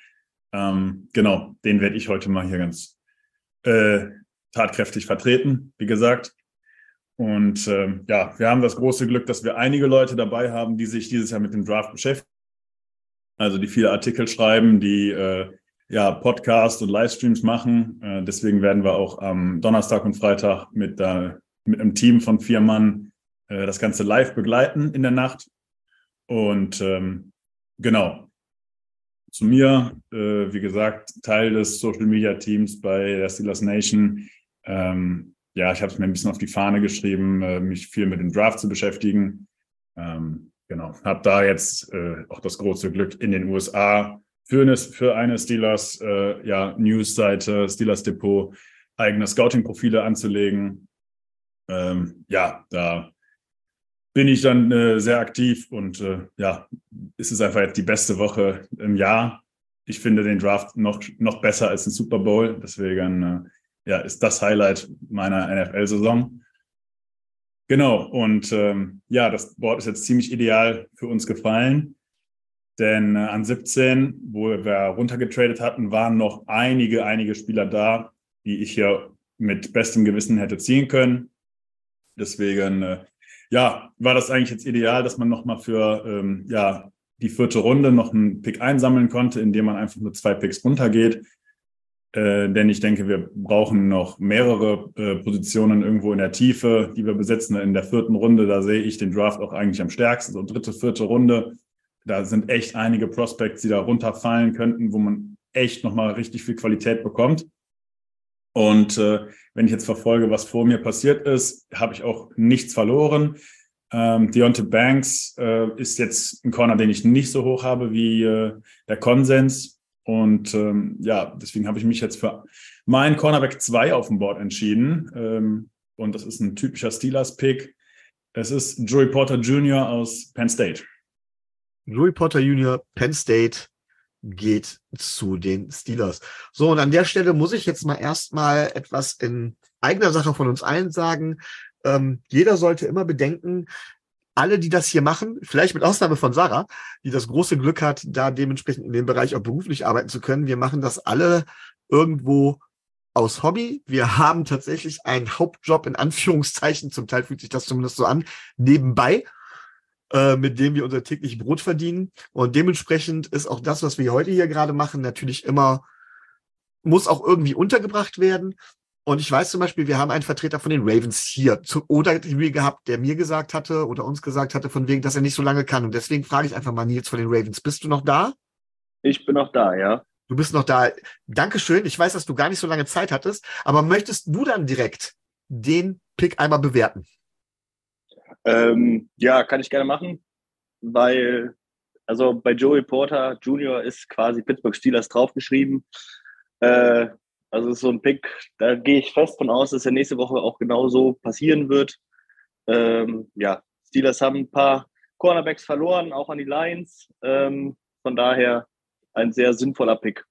Ähm, genau, den werde ich heute mal hier ganz äh, tatkräftig vertreten, wie gesagt. Und ähm, ja, wir haben das große Glück, dass wir einige Leute dabei haben, die sich dieses Jahr mit dem Draft beschäftigen. Also die viele Artikel schreiben, die äh, ja, Podcasts und Livestreams machen. Äh, deswegen werden wir auch am Donnerstag und Freitag mit, äh, mit einem Team von vier Mann äh, das Ganze live begleiten in der Nacht. Und ähm, genau, zu mir, äh, wie gesagt, Teil des Social Media Teams bei der Steelers Nation. Ähm, ja, ich habe es mir ein bisschen auf die Fahne geschrieben, äh, mich viel mit dem Draft zu beschäftigen. Ähm, genau, habe da jetzt äh, auch das große Glück in den USA für eine, für eine Steelers äh, ja, News-Seite, Steelers Depot, eigene Scouting-Profile anzulegen. Ähm, ja, da bin ich dann äh, sehr aktiv und äh, ja, ist es einfach jetzt die beste Woche im Jahr. Ich finde den Draft noch, noch besser als den Super Bowl. Deswegen äh, ja, ist das Highlight meiner NFL-Saison. Genau, und ähm, ja, das Board ist jetzt ziemlich ideal für uns gefallen. Denn äh, an 17, wo wir runtergetradet hatten, waren noch einige, einige Spieler da, die ich hier mit bestem Gewissen hätte ziehen können. Deswegen, äh, ja, war das eigentlich jetzt ideal, dass man nochmal für ähm, ja, die vierte Runde noch einen Pick einsammeln konnte, indem man einfach nur zwei Picks runtergeht. Äh, denn ich denke, wir brauchen noch mehrere äh, Positionen irgendwo in der Tiefe, die wir besetzen. In der vierten Runde, da sehe ich den Draft auch eigentlich am stärksten. So dritte, vierte Runde, da sind echt einige Prospects, die da runterfallen könnten, wo man echt nochmal richtig viel Qualität bekommt. Und äh, wenn ich jetzt verfolge, was vor mir passiert ist, habe ich auch nichts verloren. Ähm, Deontay Banks äh, ist jetzt ein Corner, den ich nicht so hoch habe wie äh, der Konsens. Und ähm, ja, deswegen habe ich mich jetzt für meinen Cornerback 2 auf dem Board entschieden. Ähm, und das ist ein typischer Steelers-Pick. Es ist Joey Porter Jr. aus Penn State. Joey Porter Jr., Penn State geht zu den Steelers. So, und an der Stelle muss ich jetzt mal erstmal etwas in eigener Sache von uns allen sagen. Ähm, jeder sollte immer bedenken, alle, die das hier machen, vielleicht mit Ausnahme von Sarah, die das große Glück hat, da dementsprechend in dem Bereich auch beruflich arbeiten zu können, wir machen das alle irgendwo aus Hobby. Wir haben tatsächlich einen Hauptjob in Anführungszeichen, zum Teil fühlt sich das zumindest so an, nebenbei, äh, mit dem wir unser täglich Brot verdienen. Und dementsprechend ist auch das, was wir heute hier gerade machen, natürlich immer, muss auch irgendwie untergebracht werden. Und ich weiß zum Beispiel, wir haben einen Vertreter von den Ravens hier zu, oder gehabt, der mir gesagt hatte oder uns gesagt hatte, von wegen, dass er nicht so lange kann. Und deswegen frage ich einfach mal Nils von den Ravens. Bist du noch da? Ich bin noch da, ja. Du bist noch da. Dankeschön. Ich weiß, dass du gar nicht so lange Zeit hattest, aber möchtest du dann direkt den Pick einmal bewerten? Ähm, ja, kann ich gerne machen, weil also bei Joey Porter Jr. ist quasi Pittsburgh Steelers draufgeschrieben. Äh, also so ein Pick, da gehe ich fest von aus, dass er nächste Woche auch genauso passieren wird. Ähm, ja, Steelers haben ein paar Cornerbacks verloren, auch an die Lions. Ähm, von daher ein sehr sinnvoller Pick.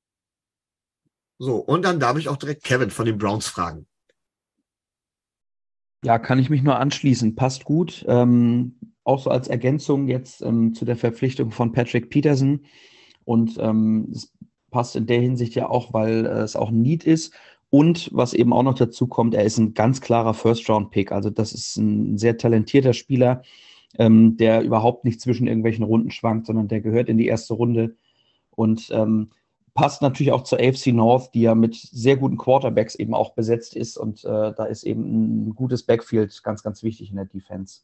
So, und dann darf ich auch direkt Kevin von den Browns fragen. Ja, kann ich mich nur anschließen. Passt gut. Ähm, auch so als Ergänzung jetzt ähm, zu der Verpflichtung von Patrick Peterson. Und ähm, es passt in der Hinsicht ja auch, weil äh, es auch ein Need ist. Und was eben auch noch dazu kommt, er ist ein ganz klarer First-Round-Pick. Also das ist ein sehr talentierter Spieler, ähm, der überhaupt nicht zwischen irgendwelchen Runden schwankt, sondern der gehört in die erste Runde und ähm, passt natürlich auch zur AFC North, die ja mit sehr guten Quarterbacks eben auch besetzt ist. Und äh, da ist eben ein gutes Backfield ganz, ganz wichtig in der Defense.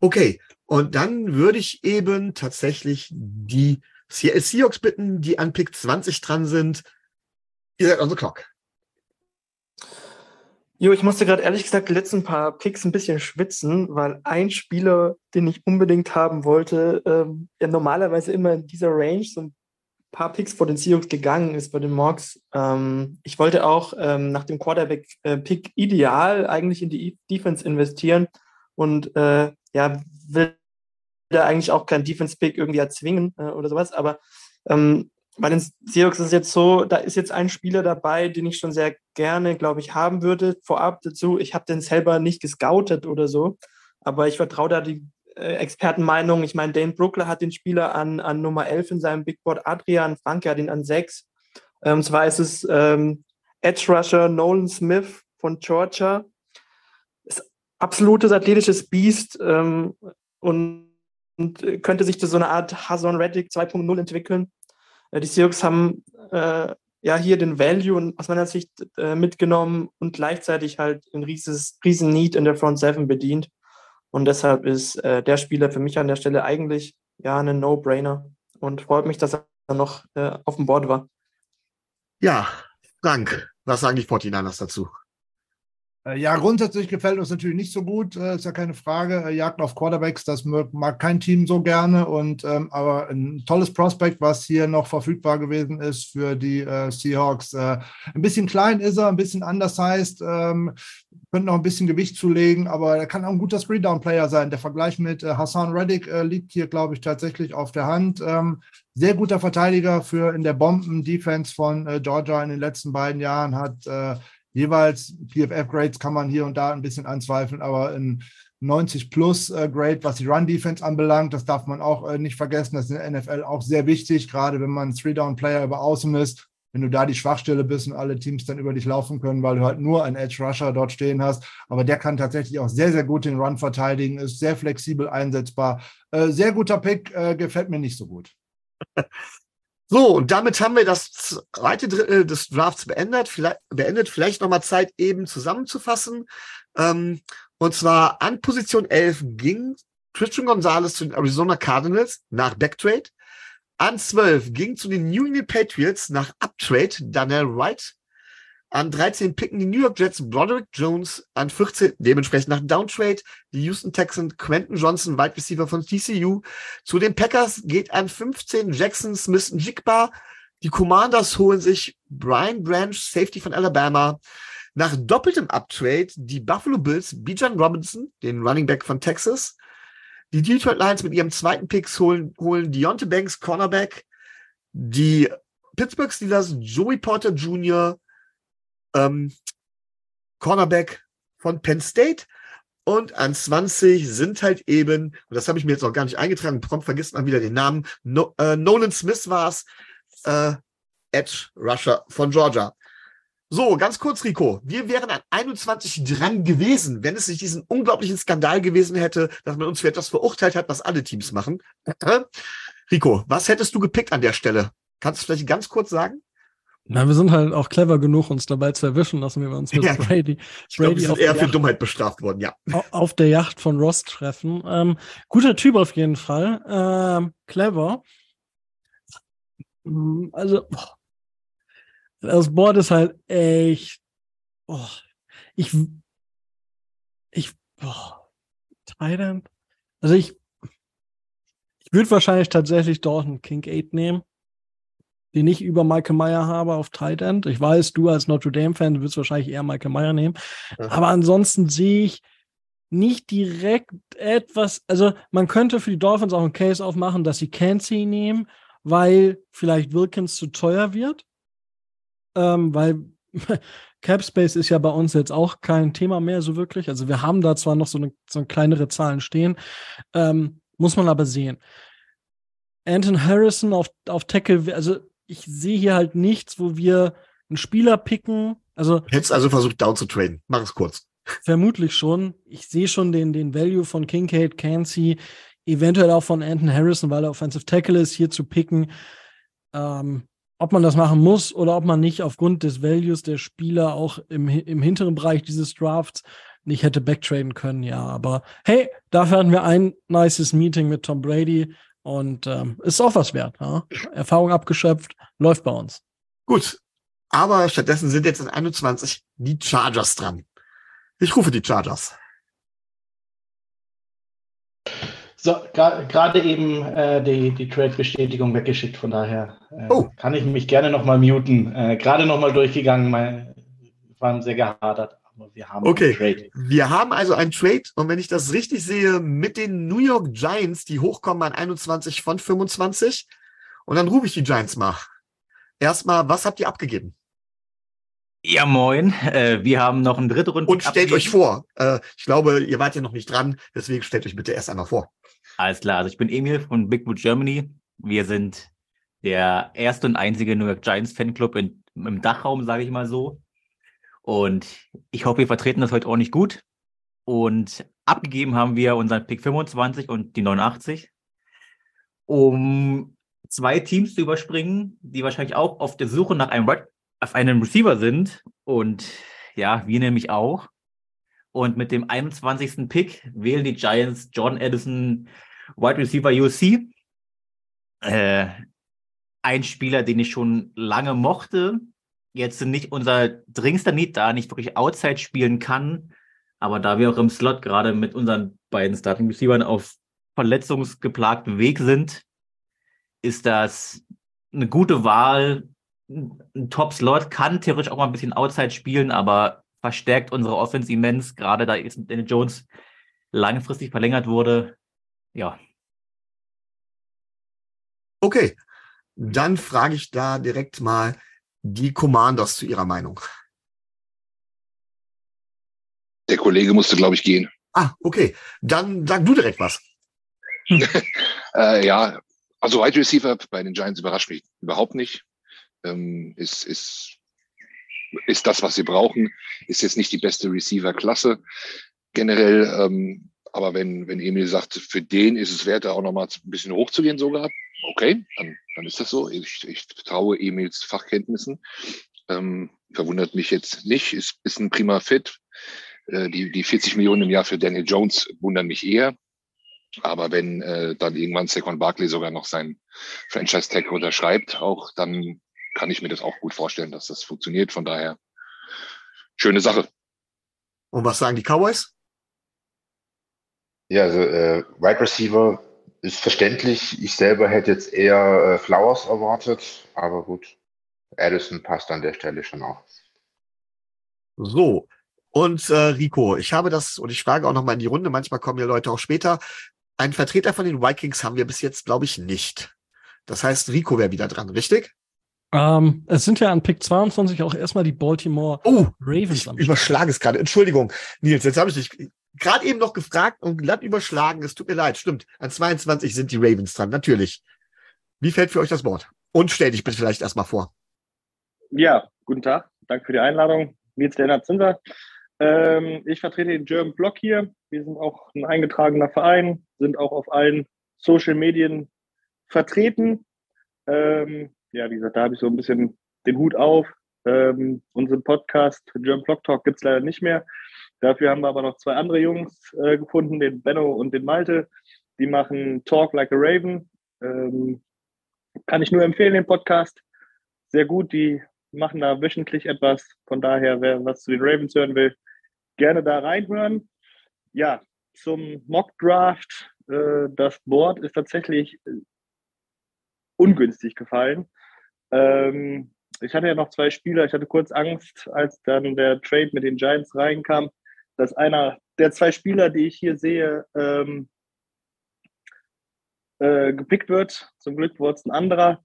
Okay, und dann würde ich eben tatsächlich die Seattle Seahawks bitten, die an Pick 20 dran sind. Ihr seid on the clock. Jo, ich musste gerade ehrlich gesagt die letzten paar Picks ein bisschen schwitzen, weil ein Spieler, den ich unbedingt haben wollte, ähm, ja normalerweise immer in dieser Range so ein paar Picks vor den Seahawks gegangen ist bei den Mocks. Ähm, ich wollte auch ähm, nach dem Quarterback-Pick ideal eigentlich in die Defense investieren und äh, ja, will da eigentlich auch kein Defense-Pick irgendwie erzwingen äh, oder sowas, aber ähm, bei den Seahawks ist es jetzt so, da ist jetzt ein Spieler dabei, den ich schon sehr gerne, glaube ich, haben würde. Vorab dazu, ich habe den selber nicht gescoutet oder so, aber ich vertraue da die äh, Expertenmeinung. Ich meine, Dane Brookler hat den Spieler an, an Nummer 11 in seinem Big Board, Adrian Franke hat ihn an 6. Ähm, zwar ist es ähm, Edge Rusher Nolan Smith von Georgia. Ist absolutes athletisches Biest ähm, und, und könnte sich zu so einer Art Hasan Reddick 2.0 entwickeln. Äh, die Seahawks haben äh, ja hier den Value aus meiner Sicht äh, mitgenommen und gleichzeitig halt ein rieses, riesen Need in der Front 7 bedient. Und deshalb ist äh, der Spieler für mich an der Stelle eigentlich ja ein No-Brainer und freut mich, dass er noch äh, auf dem Board war. Ja, Frank, was sagen die 49ers dazu? Äh, ja, grundsätzlich gefällt uns natürlich nicht so gut, äh, ist ja keine Frage. Äh, Jagd auf Quarterbacks, das mag kein Team so gerne. Und ähm, aber ein tolles Prospekt, was hier noch verfügbar gewesen ist für die äh, Seahawks. Äh, ein bisschen klein ist er, ein bisschen undersized, ähm, könnte noch ein bisschen Gewicht zulegen, aber er kann auch ein guter Screen-Down-Player sein. Der Vergleich mit äh, Hassan Reddick liegt hier, glaube ich, tatsächlich auf der Hand. Ähm, sehr guter Verteidiger für in der Bomben-Defense von Georgia in den letzten beiden Jahren hat jeweils PFF-Grades kann man hier und da ein bisschen anzweifeln, aber ein 90 plus äh, Grade, was die Run-Defense anbelangt, das darf man auch äh, nicht vergessen. Das ist in der NFL auch sehr wichtig, gerade wenn man Three-Down-Player über Außen ist. Wenn du da die Schwachstelle bist und alle Teams dann über dich laufen können, weil du halt nur einen Edge-Rusher dort stehen hast. Aber der kann tatsächlich auch sehr, sehr gut den Run verteidigen, ist sehr flexibel einsetzbar. Äh, sehr guter Pick, gefällt mir nicht so gut. So, und damit haben wir das zweite Drittel des Drafts beendet. Vielleicht, beendet. Vielleicht nochmal Zeit, eben zusammenzufassen. Ähm, und zwar an Position 11 ging Christian Gonzalez zu den Arizona Cardinals nach Backtrade. An 12 ging zu den New England Patriots nach Uptrade Daniel Wright. An 13 picken die New York Jets Broderick Jones. An 14 dementsprechend nach Downtrade die Houston Texans Quentin Johnson, Wide Receiver von TCU. Zu den Packers geht an 15 Jackson Smith Jigba. Die Commanders holen sich Brian Branch, Safety von Alabama. Nach doppeltem Uptrade die Buffalo Bills Bijan Robinson, den Running Back von Texas. Die Detroit Lions mit ihrem zweiten Picks holen, holen Deontay Banks, Cornerback. Die Pittsburgh Steelers, Joey Porter Jr., ähm, Cornerback von Penn State. Und an 20 sind halt eben, und das habe ich mir jetzt noch gar nicht eingetragen, prompt vergisst man wieder den Namen, no, äh, Nolan Smith war es, äh, Edge Rusher von Georgia. So, ganz kurz, Rico. Wir wären an 21 dran gewesen, wenn es nicht diesen unglaublichen Skandal gewesen hätte, dass man uns für etwas verurteilt hat, was alle Teams machen. Rico, was hättest du gepickt an der Stelle? Kannst du vielleicht ganz kurz sagen? Na, wir sind halt auch clever genug, uns dabei zu erwischen, lassen wir uns mit Ja. Brady, Ich glaube, Brady wir auf eher für Yacht- Dummheit bestraft worden, ja. au- auf der Yacht von Ross treffen. Ähm, guter Typ auf jeden Fall. Ähm, clever. Mm, Also, boah. das Board ist halt echt. Oh, ich. Ich. Boah, Thailand. Also ich. Ich würde wahrscheinlich tatsächlich dort einen King 8 nehmen, den ich über Michael Meyer habe auf Tight End. Ich weiß, du als Notre Dame-Fan, würdest wahrscheinlich eher Michael Meyer nehmen. Aber ansonsten sehe ich nicht direkt etwas, also man könnte für die Dolphins auch einen Case aufmachen, dass sie Cansey nehmen, weil vielleicht Wilkins zu teuer wird. Ähm, weil Cap Space ist ja bei uns jetzt auch kein Thema mehr so wirklich. Also wir haben da zwar noch so eine, so eine kleinere Zahlen stehen, ähm, muss man aber sehen. Anton Harrison auf, auf Tackle, also ich sehe hier halt nichts, wo wir einen Spieler picken. Also Hättest also versucht, down zu traden. Mach es kurz. Vermutlich schon. Ich sehe schon den, den Value von Kincaid, Cansey, eventuell auch von Anton Harrison, weil er Offensive Tackle ist, hier zu picken. Ähm, ob man das machen muss oder ob man nicht aufgrund des Values der Spieler auch im, im hinteren Bereich dieses Drafts nicht hätte backtraden können, ja. Aber hey, dafür hatten wir ein nices Meeting mit Tom Brady und ähm, ist auch was wert. Ja? Erfahrung abgeschöpft, läuft bei uns. Gut. Aber stattdessen sind jetzt in 21 die Chargers dran. Ich rufe die Chargers. So, gra- gerade eben äh, die, die Trade-Bestätigung weggeschickt, von daher äh, Oh. kann ich mich gerne nochmal muten. Äh, gerade nochmal durchgegangen, mein, waren sehr gehadert, aber wir haben einen Okay. Trade. Wir haben also einen Trade und wenn ich das richtig sehe, mit den New York Giants, die hochkommen an 21 von 25. Und dann rufe ich die Giants mal. Erstmal, was habt ihr abgegeben? Ja, moin. Äh, wir haben noch einen dritten Runden. Und stellt euch vor, äh, ich glaube, ihr wart ja noch nicht dran, deswegen stellt euch bitte erst einmal vor. Alles klar, also ich bin Emil von Big Boot Germany. Wir sind der erste und einzige New York Giants Fanclub in, im Dachraum, sage ich mal so. Und ich hoffe, wir vertreten das heute ordentlich gut. Und abgegeben haben wir unseren Pick 25 und die 89, um zwei Teams zu überspringen, die wahrscheinlich auch auf der Suche nach einem, auf einem Receiver sind. Und ja, wir nämlich auch. Und mit dem 21. Pick wählen die Giants John Addison, Wide Receiver UC. Äh, ein Spieler, den ich schon lange mochte. Jetzt nicht unser dringendster Need, da nicht wirklich Outside spielen kann. Aber da wir auch im Slot gerade mit unseren beiden Starting Receivern auf verletzungsgeplagtem Weg sind, ist das eine gute Wahl. Ein Top-Slot kann theoretisch auch mal ein bisschen Outside spielen, aber verstärkt unsere Offense immens, gerade da jetzt mit Daniel Jones langfristig verlängert wurde. Ja, Okay, dann frage ich da direkt mal die Commanders zu ihrer Meinung. Der Kollege musste, glaube ich, gehen. Ah, okay. Dann sag du direkt was. Äh, ja, also Wide Receiver bei den Giants überrascht mich überhaupt nicht. Ähm, ist, ist, ist das, was sie brauchen. Ist jetzt nicht die beste Receiver-Klasse generell. Ähm, aber wenn, wenn Emil sagt, für den ist es wert, da auch nochmal ein bisschen hochzugehen sogar, okay, dann, dann ist das so. Ich, ich traue Emils Fachkenntnissen. Ähm, verwundert mich jetzt nicht, ist, ist ein prima Fit. Äh, die, die 40 Millionen im Jahr für Daniel Jones wundern mich eher. Aber wenn äh, dann irgendwann Saquon Barkley sogar noch sein Franchise-Tag unterschreibt, auch dann kann ich mir das auch gut vorstellen, dass das funktioniert. Von daher, schöne Sache. Und was sagen die Cowboys? Ja, also äh, Wide Receiver ist verständlich. Ich selber hätte jetzt eher äh, Flowers erwartet, aber gut. Addison passt an der Stelle schon auch. So. Und äh, Rico, ich habe das, und ich frage auch noch mal in die Runde, manchmal kommen ja Leute auch später. Einen Vertreter von den Vikings haben wir bis jetzt, glaube ich, nicht. Das heißt, Rico wäre wieder dran, richtig? Ähm, es sind ja an Pick 22 auch erstmal die Baltimore oh, Ravens Ich überschlage es gerade. Entschuldigung, Nils, jetzt habe ich dich gerade eben noch gefragt und glatt überschlagen. Es tut mir leid. Stimmt. An 22 sind die Ravens dran, natürlich. Wie fällt für euch das Wort? Und stell dich bitte vielleicht erstmal vor. Ja, guten Tag. Danke für die Einladung. Nils Lennart Zinser. Ähm, ich vertrete den German Block hier. Wir sind auch ein eingetragener Verein, sind auch auf allen Social Medien vertreten. Ähm, ja, wie gesagt, da habe ich so ein bisschen den Hut auf. Ähm, unseren Podcast German Block Talk gibt es leider nicht mehr. Dafür haben wir aber noch zwei andere Jungs äh, gefunden, den Benno und den Malte. Die machen Talk Like a Raven. Ähm, kann ich nur empfehlen, den Podcast. Sehr gut. Die machen da wöchentlich etwas. Von daher, wer was zu den Ravens hören will, gerne da reinhören. Ja, zum Mock Draft. Äh, das Board ist tatsächlich äh, ungünstig gefallen. Ähm, ich hatte ja noch zwei Spieler. Ich hatte kurz Angst, als dann der Trade mit den Giants reinkam, dass einer der zwei Spieler, die ich hier sehe, ähm, äh, gepickt wird. Zum Glück wurde es ein anderer.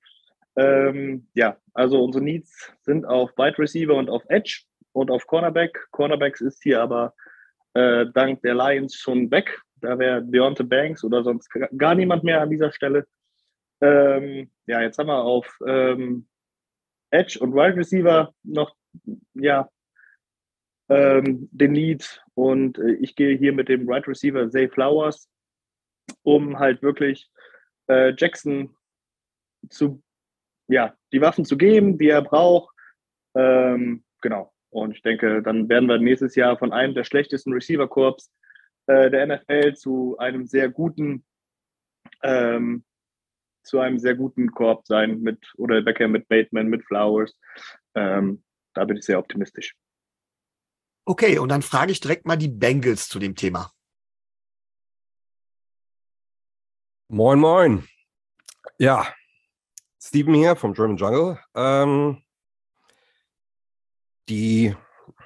Ähm, ja, also unsere Needs sind auf Wide Receiver und auf Edge und auf Cornerback. Cornerbacks ist hier aber äh, dank der Lions schon weg. Da wäre Deontay Banks oder sonst gar niemand mehr an dieser Stelle. Ähm, ja, jetzt haben wir auf ähm, Edge und Wide Receiver noch ja, ähm, den Lead und äh, ich gehe hier mit dem Wide Receiver Zay Flowers, um halt wirklich äh, Jackson zu, ja, die Waffen zu geben, die er braucht. Ähm, genau. Und ich denke, dann werden wir nächstes Jahr von einem der schlechtesten Receiver-Korps äh, der NFL zu einem sehr guten ähm, zu einem sehr guten Korb sein mit oder Beckham mit Bateman, mit Flowers. Ähm, da bin ich sehr optimistisch. Okay, und dann frage ich direkt mal die Bengals zu dem Thema. Moin, moin. Ja, Steven hier vom German Jungle. Ähm, die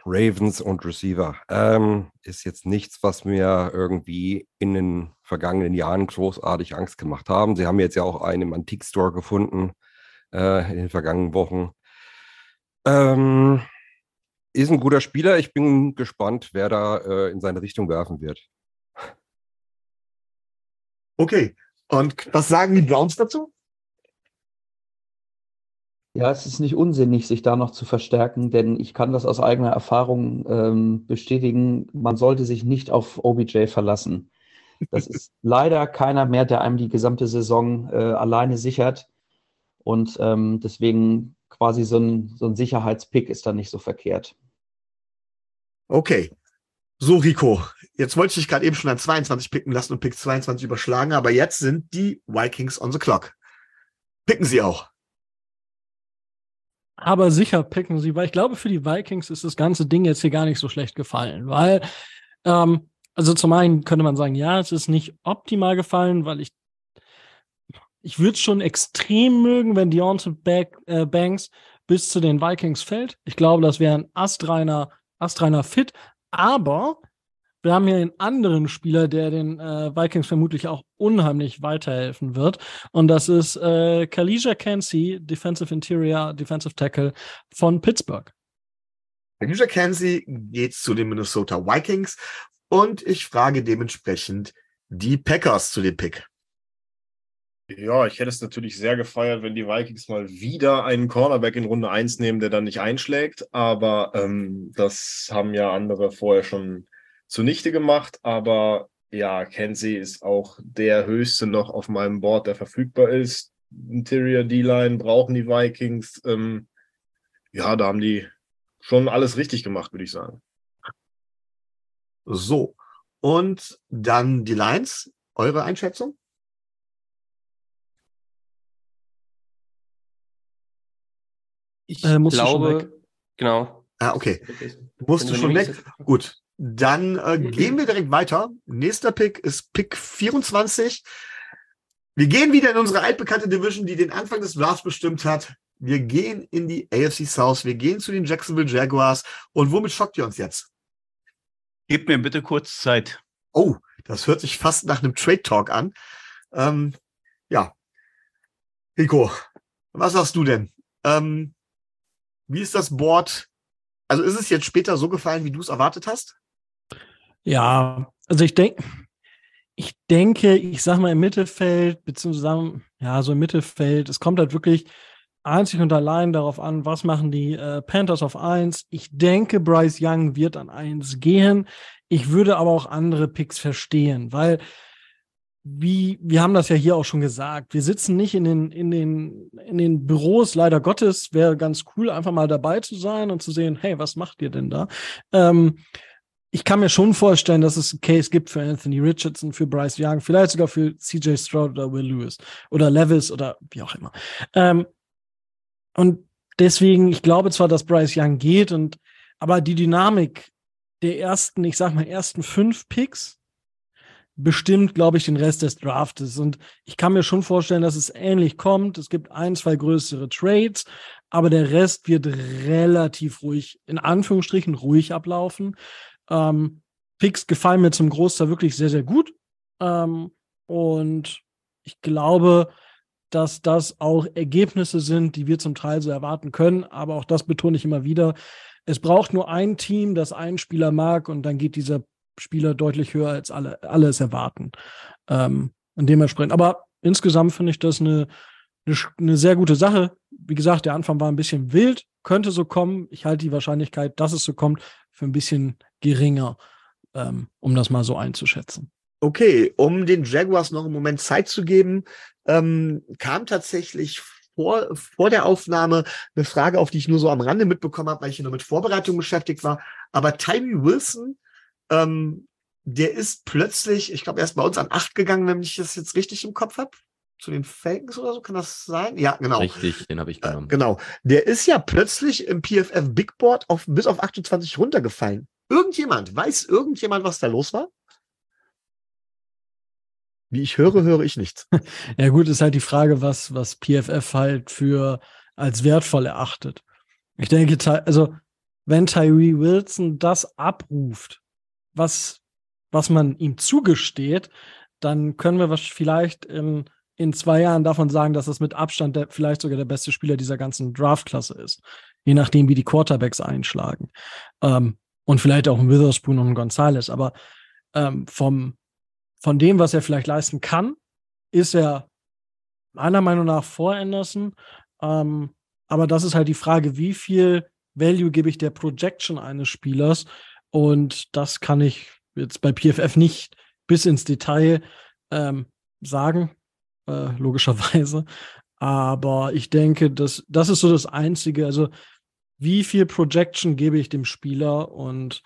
Ravens und Receiver ähm, ist jetzt nichts, was mir irgendwie in den vergangenen Jahren großartig Angst gemacht haben. Sie haben jetzt ja auch einen im Antique-Store gefunden äh, in den vergangenen Wochen. Ähm, ist ein guter Spieler. Ich bin gespannt, wer da äh, in seine Richtung werfen wird. Okay. Und was sagen die Browns dazu? Ja, es ist nicht unsinnig, sich da noch zu verstärken, denn ich kann das aus eigener Erfahrung ähm, bestätigen. Man sollte sich nicht auf OBJ verlassen. Das ist leider keiner mehr, der einem die gesamte Saison äh, alleine sichert. Und ähm, deswegen quasi so ein, so ein Sicherheitspick ist da nicht so verkehrt. Okay. So, Rico, jetzt wollte ich dich gerade eben schon an 22 picken lassen und Pick 22 überschlagen, aber jetzt sind die Vikings on the clock. Picken sie auch. Aber sicher picken sie, weil ich glaube, für die Vikings ist das ganze Ding jetzt hier gar nicht so schlecht gefallen, weil, ähm, also zum einen könnte man sagen, ja, es ist nicht optimal gefallen, weil ich, ich würde es schon extrem mögen, wenn Deontay äh, Banks bis zu den Vikings fällt. Ich glaube, das wäre ein astreiner, astreiner Fit, aber wir haben hier einen anderen Spieler, der den äh, Vikings vermutlich auch unheimlich weiterhelfen wird. Und das ist äh, Kalisha Cansey, Defensive Interior, Defensive Tackle von Pittsburgh. New Jersey geht zu den Minnesota Vikings und ich frage dementsprechend die Packers zu dem Pick. Ja, ich hätte es natürlich sehr gefeiert, wenn die Vikings mal wieder einen Cornerback in Runde 1 nehmen, der dann nicht einschlägt. Aber ähm, das haben ja andere vorher schon zunichte gemacht. Aber ja, Kenzie ist auch der höchste noch auf meinem Board, der verfügbar ist. Interior D-Line brauchen die Vikings. Ähm, ja, da haben die schon alles richtig gemacht, würde ich sagen. So. Und dann die Lions. Eure Einschätzung? Ich Äh, musst du schon glaube, weg. genau. Ah, okay. Musst du schon weg? Gut. Dann äh, gehen wir direkt weiter. Nächster Pick ist Pick 24. Wir gehen wieder in unsere altbekannte Division, die den Anfang des Drafts bestimmt hat. Wir gehen in die AFC South. Wir gehen zu den Jacksonville Jaguars. Und womit schockt ihr uns jetzt? Gebt mir bitte kurz Zeit. Oh, das hört sich fast nach einem Trade Talk an. Ähm, ja. Rico, was sagst du denn? Ähm, wie ist das Board? Also ist es jetzt später so gefallen, wie du es erwartet hast? Ja, also ich denke, ich denke, ich sag mal im Mittelfeld, beziehungsweise ja, so im Mittelfeld, es kommt halt wirklich einzig und allein darauf an, was machen die äh, Panthers auf 1. Ich denke, Bryce Young wird an 1 gehen. Ich würde aber auch andere Picks verstehen, weil wie, wir haben das ja hier auch schon gesagt, wir sitzen nicht in den, in den, in den Büros, leider Gottes, wäre ganz cool, einfach mal dabei zu sein und zu sehen, hey, was macht ihr denn da? Ähm, ich kann mir schon vorstellen, dass es einen Case gibt für Anthony Richardson, für Bryce Young, vielleicht sogar für CJ Stroud oder Will Lewis oder Levis oder wie auch immer. Ähm, und deswegen, ich glaube zwar, dass Bryce Young geht und, aber die Dynamik der ersten, ich sag mal, ersten fünf Picks bestimmt, glaube ich, den Rest des Draftes. Und ich kann mir schon vorstellen, dass es ähnlich kommt. Es gibt ein, zwei größere Trades, aber der Rest wird relativ ruhig, in Anführungsstrichen ruhig ablaufen. Ähm, Picks gefallen mir zum Großteil wirklich sehr, sehr gut. Ähm, und ich glaube, dass das auch Ergebnisse sind, die wir zum Teil so erwarten können. Aber auch das betone ich immer wieder. Es braucht nur ein Team, das einen Spieler mag und dann geht dieser Spieler deutlich höher, als alle, alle es erwarten. Ähm, und dementsprechend. Aber insgesamt finde ich das eine, eine, eine sehr gute Sache. Wie gesagt, der Anfang war ein bisschen wild, könnte so kommen. Ich halte die Wahrscheinlichkeit, dass es so kommt, für ein bisschen geringer, ähm, um das mal so einzuschätzen. Okay, um den Jaguars noch einen Moment Zeit zu geben, ähm, kam tatsächlich vor, vor der Aufnahme eine Frage, auf die ich nur so am Rande mitbekommen habe, weil ich hier nur mit Vorbereitung beschäftigt war. Aber Tyree Wilson, ähm, der ist plötzlich, ich glaube, er ist bei uns an acht gegangen, wenn ich das jetzt richtig im Kopf habe. Zu den Falcons oder so, kann das sein? Ja, genau. Richtig, den habe ich genommen. Genau. Der ist ja plötzlich im PFF Big Board auf, bis auf 28 runtergefallen. Irgendjemand, weiß irgendjemand, was da los war? Wie ich höre, höre ich nichts. Ja, gut, ist halt die Frage, was, was PFF halt für als wertvoll erachtet. Ich denke, also, wenn Tyree Wilson das abruft, was, was man ihm zugesteht, dann können wir was vielleicht in, in zwei Jahren davon sagen, dass es mit Abstand der, vielleicht sogar der beste Spieler dieser ganzen Draftklasse ist. Je nachdem, wie die Quarterbacks einschlagen. Ähm, und vielleicht auch ein Witherspoon und ein Gonzalez. Aber ähm, vom, von dem, was er vielleicht leisten kann, ist er meiner Meinung nach vor Anderson. Ähm, aber das ist halt die Frage, wie viel Value gebe ich der Projection eines Spielers? Und das kann ich jetzt bei PFF nicht bis ins Detail ähm, sagen, äh, logischerweise. Aber ich denke, dass das ist so das Einzige. Also, wie viel Projection gebe ich dem Spieler und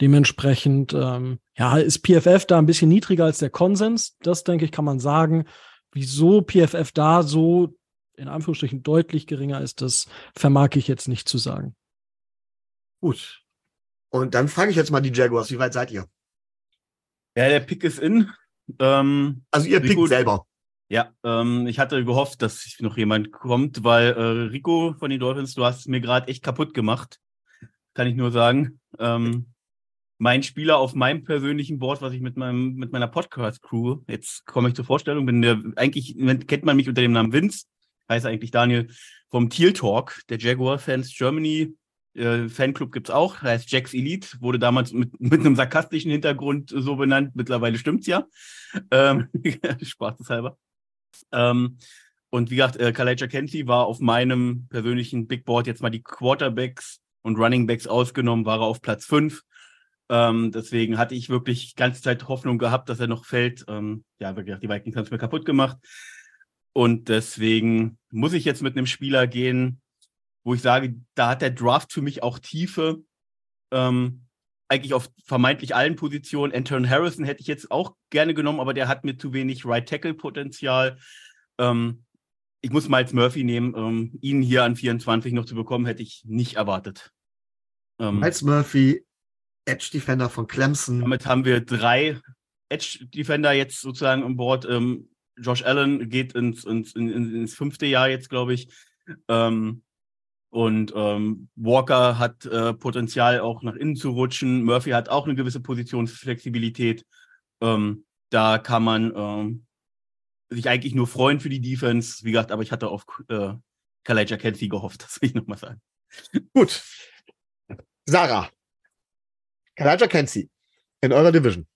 dementsprechend, ähm, ja, ist PFF da ein bisschen niedriger als der Konsens. Das denke ich, kann man sagen. Wieso PFF da so in Anführungsstrichen deutlich geringer ist, das vermag ich jetzt nicht zu sagen. Gut. Und dann frage ich jetzt mal die Jaguars, wie weit seid ihr? Ja, der Pick ist in. Ähm, also ihr pickt selber. Ja, ähm, ich hatte gehofft, dass noch jemand kommt, weil äh, Rico von den Dolphins, du hast es mir gerade echt kaputt gemacht. Kann ich nur sagen. Ähm, mein Spieler auf meinem persönlichen Board, was ich mit meinem mit meiner Podcast-Crew, jetzt komme ich zur Vorstellung, bin der, eigentlich kennt man mich unter dem Namen Vince, heißt eigentlich Daniel vom Teal Talk, der Jaguar Fans Germany Äh, Fanclub gibt es auch, heißt Jax Elite, wurde damals mit, mit einem sarkastischen Hintergrund so benannt. Mittlerweile stimmt's ja. Ähm, Spaßeshalber. Ähm, und wie gesagt, äh, Kalaja Kenty war auf meinem persönlichen Big Board jetzt mal die Quarterbacks und Running Backs ausgenommen, war er auf Platz 5. Ähm, deswegen hatte ich wirklich ganze Zeit Hoffnung gehabt, dass er noch fällt. Ähm, ja, gesagt, die Vikings haben es mir kaputt gemacht. Und deswegen muss ich jetzt mit einem Spieler gehen, wo ich sage, da hat der Draft für mich auch Tiefe. Ähm, eigentlich auf vermeintlich allen Positionen. Anton Harrison hätte ich jetzt auch gerne genommen, aber der hat mir zu wenig Right Tackle Potenzial. Ähm, ich muss Miles Murphy nehmen. Ähm, ihn hier an 24 noch zu bekommen, hätte ich nicht erwartet. Ähm, Miles Murphy, Edge Defender von Clemson. Damit haben wir drei Edge Defender jetzt sozusagen an Bord. Ähm, Josh Allen geht ins, ins, ins, ins fünfte Jahr jetzt, glaube ich. Ähm, und ähm, Walker hat äh, Potenzial, auch nach innen zu rutschen. Murphy hat auch eine gewisse Positionsflexibilität. Ähm, da kann man ähm, sich eigentlich nur freuen für die Defense. Wie gesagt, aber ich hatte auf äh, Kalaja Kenzie gehofft, das will ich nochmal sagen. Gut. Sarah. Kalaja Kenzie in eurer Division.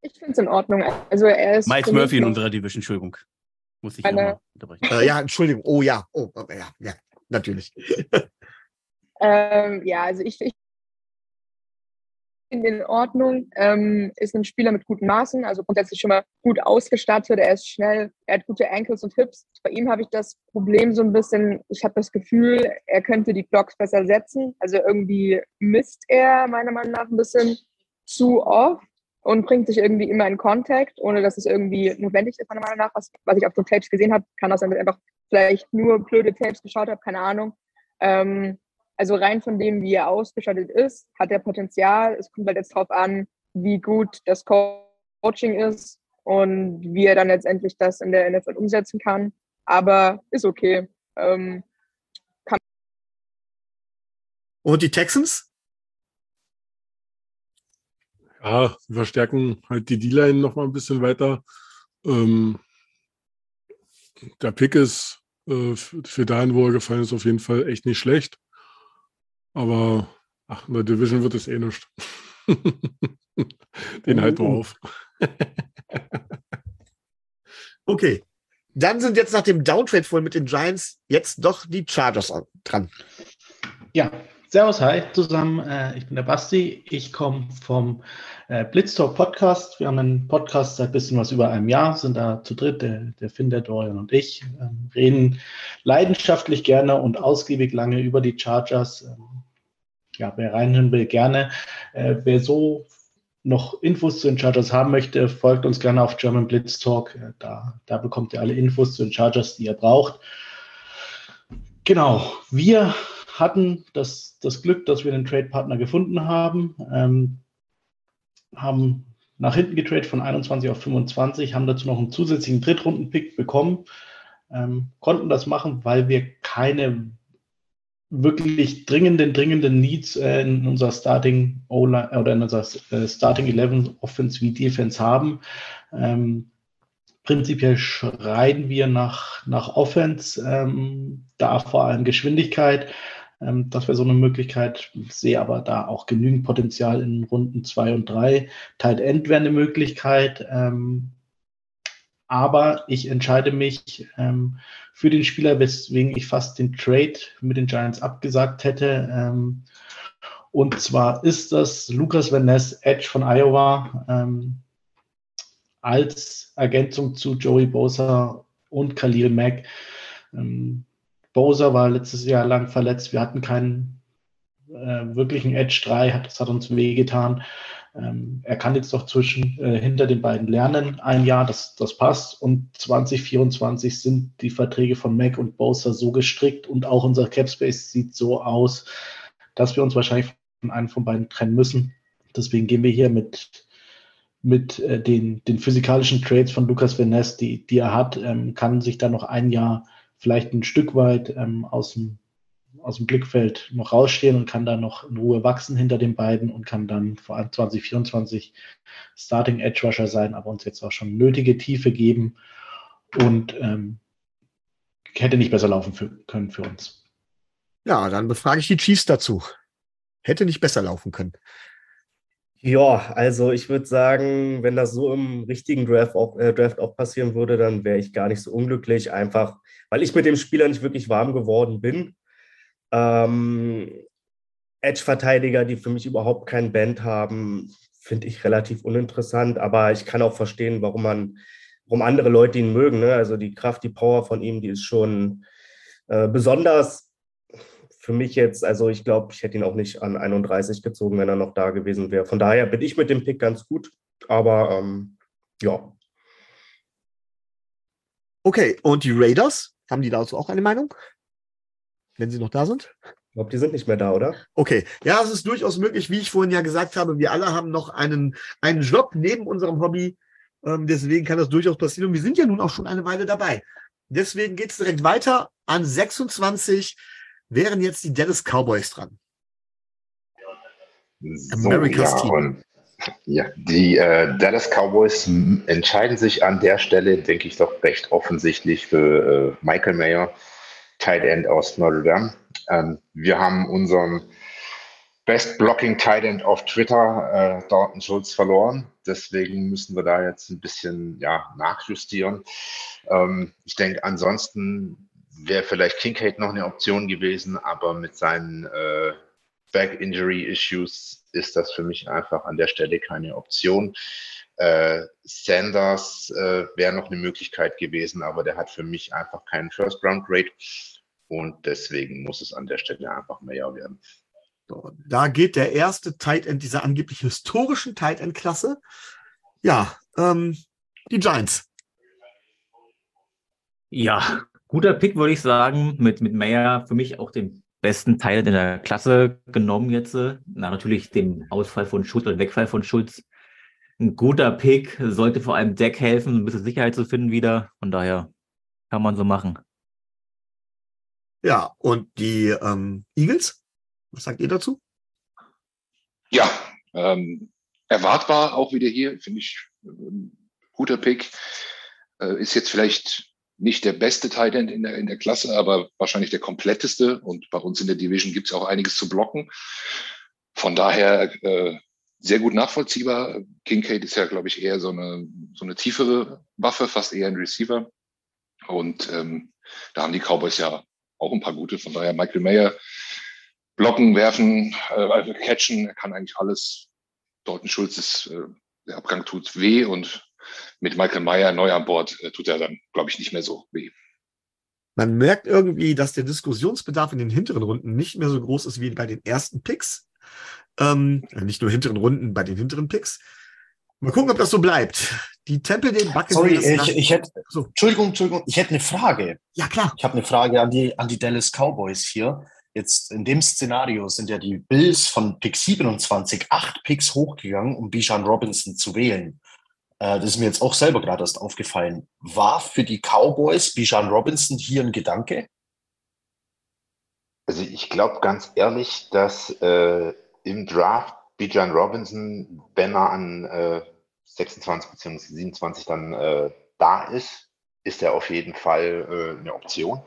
Ich finde es in Ordnung. Also er ist. Miles Murphy in unserer Division, Entschuldigung. Muss ich eine, unterbrechen. Äh, ja, Entschuldigung. Oh ja. Oh, ja, ja natürlich. ähm, ja, also ich, ich finde in Ordnung. Ähm, ist ein Spieler mit guten Maßen, also grundsätzlich schon mal gut ausgestattet. Er ist schnell, er hat gute Ankles und Hips. Bei ihm habe ich das Problem so ein bisschen, ich habe das Gefühl, er könnte die Blocks besser setzen. Also irgendwie misst er meiner Meinung nach ein bisschen zu oft und bringt sich irgendwie immer in Kontakt, ohne dass es irgendwie notwendig ist, meiner Meinung nach. Was, was ich auf den Tapes gesehen habe, kann das einfach vielleicht nur blöde Tapes geschaut habe, keine Ahnung. Ähm, also rein von dem, wie er ausgestattet ist, hat er Potenzial. Es kommt halt jetzt darauf an, wie gut das Coaching ist und wie er dann letztendlich das in der NFL umsetzen kann. Aber ist okay. Ähm, und die Texans? Ja, wir verstärken halt die D-Line noch mal ein bisschen weiter. Ähm, der Pick ist äh, für dahin, wo er gefallen ist, auf jeden Fall echt nicht schlecht. Aber ach, in der Division wird es eh nicht. Den halten wir auf. okay. Dann sind jetzt nach dem Downtrade voll mit den Giants jetzt doch die Chargers dran. Ja, Servus, hi zusammen. Äh, ich bin der Basti. Ich komme vom äh, Blitztalk Podcast. Wir haben einen Podcast seit ein bisschen was über einem Jahr, sind da zu dritt, der, der Finn, der Dorian und ich, ähm, reden leidenschaftlich gerne und ausgiebig lange über die Chargers. Ähm, ja, wer reinhören will, gerne. Äh, wer so noch Infos zu den Chargers haben möchte, folgt uns gerne auf German Blitz Talk. Da, da bekommt ihr alle Infos zu den Chargers, die ihr braucht. Genau, wir hatten das, das Glück, dass wir einen Trade-Partner gefunden haben, ähm, haben nach hinten getradet von 21 auf 25, haben dazu noch einen zusätzlichen Drittrunden-Pick bekommen, ähm, konnten das machen, weil wir keine wirklich dringenden, dringenden Needs äh, in unserer Starting oder in unserer äh, Starting 11 Offense wie Defense haben. Ähm, prinzipiell schreien wir nach, nach Offense, ähm, da vor allem Geschwindigkeit. Ähm, das wäre so eine Möglichkeit. Ich sehe aber da auch genügend Potenzial in Runden zwei und drei. Tight End wäre eine Möglichkeit. Ähm, aber ich entscheide mich ähm, für den Spieler, weswegen ich fast den Trade mit den Giants abgesagt hätte. Ähm, und zwar ist das Lucas Van Ness, Edge von Iowa, ähm, als Ergänzung zu Joey Bosa und Khalil Mack. Bowser war letztes Jahr lang verletzt. Wir hatten keinen äh, wirklichen Edge 3, hat, das hat uns wehgetan. Ähm, er kann jetzt doch zwischen, äh, hinter den beiden lernen, ein Jahr, das, das passt. Und 2024 sind die Verträge von Mac und Bowser so gestrickt und auch unser Capspace sieht so aus, dass wir uns wahrscheinlich von einem von beiden trennen müssen. Deswegen gehen wir hier mit, mit äh, den, den physikalischen Trades von Lukas Van die, die er hat, ähm, kann sich da noch ein Jahr vielleicht ein Stück weit ähm, aus, dem, aus dem Blickfeld noch rausstehen und kann dann noch in Ruhe wachsen hinter den beiden und kann dann vor allem 2024 Starting Edge Rusher sein, aber uns jetzt auch schon nötige Tiefe geben und ähm, hätte nicht besser laufen für, können für uns. Ja, dann befrage ich die Chiefs dazu. Hätte nicht besser laufen können. Ja, also ich würde sagen, wenn das so im richtigen Draft auch, äh, Draft auch passieren würde, dann wäre ich gar nicht so unglücklich, einfach weil ich mit dem Spieler nicht wirklich warm geworden bin. Ähm, Edge-Verteidiger, die für mich überhaupt kein Band haben, finde ich relativ uninteressant, aber ich kann auch verstehen, warum man, warum andere Leute ihn mögen. Ne? Also die Kraft, die Power von ihm, die ist schon äh, besonders für mich jetzt, also ich glaube, ich hätte ihn auch nicht an 31 gezogen, wenn er noch da gewesen wäre. Von daher bin ich mit dem Pick ganz gut, aber ähm, ja. Okay, und die Raiders, haben die dazu auch eine Meinung? Wenn sie noch da sind? Ich glaube, die sind nicht mehr da, oder? Okay, ja, es ist durchaus möglich, wie ich vorhin ja gesagt habe, wir alle haben noch einen, einen Job neben unserem Hobby. Ähm, deswegen kann das durchaus passieren. Und wir sind ja nun auch schon eine Weile dabei. Deswegen geht es direkt weiter an 26 wären jetzt die Dallas Cowboys dran. So, America's ja, Team. Ja, die äh, Dallas Cowboys entscheiden sich an der Stelle, denke ich doch recht offensichtlich für äh, Michael Mayer, Tight End aus Notre Dame. Ähm, wir haben unseren Best Blocking Tight End auf Twitter, äh, Dalton Schulz, verloren. Deswegen müssen wir da jetzt ein bisschen ja, nachjustieren. Ähm, ich denke, ansonsten wäre vielleicht Kincaid noch eine Option gewesen, aber mit seinen äh, Back-Injury-Issues ist das für mich einfach an der Stelle keine Option. Äh, Sanders äh, wäre noch eine Möglichkeit gewesen, aber der hat für mich einfach keinen First-Round-Grade und deswegen muss es an der Stelle einfach mehr werden. So, da geht der erste Tight End dieser angeblich historischen Tight End-Klasse. Ja, ähm, die Giants. Ja, guter Pick, würde ich sagen, mit, mit Meyer für mich auch den besten Teil in der Klasse genommen jetzt. Na, natürlich den Ausfall von Schulz oder Wegfall von Schulz. Ein guter Pick, sollte vor allem Deck helfen, ein bisschen Sicherheit zu finden wieder. Von daher kann man so machen. Ja, und die ähm, Eagles, was sagt ihr dazu? Ja, ähm, erwartbar auch wieder hier, finde ich, äh, guter Pick. Äh, ist jetzt vielleicht nicht der beste Tight End in der, in der Klasse, aber wahrscheinlich der kompletteste. Und bei uns in der Division gibt es auch einiges zu blocken. Von daher äh, sehr gut nachvollziehbar. Kincaid ist ja, glaube ich, eher so eine, so eine tiefere Waffe, fast eher ein Receiver. Und ähm, da haben die Cowboys ja auch ein paar gute. Von daher Michael Mayer blocken, werfen, äh, catchen, er kann eigentlich alles. Dalton Schulz ist, äh, der Abgang tut weh und mit Michael Meyer neu an Bord äh, tut er dann, glaube ich, nicht mehr so weh. Man merkt irgendwie, dass der Diskussionsbedarf in den hinteren Runden nicht mehr so groß ist wie bei den ersten Picks. Ähm, nicht nur hinteren Runden, bei den hinteren Picks. Mal gucken, ob das so bleibt. Die Tempel den Backen. Sorry, ich, ich hätte, so. Entschuldigung, Entschuldigung, ich hätte eine Frage. Ja, klar. Ich habe eine Frage an die, an die Dallas Cowboys hier. Jetzt in dem Szenario sind ja die Bills von Pick 27 acht Picks hochgegangen, um Bijan Robinson zu wählen. Äh, das ist mir jetzt auch selber gerade erst aufgefallen. War für die Cowboys Bijan Robinson hier ein Gedanke? Also ich glaube ganz ehrlich, dass äh, im Draft Bijan Robinson, wenn er an äh, 26 bzw. 27 dann äh, da ist, ist er auf jeden Fall äh, eine Option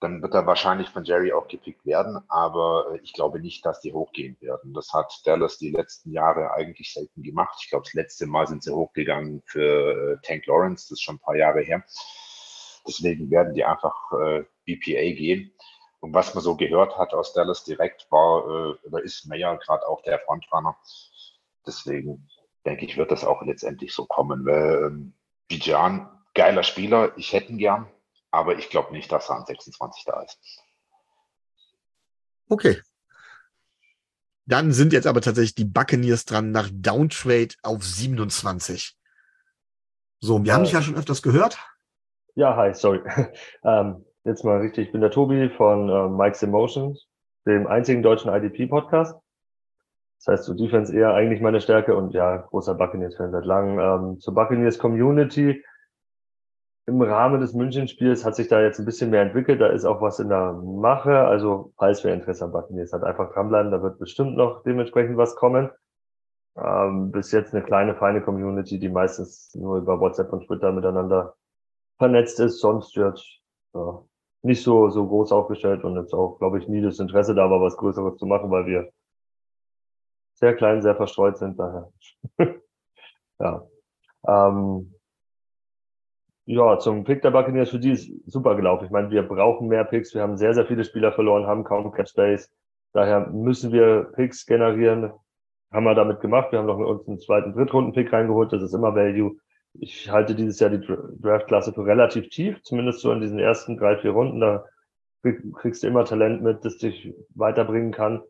dann wird er wahrscheinlich von Jerry auch gepickt werden, aber äh, ich glaube nicht, dass die hochgehen werden. Das hat Dallas die letzten Jahre eigentlich selten gemacht. Ich glaube, das letzte Mal sind sie hochgegangen für äh, Tank Lawrence, das ist schon ein paar Jahre her. Deswegen werden die einfach äh, BPA gehen. Und was man so gehört hat aus Dallas direkt, war, äh, oder ist Mayer gerade auch der Frontrunner. Deswegen denke ich, wird das auch letztendlich so kommen. Weil ähm, Bijan, geiler Spieler, ich hätte ihn gern, aber ich glaube nicht, dass er an 26 da ist. Okay. Dann sind jetzt aber tatsächlich die Buccaneers dran nach Downtrade auf 27. So, wir haben dich ja schon öfters gehört. Ja, hi, sorry. ähm, jetzt mal richtig, ich bin der Tobi von äh, Mike's Emotions, dem einzigen deutschen IDP-Podcast. Das heißt, zu Defense eher eigentlich meine Stärke und ja, großer Buccaneers-Fan seit langem. Ähm, zur Buccaneers Community im Rahmen des München-Spiels hat sich da jetzt ein bisschen mehr entwickelt. Da ist auch was in der Mache. Also, falls wer Interesse am Button ist, hat einfach dranbleiben. Da wird bestimmt noch dementsprechend was kommen. Ähm, bis jetzt eine kleine, feine Community, die meistens nur über WhatsApp und Twitter miteinander vernetzt ist. Sonst jetzt, ja, nicht so, so groß aufgestellt und jetzt auch, glaube ich, nie das Interesse da war, was Größeres zu machen, weil wir sehr klein, sehr verstreut sind daher. ja. Ähm, ja, zum Pick der Buccaneers für die ist super gelaufen. Ich meine, wir brauchen mehr Picks. Wir haben sehr, sehr viele Spieler verloren, haben kaum Catch Space. Daher müssen wir Picks generieren. Haben wir damit gemacht. Wir haben noch uns einen zweiten Drittrunden-Pick reingeholt. Das ist immer Value. Ich halte dieses Jahr die Draft-Klasse für relativ tief, zumindest so in diesen ersten drei, vier Runden. Da kriegst du immer Talent mit, das dich weiterbringen kann.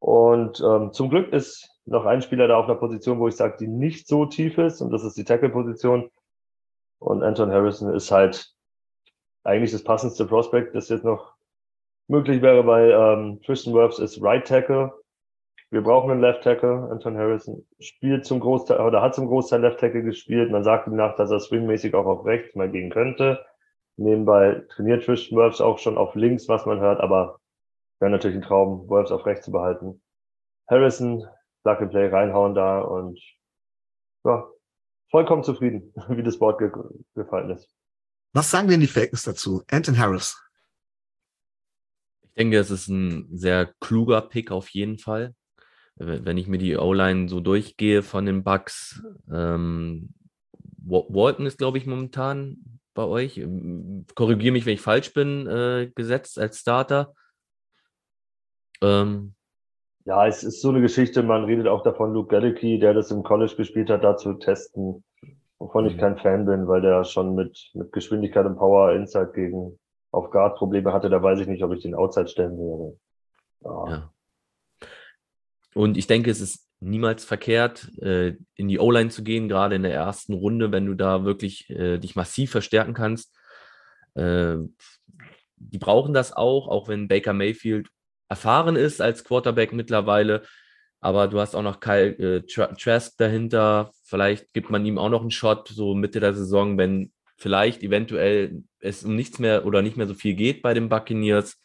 Und ähm, zum Glück ist noch ein Spieler da auf einer Position, wo ich sage, die nicht so tief ist, und das ist die Tackle-Position. Und Anton Harrison ist halt eigentlich das passendste Prospect, das jetzt noch möglich wäre, weil ähm, Tristan Wirfs ist Right Tackle. Wir brauchen einen Left Tackle. Anton Harrison spielt zum Großteil oder hat zum Großteil Left Tackle gespielt. Man sagt ihm nach, dass er swingmäßig auch auf rechts mal gehen könnte. Nebenbei trainiert Tristan Wirfs auch schon auf links, was man hört, aber wäre natürlich ein Traum, Wolves auf rechts zu behalten. Harrison, Plug and Play reinhauen da und ja, vollkommen zufrieden, wie das Board ge gefallen ist. Was sagen denn die Falcons dazu? Anton Harris. Ich denke, es ist ein sehr kluger Pick auf jeden Fall. Wenn ich mir die O-Line so durchgehe von den Bucks, ähm, Walton ist, glaube ich, momentan bei euch. Korrigiere mich, wenn ich falsch bin, äh, gesetzt als Starter. Ähm, ja, es ist so eine Geschichte, man redet auch davon, Luke Gallicki, der das im College gespielt hat, da zu testen, wovon ich mhm. kein Fan bin, weil der schon mit, mit Geschwindigkeit und Power Inside gegen auf Guard Probleme hatte, da weiß ich nicht, ob ich den Outside stellen würde. Ja. ja. Und ich denke, es ist niemals verkehrt, äh, in die O-Line zu gehen, gerade in der ersten Runde, wenn du da wirklich äh, dich massiv verstärken kannst. Äh, die brauchen das auch, auch wenn Baker Mayfield erfahren ist als Quarterback mittlerweile. Aber du hast auch noch Kyle äh, Trask dahinter. Vielleicht gibt man ihm auch noch einen Shot, so Mitte der Saison, wenn vielleicht eventuell es um nichts mehr oder nicht mehr so viel geht bei den Buccaneers.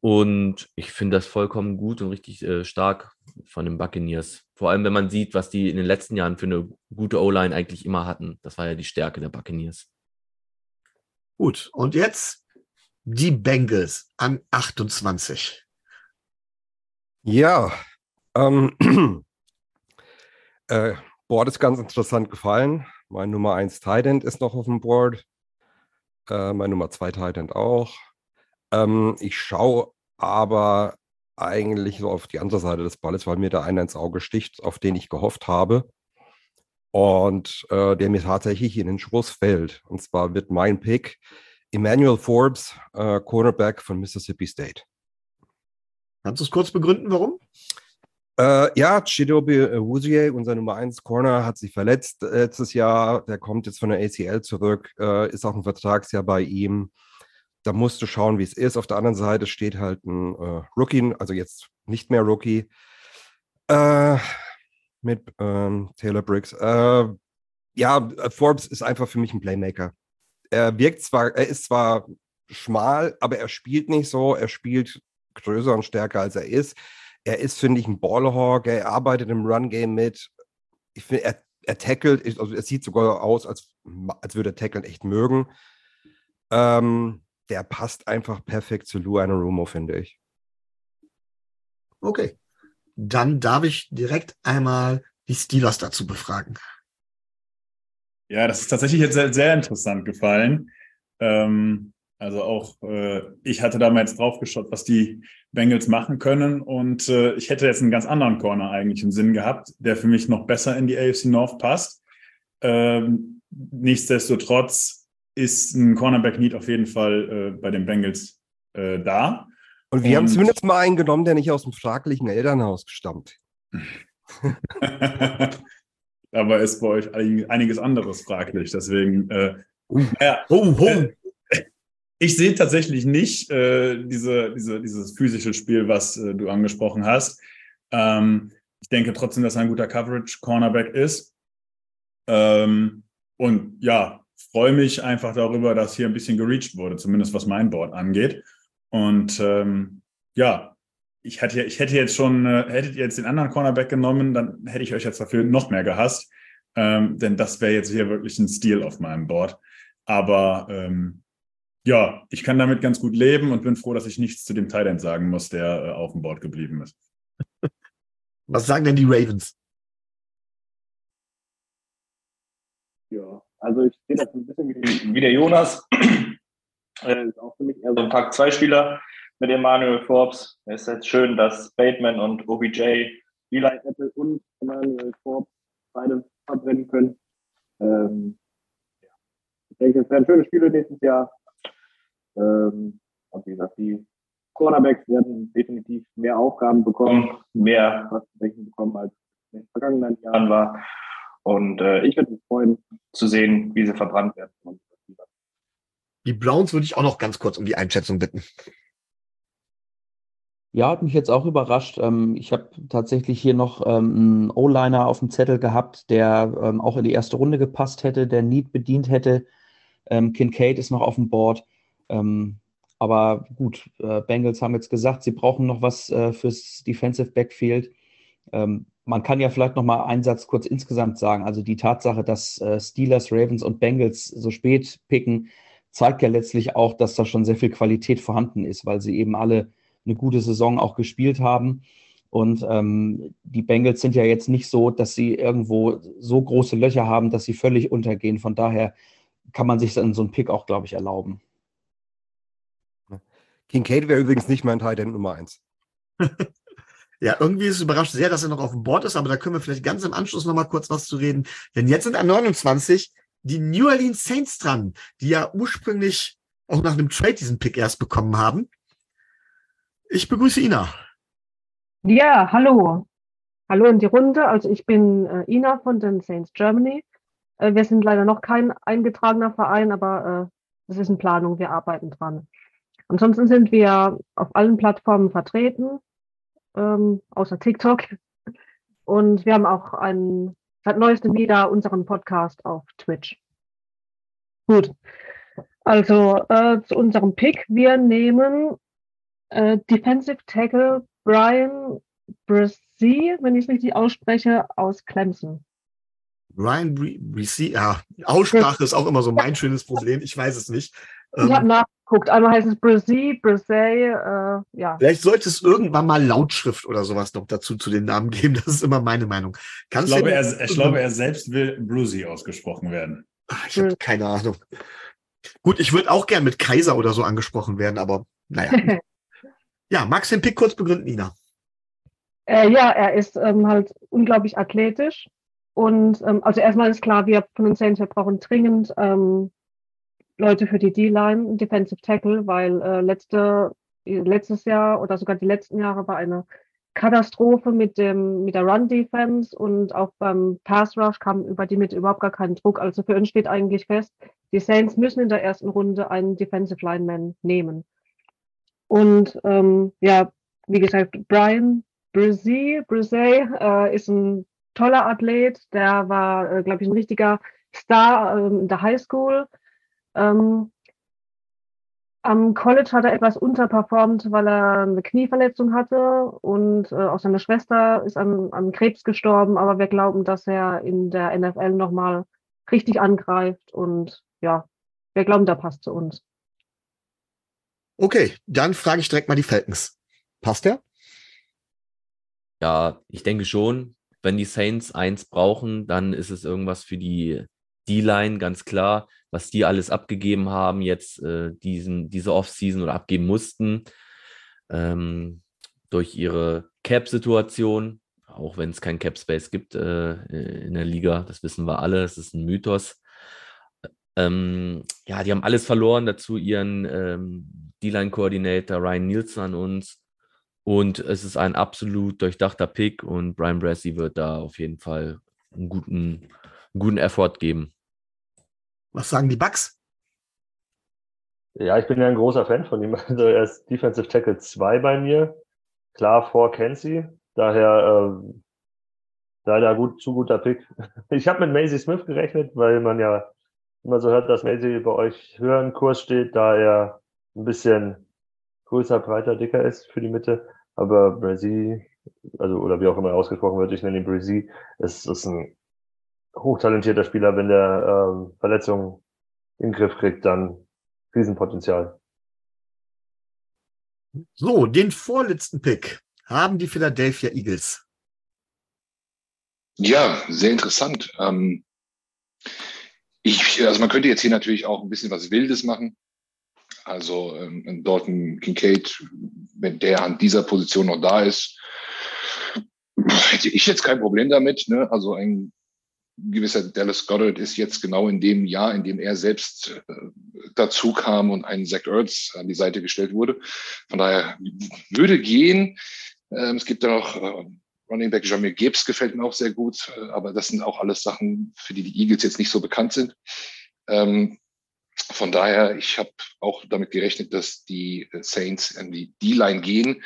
Und ich finde das vollkommen gut und richtig äh, stark von den Buccaneers. Vor allem, wenn man sieht, was die in den letzten Jahren für eine gute O-Line eigentlich immer hatten. Das war ja die Stärke der Buccaneers. Gut, und jetzt die Bengals an 28. Ja, ähm, äh, Board ist ganz interessant gefallen. Mein Nummer 1 Titan ist noch auf dem Board. Äh, mein Nummer 2 Titan auch. Ähm, ich schaue aber eigentlich so auf die andere Seite des Balles, weil mir da einer ins Auge sticht, auf den ich gehofft habe. Und äh, der mir tatsächlich in den Schoß fällt. Und zwar wird mein Pick Emmanuel Forbes, äh, Cornerback von Mississippi State. Kannst du es kurz begründen, warum? Äh, ja, Chidobe Wuzie, unser Nummer 1 Corner, hat sich verletzt letztes Jahr. Der kommt jetzt von der ACL zurück, äh, ist auch ein Vertragsjahr bei ihm. Da musst du schauen, wie es ist. Auf der anderen Seite steht halt ein äh, Rookie, also jetzt nicht mehr Rookie, äh, mit ähm, Taylor Briggs. Äh, ja, Forbes ist einfach für mich ein Playmaker. Er wirkt zwar, er ist zwar schmal, aber er spielt nicht so. Er spielt größer und stärker als er ist. Er ist, finde ich, ein Ballhawk. Er arbeitet im Run-Game mit. Ich finde, er, er tackelt, also es sieht sogar aus, als, als würde er tackeln echt mögen. Ähm, der passt einfach perfekt zu Lou Anarumo, finde ich. Okay. Dann darf ich direkt einmal die Steelers dazu befragen. Ja, das ist tatsächlich jetzt sehr, sehr interessant gefallen. Ähm, also auch äh, ich hatte damals drauf geschaut, was die Bengals machen können. Und äh, ich hätte jetzt einen ganz anderen Corner eigentlich im Sinn gehabt, der für mich noch besser in die AFC North passt. Ähm, nichtsdestotrotz ist ein Cornerback-Need auf jeden Fall äh, bei den Bengals äh, da. Und wir Und, haben zumindest mal einen genommen, der nicht aus dem fraglichen Elternhaus stammt. Aber ist bei euch einiges anderes fraglich. Deswegen, äh, naja, oh, oh ich sehe tatsächlich nicht äh, diese, diese, dieses physische Spiel, was äh, du angesprochen hast. Ähm, ich denke trotzdem, dass er ein guter Coverage-Cornerback ist. Ähm, und ja, freue mich einfach darüber, dass hier ein bisschen gereached wurde, zumindest was mein Board angeht. Und ähm, ja, ich hätte, ich hätte jetzt schon, äh, hättet ihr jetzt den anderen Cornerback genommen, dann hätte ich euch jetzt dafür noch mehr gehasst. Ähm, denn das wäre jetzt hier wirklich ein Stil auf meinem Board. Aber ähm, Ja, ich kann damit ganz gut leben und bin froh, dass ich nichts zu dem Thailand sagen muss, der äh, auf dem Board geblieben ist. Was sagen denn die Ravens? Ja, also ich sehe das ein bisschen wie, wie der Jonas. äh, ist auch für mich eher so ein Tag 2 Spieler mit Emmanuel Forbes. Es ist jetzt schön, dass Bateman und OBJ Eli Apple und Emmanuel Forbes beide verbrennen können. Ähm. Ich denke, es werden schöne Spiele nächstes Jahr. Ähm, und wie gesagt, die Cornerbacks werden definitiv mehr Aufgaben bekommen, mehr was zu denken bekommen, als in den vergangenen Jahren war. Und äh, ich würde mich freuen, zu sehen, wie sie verbrannt werden. Die Browns würde ich auch noch ganz kurz um die Einschätzung bitten. Ja, hat mich jetzt auch überrascht. Ähm, ich habe tatsächlich hier noch ähm, einen O-Liner auf dem Zettel gehabt, der ähm, auch in die erste Runde gepasst hätte, der Need bedient hätte. Kincaid ist noch auf dem Board. Ähm, aber gut, äh, Bengals haben jetzt gesagt, sie brauchen noch was äh, fürs Defensive Backfield. Ähm, man kann ja vielleicht noch mal einen Satz kurz insgesamt sagen. Also die Tatsache, dass äh, Steelers, Ravens und Bengals so spät picken, zeigt ja letztlich auch, dass da schon sehr viel Qualität vorhanden ist, weil sie eben alle eine gute Saison auch gespielt haben. Und ähm, die Bengals sind ja jetzt nicht so, dass sie irgendwo so große Löcher haben, dass sie völlig untergehen. Von daher kann man sich dann so einen Pick auch, glaube ich, erlauben. Kincaid wäre übrigens nicht mein Teil Nummer 1. Ja, irgendwie ist es überrascht sehr, dass er noch auf dem Board ist, aber da können wir vielleicht ganz im Anschluss noch mal kurz was zu reden. Denn jetzt sind an 29 die New Orleans Saints dran, die ja ursprünglich auch nach einem Trade diesen Pick erst bekommen haben. Ich begrüße Ina. Ja, hallo. Hallo in die Runde. Also ich bin äh, Ina von den Saints Germany. Äh, wir sind leider noch kein eingetragener Verein, aber es äh, ist in Planung. Wir arbeiten dran. Ansonsten sind wir auf allen Plattformen vertreten ähm, außer TikTok. Und wir haben auch einen, seit neuestem wieder unseren Podcast auf Twitch. Gut. Also äh, zu unserem Pick. Wir nehmen äh, Defensive Tackle Brian Bresee, wenn ich es richtig ausspreche, aus Clemson. Brian Bresee, ja, Aussprache ist auch immer so mein schönes Problem. Ich weiß es nicht. Ich habe ähm, nachgeguckt. Einmal heißt es Brazil, Brazil, äh, ja. Vielleicht sollte es irgendwann mal Lautschrift oder sowas noch dazu zu den Namen geben. Das ist immer meine Meinung. Kannst ich, glaube, er, ich glaube, er selbst will Brucey ausgesprochen werden. Ach, ich habe keine Ahnung. Gut, ich würde auch gern mit Kaiser oder so angesprochen werden, aber naja. ja, magst du den Pick kurz begründen, Nina? Äh, ja, er ist ähm, halt unglaublich athletisch. Und ähm, also erstmal ist klar, wir von den Saints, wir brauchen dringend ähm, Leute für die D-Line, Defensive Tackle, weil äh, letzte, letztes Jahr oder sogar die letzten Jahre war eine Katastrophe mit dem mit der Run Defense und auch beim Pass Rush kam über die Mitte überhaupt gar keinen Druck. Also für uns steht eigentlich fest, die Saints müssen in der ersten Runde einen Defensive Lineman nehmen. Und ähm, ja, wie gesagt, Brian Brzee, Brzee äh, ist ein toller Athlet. Der war, äh, glaube ich, ein richtiger Star äh, in der High School. Ähm, am College hat er etwas unterperformt, weil er eine Knieverletzung hatte und äh, auch seine Schwester ist an, an Krebs gestorben, aber wir glauben, dass er in der NFL nochmal richtig angreift und ja, wir glauben, der passt zu uns. Okay, dann frage ich direkt mal die Falcons. Passt der? Ja, ich denke schon. Wenn die Saints eins brauchen, dann ist es irgendwas für die D-Line, ganz klar, was die alles abgegeben haben, jetzt äh, diesen, diese Offseason oder abgeben mussten, ähm, durch ihre Cap-Situation, auch wenn es kein Cap-Space gibt äh, in der Liga, das wissen wir alle, es ist ein Mythos. Ähm, ja, die haben alles verloren, dazu ihren ähm, D-Line-Koordinator Ryan Nielsen an uns. Und es ist ein absolut durchdachter Pick und Brian Brassey wird da auf jeden Fall einen guten, einen guten Effort geben. Was sagen die Bugs? Ja, ich bin ja ein großer Fan von ihm. Also er ist Defensive Tackle 2 bei mir. Klar vor Kenzie. Daher äh, leider gut, zu guter Pick. Ich habe mit Maisie Smith gerechnet, weil man ja immer so hört, dass Maisie bei euch höher im Kurs steht, da er ein bisschen größer, breiter, dicker ist für die Mitte. Aber Brazil, also oder wie auch immer ausgesprochen wird, ich nenne ihn Brazil, ist, ist ein hochtalentierter Spieler, wenn der ähm, Verletzungen in den Griff kriegt, dann Riesenpotenzial. So, den vorletzten Pick haben die Philadelphia Eagles. Ja, sehr interessant. Ähm, ich, also man könnte jetzt hier natürlich auch ein bisschen was Wildes machen. Also ähm, Dalton Kincaid, wenn der an dieser Position noch da ist, hätte ich jetzt kein Problem damit. Ne? Also ein gewisser Dallas Goddard ist jetzt genau in dem Jahr, in dem er selbst äh, dazu kam und ein Zach Ertz an die Seite gestellt wurde. Von daher würde gehen. Ähm, es gibt da noch äh, Running Back Jamir Gibbs gefällt mir auch sehr gut, äh, aber das sind auch alles Sachen, für die die Eagles jetzt nicht so bekannt sind. Ähm, von daher, ich habe auch damit gerechnet, dass die Saints an die D-Line gehen.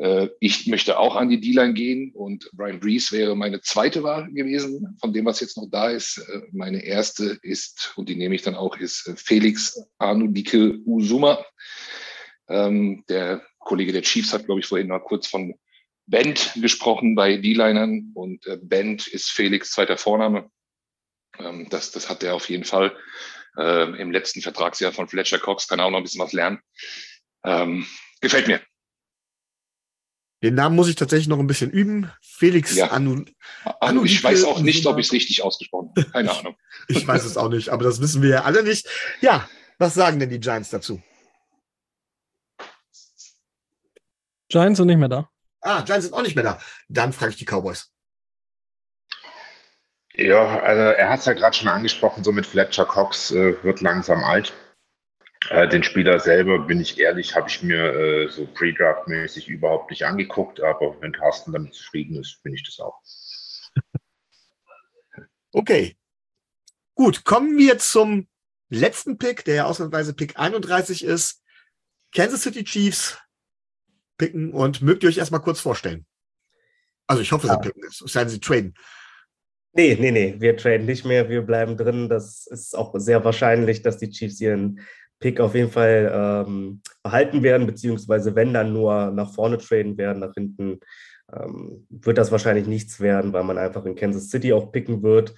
Äh, ich möchte auch an die D-Line gehen und Brian Brees wäre meine zweite Wahl gewesen von dem, was jetzt noch da ist. Äh, meine erste ist, und die nehme ich dann auch, ist äh, Felix Anudike Uzuma. Ähm, der Kollege der Chiefs hat, glaube ich, vorhin mal kurz von Bend gesprochen bei D-Linern und Bend ist Felix zweiter Vorname. Ähm, das, das hat er auf jeden Fall. Im letzten Vertragsjahr von Fletcher Cox kann auch noch ein bisschen was lernen. Ähm, gefällt mir. Den Namen muss ich tatsächlich noch ein bisschen üben. Felix Ja. Anu. Also ich weiß auch nicht, ob ich es richtig ausgesprochen habe. Keine Ahnung. Ich weiß es auch nicht, aber das wissen wir ja alle nicht. Ja, was sagen denn die Giants dazu? Giants sind nicht mehr da. Ah, Giants sind auch nicht mehr da. Dann frage ich die Cowboys. Ja, also er hat es ja gerade schon angesprochen, so mit Fletcher Cox äh, wird langsam alt. Äh, den Spieler selber, bin ich ehrlich, habe ich mir äh, so Pre-Draft-mäßig überhaupt nicht angeguckt, aber wenn Carsten damit zufrieden ist, bin ich das auch. Okay. Gut, kommen wir zum letzten Pick, der ja ausnahmsweise Pick 31 ist. Kansas City Chiefs picken und mögt ihr euch erstmal kurz vorstellen? Also ich hoffe, sie Ja. picken es. Es sei denn, sie traden. Nee, nee, nee, wir traden nicht mehr, wir bleiben drin. Das ist auch sehr wahrscheinlich, dass die Chiefs ihren Pick auf jeden Fall ähm, behalten werden, beziehungsweise wenn dann nur nach vorne traden werden, nach hinten ähm, wird das wahrscheinlich nichts werden, weil man einfach in Kansas City auch picken wird.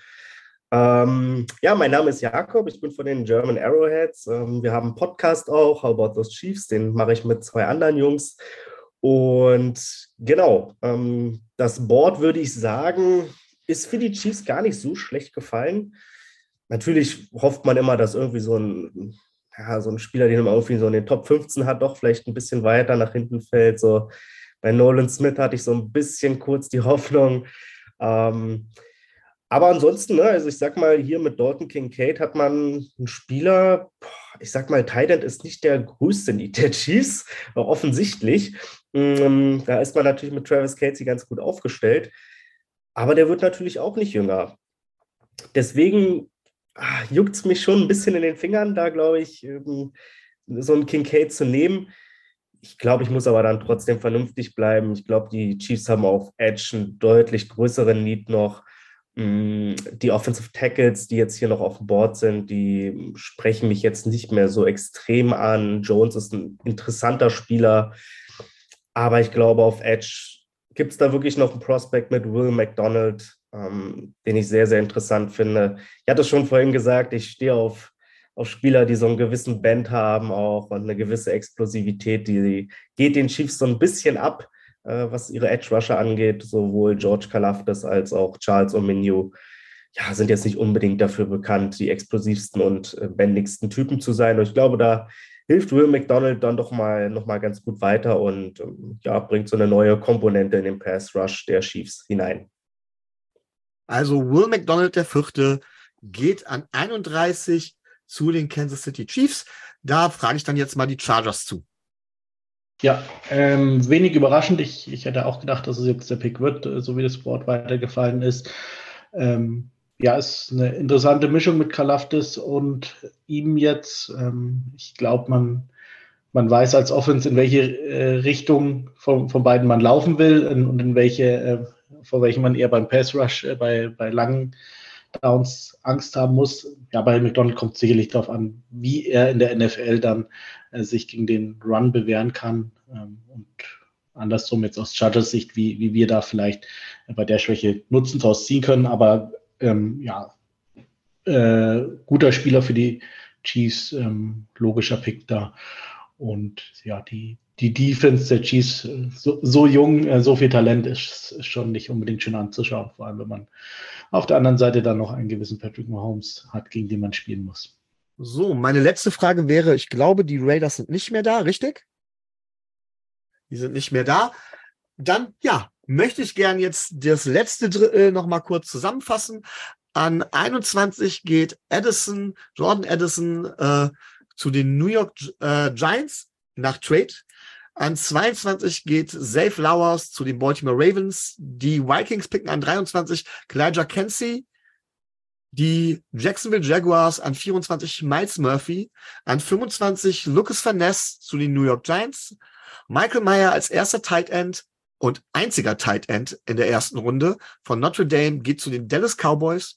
Ähm, ja, mein Name ist Jakob, ich bin von den German Arrowheads. Ähm, wir haben einen Podcast auch, How About Those Chiefs, den mache ich mit zwei anderen Jungs. Und genau, ähm, das Board würde ich sagen, ist für die Chiefs gar nicht so schlecht gefallen. Natürlich hofft man immer, dass irgendwie so ein, ja, so ein Spieler, den man irgendwie so in den Top 15 hat, doch vielleicht ein bisschen weiter nach hinten fällt. So bei Nolan Smith hatte ich so ein bisschen kurz die Hoffnung. Ähm, aber ansonsten, ne, also ich sag mal, hier mit Dalton Kincaid hat man einen Spieler, ich sag mal, Thailand ist nicht der größte Need der Chiefs, offensichtlich. Ähm, da ist man natürlich mit Travis Casey ganz gut aufgestellt. Aber der wird natürlich auch nicht jünger. Deswegen ah, juckt es mich schon ein bisschen in den Fingern, da glaube ich, ähm, so einen Kincaid zu nehmen. Ich glaube, ich muss aber dann trotzdem vernünftig bleiben. Ich glaube, die Chiefs haben auf Edge einen deutlich größeren Need noch. Mm, Die Offensive Tackles, die jetzt hier noch auf dem Board sind, die sprechen mich jetzt nicht mehr so extrem an. Jones ist ein interessanter Spieler, aber ich glaube, auf Edge gibt es da wirklich noch einen Prospect mit Will McDonald, ähm, den ich sehr, sehr interessant finde. Ich hatte es schon vorhin gesagt, ich stehe auf, auf Spieler, die so einen gewissen Band haben auch und eine gewisse Explosivität, die geht den Chiefs so ein bisschen ab, äh, was ihre Edge-Rusher angeht. Sowohl George Kalafdis als auch Charles Ominiu ja, sind jetzt nicht unbedingt dafür bekannt, die explosivsten und äh, bändigsten Typen zu sein. Und ich glaube, da hilft Will McDonald dann doch mal noch mal ganz gut weiter und ähm, ja, bringt so eine neue Komponente in den Pass Rush der Chiefs hinein. Also Will McDonald, der Vierte, geht an 31 zu den Kansas City Chiefs. Da frage ich dann jetzt mal die Chargers zu. Ja, ähm, wenig überraschend. Ich, ich hätte auch gedacht, dass es jetzt der Pick wird, äh, so wie das Board weitergefallen ist. Ähm, ja, ist eine interessante Mischung mit Kalafdis und ihm jetzt. Ähm, ich glaube, man, man weiß als Offense, in welche äh, Richtung von, von beiden man laufen will und in welche, äh, vor welchen man eher beim Pass Rush, äh, bei, bei langen Downs Angst haben muss. Ja, bei McDonald kommt sicherlich darauf an, wie er in der NFL dann äh, sich gegen den Run bewähren kann. Ähm, und andersrum jetzt aus Chargers Sicht, wie, wie wir da vielleicht äh, bei der Schwäche Nutzen draus ziehen können. Aber ähm, ja, äh, guter Spieler für die Chiefs ähm, logischer Pick da. Und ja, die, die Defense der Chiefs, äh, so, so jung, äh, so viel Talent ist, ist schon nicht unbedingt schön anzuschauen, vor allem wenn man auf der anderen Seite dann noch einen gewissen Patrick Mahomes hat, gegen den man spielen muss. So, meine letzte Frage wäre, ich glaube, die Raiders sind nicht mehr da, richtig? Die sind nicht mehr da. Dann, ja, möchte ich gern jetzt das letzte Drittel noch mal kurz zusammenfassen. An 21 geht Edison, Jordan Edison äh, zu den New York äh, Giants nach Trade. An 22 geht Zay Flowers zu den Baltimore Ravens. Die Vikings picken an 23 Clyde Kensey. Die Jacksonville Jaguars an 24 Miles Murphy. An 25 Lucas Van Ness zu den New York Giants. Michael Meyer als erster Tight End und einziger Tight End in der ersten Runde von Notre Dame geht zu den Dallas Cowboys.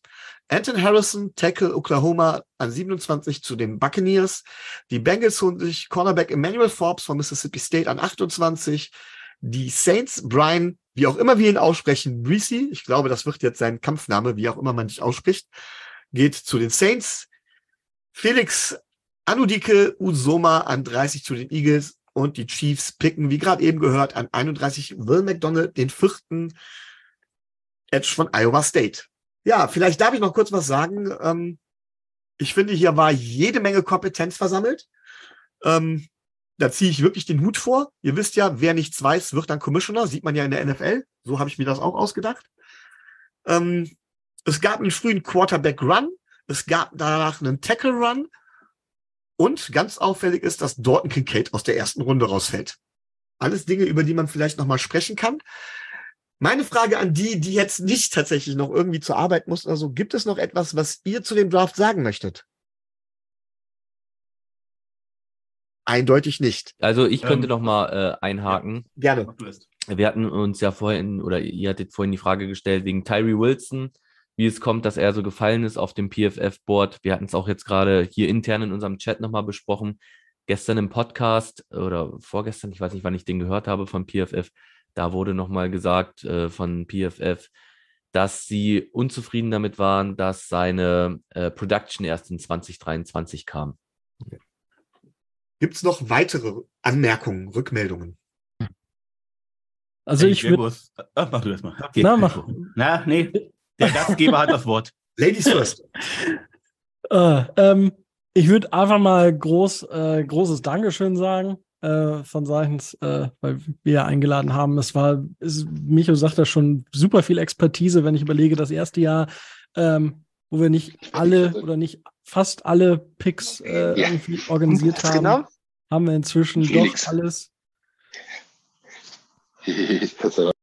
Anton Harrison, Tackle Oklahoma an 27 zu den Buccaneers. Die Bengals holen sich Cornerback Emmanuel Forbes von Mississippi State an 28. Die Saints, Brian, wie auch immer wir ihn aussprechen, Breesy, ich glaube, das wird jetzt sein Kampfname, wie auch immer man sich ausspricht, geht zu den Saints. Felix Anudike Usoma an 30 zu den Eagles und die Chiefs picken, wie gerade eben gehört, an 31 Will McDonald, den vierten Edge von Iowa State. Ja, vielleicht darf ich noch kurz was sagen. Ähm, ich finde, hier war jede Menge Kompetenz versammelt. Ähm, da ziehe ich wirklich den Hut vor. Ihr wisst ja, wer nichts weiß, wird dann Commissioner. Sieht man ja in der NFL. So habe ich mir das auch ausgedacht. Ähm, es gab einen frühen Quarterback-Run. Es gab danach einen Tackle-Run. Und ganz auffällig ist, dass Dorton Kincaid aus der ersten Runde rausfällt. Alles Dinge, über die man vielleicht nochmal sprechen kann. Meine Frage an die, die jetzt nicht tatsächlich noch irgendwie zur Arbeit muss oder so, gibt es noch etwas, was ihr zu dem Draft sagen möchtet? Eindeutig nicht. Also ich könnte Ähm, noch mal äh, einhaken. Gerne. Wir hatten uns ja vorhin, oder ihr hattet vorhin die Frage gestellt wegen Tyree Wilson, wie es kommt, dass er so gefallen ist auf dem PFF-Board. Wir hatten es auch jetzt gerade hier intern in unserem Chat nochmal besprochen. Gestern im Podcast oder vorgestern, ich weiß nicht, wann ich den gehört habe von PFF, da wurde nochmal gesagt äh, von PFF, dass sie unzufrieden damit waren, dass seine äh, Production erst in 2023 kam. Gibt es noch weitere Anmerkungen, Rückmeldungen? Also Ey, ich würde. mach du das mal. Okay. Na, mach. Na, nee. Der Gastgeber hat das Wort. Ladies first. Äh, ähm, ich würde einfach mal groß, äh, großes Dankeschön sagen äh, von seitens, äh, weil wir ja eingeladen haben. Es war, ist, Micho sagt das schon, super viel Expertise, wenn ich überlege, das erste Jahr, ähm, wo wir nicht alle oder nicht fast alle Picks äh, Ja. irgendwie organisiert haben, Genau. haben wir inzwischen Felix. doch alles.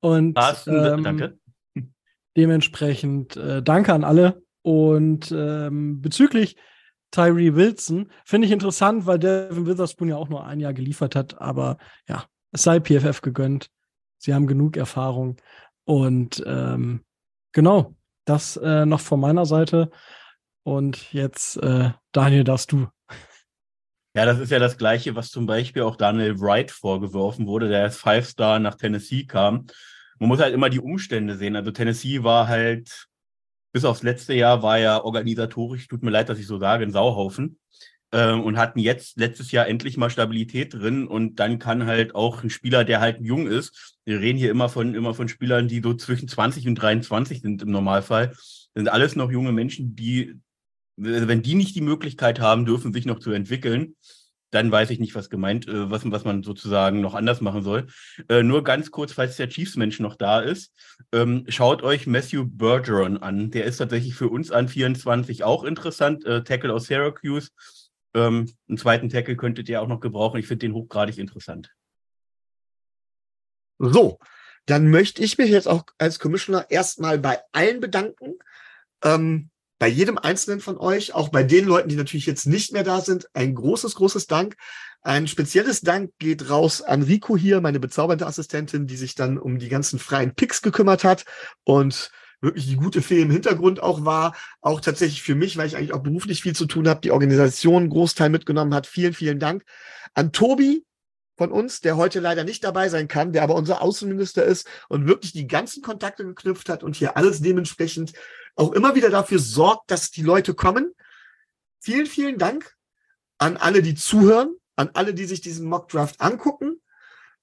Und ähm, danke. Dementsprechend äh, danke an alle. Und ähm, bezüglich Tyree Wilson finde ich interessant, weil Devin Witherspoon ja auch nur ein Jahr geliefert hat. Aber ja, es sei PFF gegönnt. Sie haben genug Erfahrung. Und ähm, genau, das äh, noch von meiner Seite. Und jetzt, äh, Daniel, darfst du. Ja, das ist ja das Gleiche, was zum Beispiel auch Daniel Wright vorgeworfen wurde, der als Five-Star nach Tennessee kam. Man muss halt immer die Umstände sehen. Also Tennessee war halt, bis aufs letzte Jahr war ja organisatorisch, tut mir leid, dass ich so sage, ein Sauhaufen. Ähm, und hatten jetzt letztes Jahr endlich mal Stabilität drin und dann kann halt auch ein Spieler, der halt jung ist, wir reden hier immer von, immer von Spielern, die so zwischen 20 und 23 sind im Normalfall, sind alles noch junge Menschen, die wenn die nicht die Möglichkeit haben dürfen, sich noch zu entwickeln, dann weiß ich nicht, was gemeint, äh, was, was man sozusagen noch anders machen soll. Äh, nur ganz kurz, falls der Chiefs-Mensch noch da ist, ähm, schaut euch Matthew Bergeron an. Der ist tatsächlich für uns an 24 auch interessant. Äh, Tackle aus Syracuse. Ähm, einen zweiten Tackle könntet ihr auch noch gebrauchen. Ich finde den hochgradig interessant. So, dann möchte ich mich jetzt auch als Commissioner erstmal bei allen bedanken. Ähm, bei jedem einzelnen von euch, auch bei den Leuten, die natürlich jetzt nicht mehr da sind, ein großes, großes Dank. Ein spezielles Dank geht raus an Rico hier, meine bezaubernde Assistentin, die sich dann um die ganzen freien Picks gekümmert hat und wirklich die gute Fee im Hintergrund auch war. Auch tatsächlich für mich, weil ich eigentlich auch beruflich viel zu tun habe, die Organisation einen Großteil mitgenommen hat. Vielen, vielen Dank. An Tobi, von uns, der heute leider nicht dabei sein kann, der aber unser Außenminister ist und wirklich die ganzen Kontakte geknüpft hat und hier alles dementsprechend auch immer wieder dafür sorgt, dass die Leute kommen. vielen, vielen Dank an alle, die zuhören, an alle, die sich diesen Mockdraft angucken.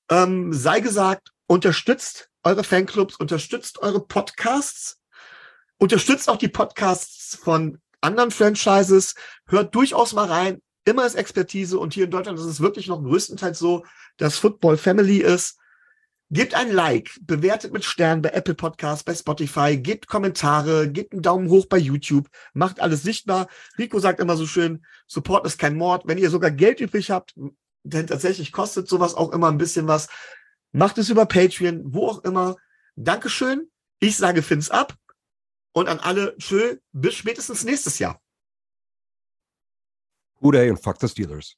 Ähm, sei gesagt, unterstützt eure Fanclubs, unterstützt eure Podcasts, unterstützt auch die Podcasts von anderen Franchises, hört durchaus mal rein. Immer ist Expertise und hier in Deutschland ist es wirklich noch größtenteils so, dass Football Family ist. Gebt ein Like, bewertet mit Sternen bei Apple Podcasts, bei Spotify, gebt Kommentare, gebt einen Daumen hoch bei YouTube, macht alles sichtbar. Rico sagt immer so schön, Support ist kein Mord. Wenn ihr sogar Geld übrig habt, denn tatsächlich kostet sowas auch immer ein bisschen was, macht es über Patreon, wo auch immer. Dankeschön. Ich sage Fins ab. Und an alle, tschö, bis spätestens nächstes Jahr. Who Day und Fuck the Steelers.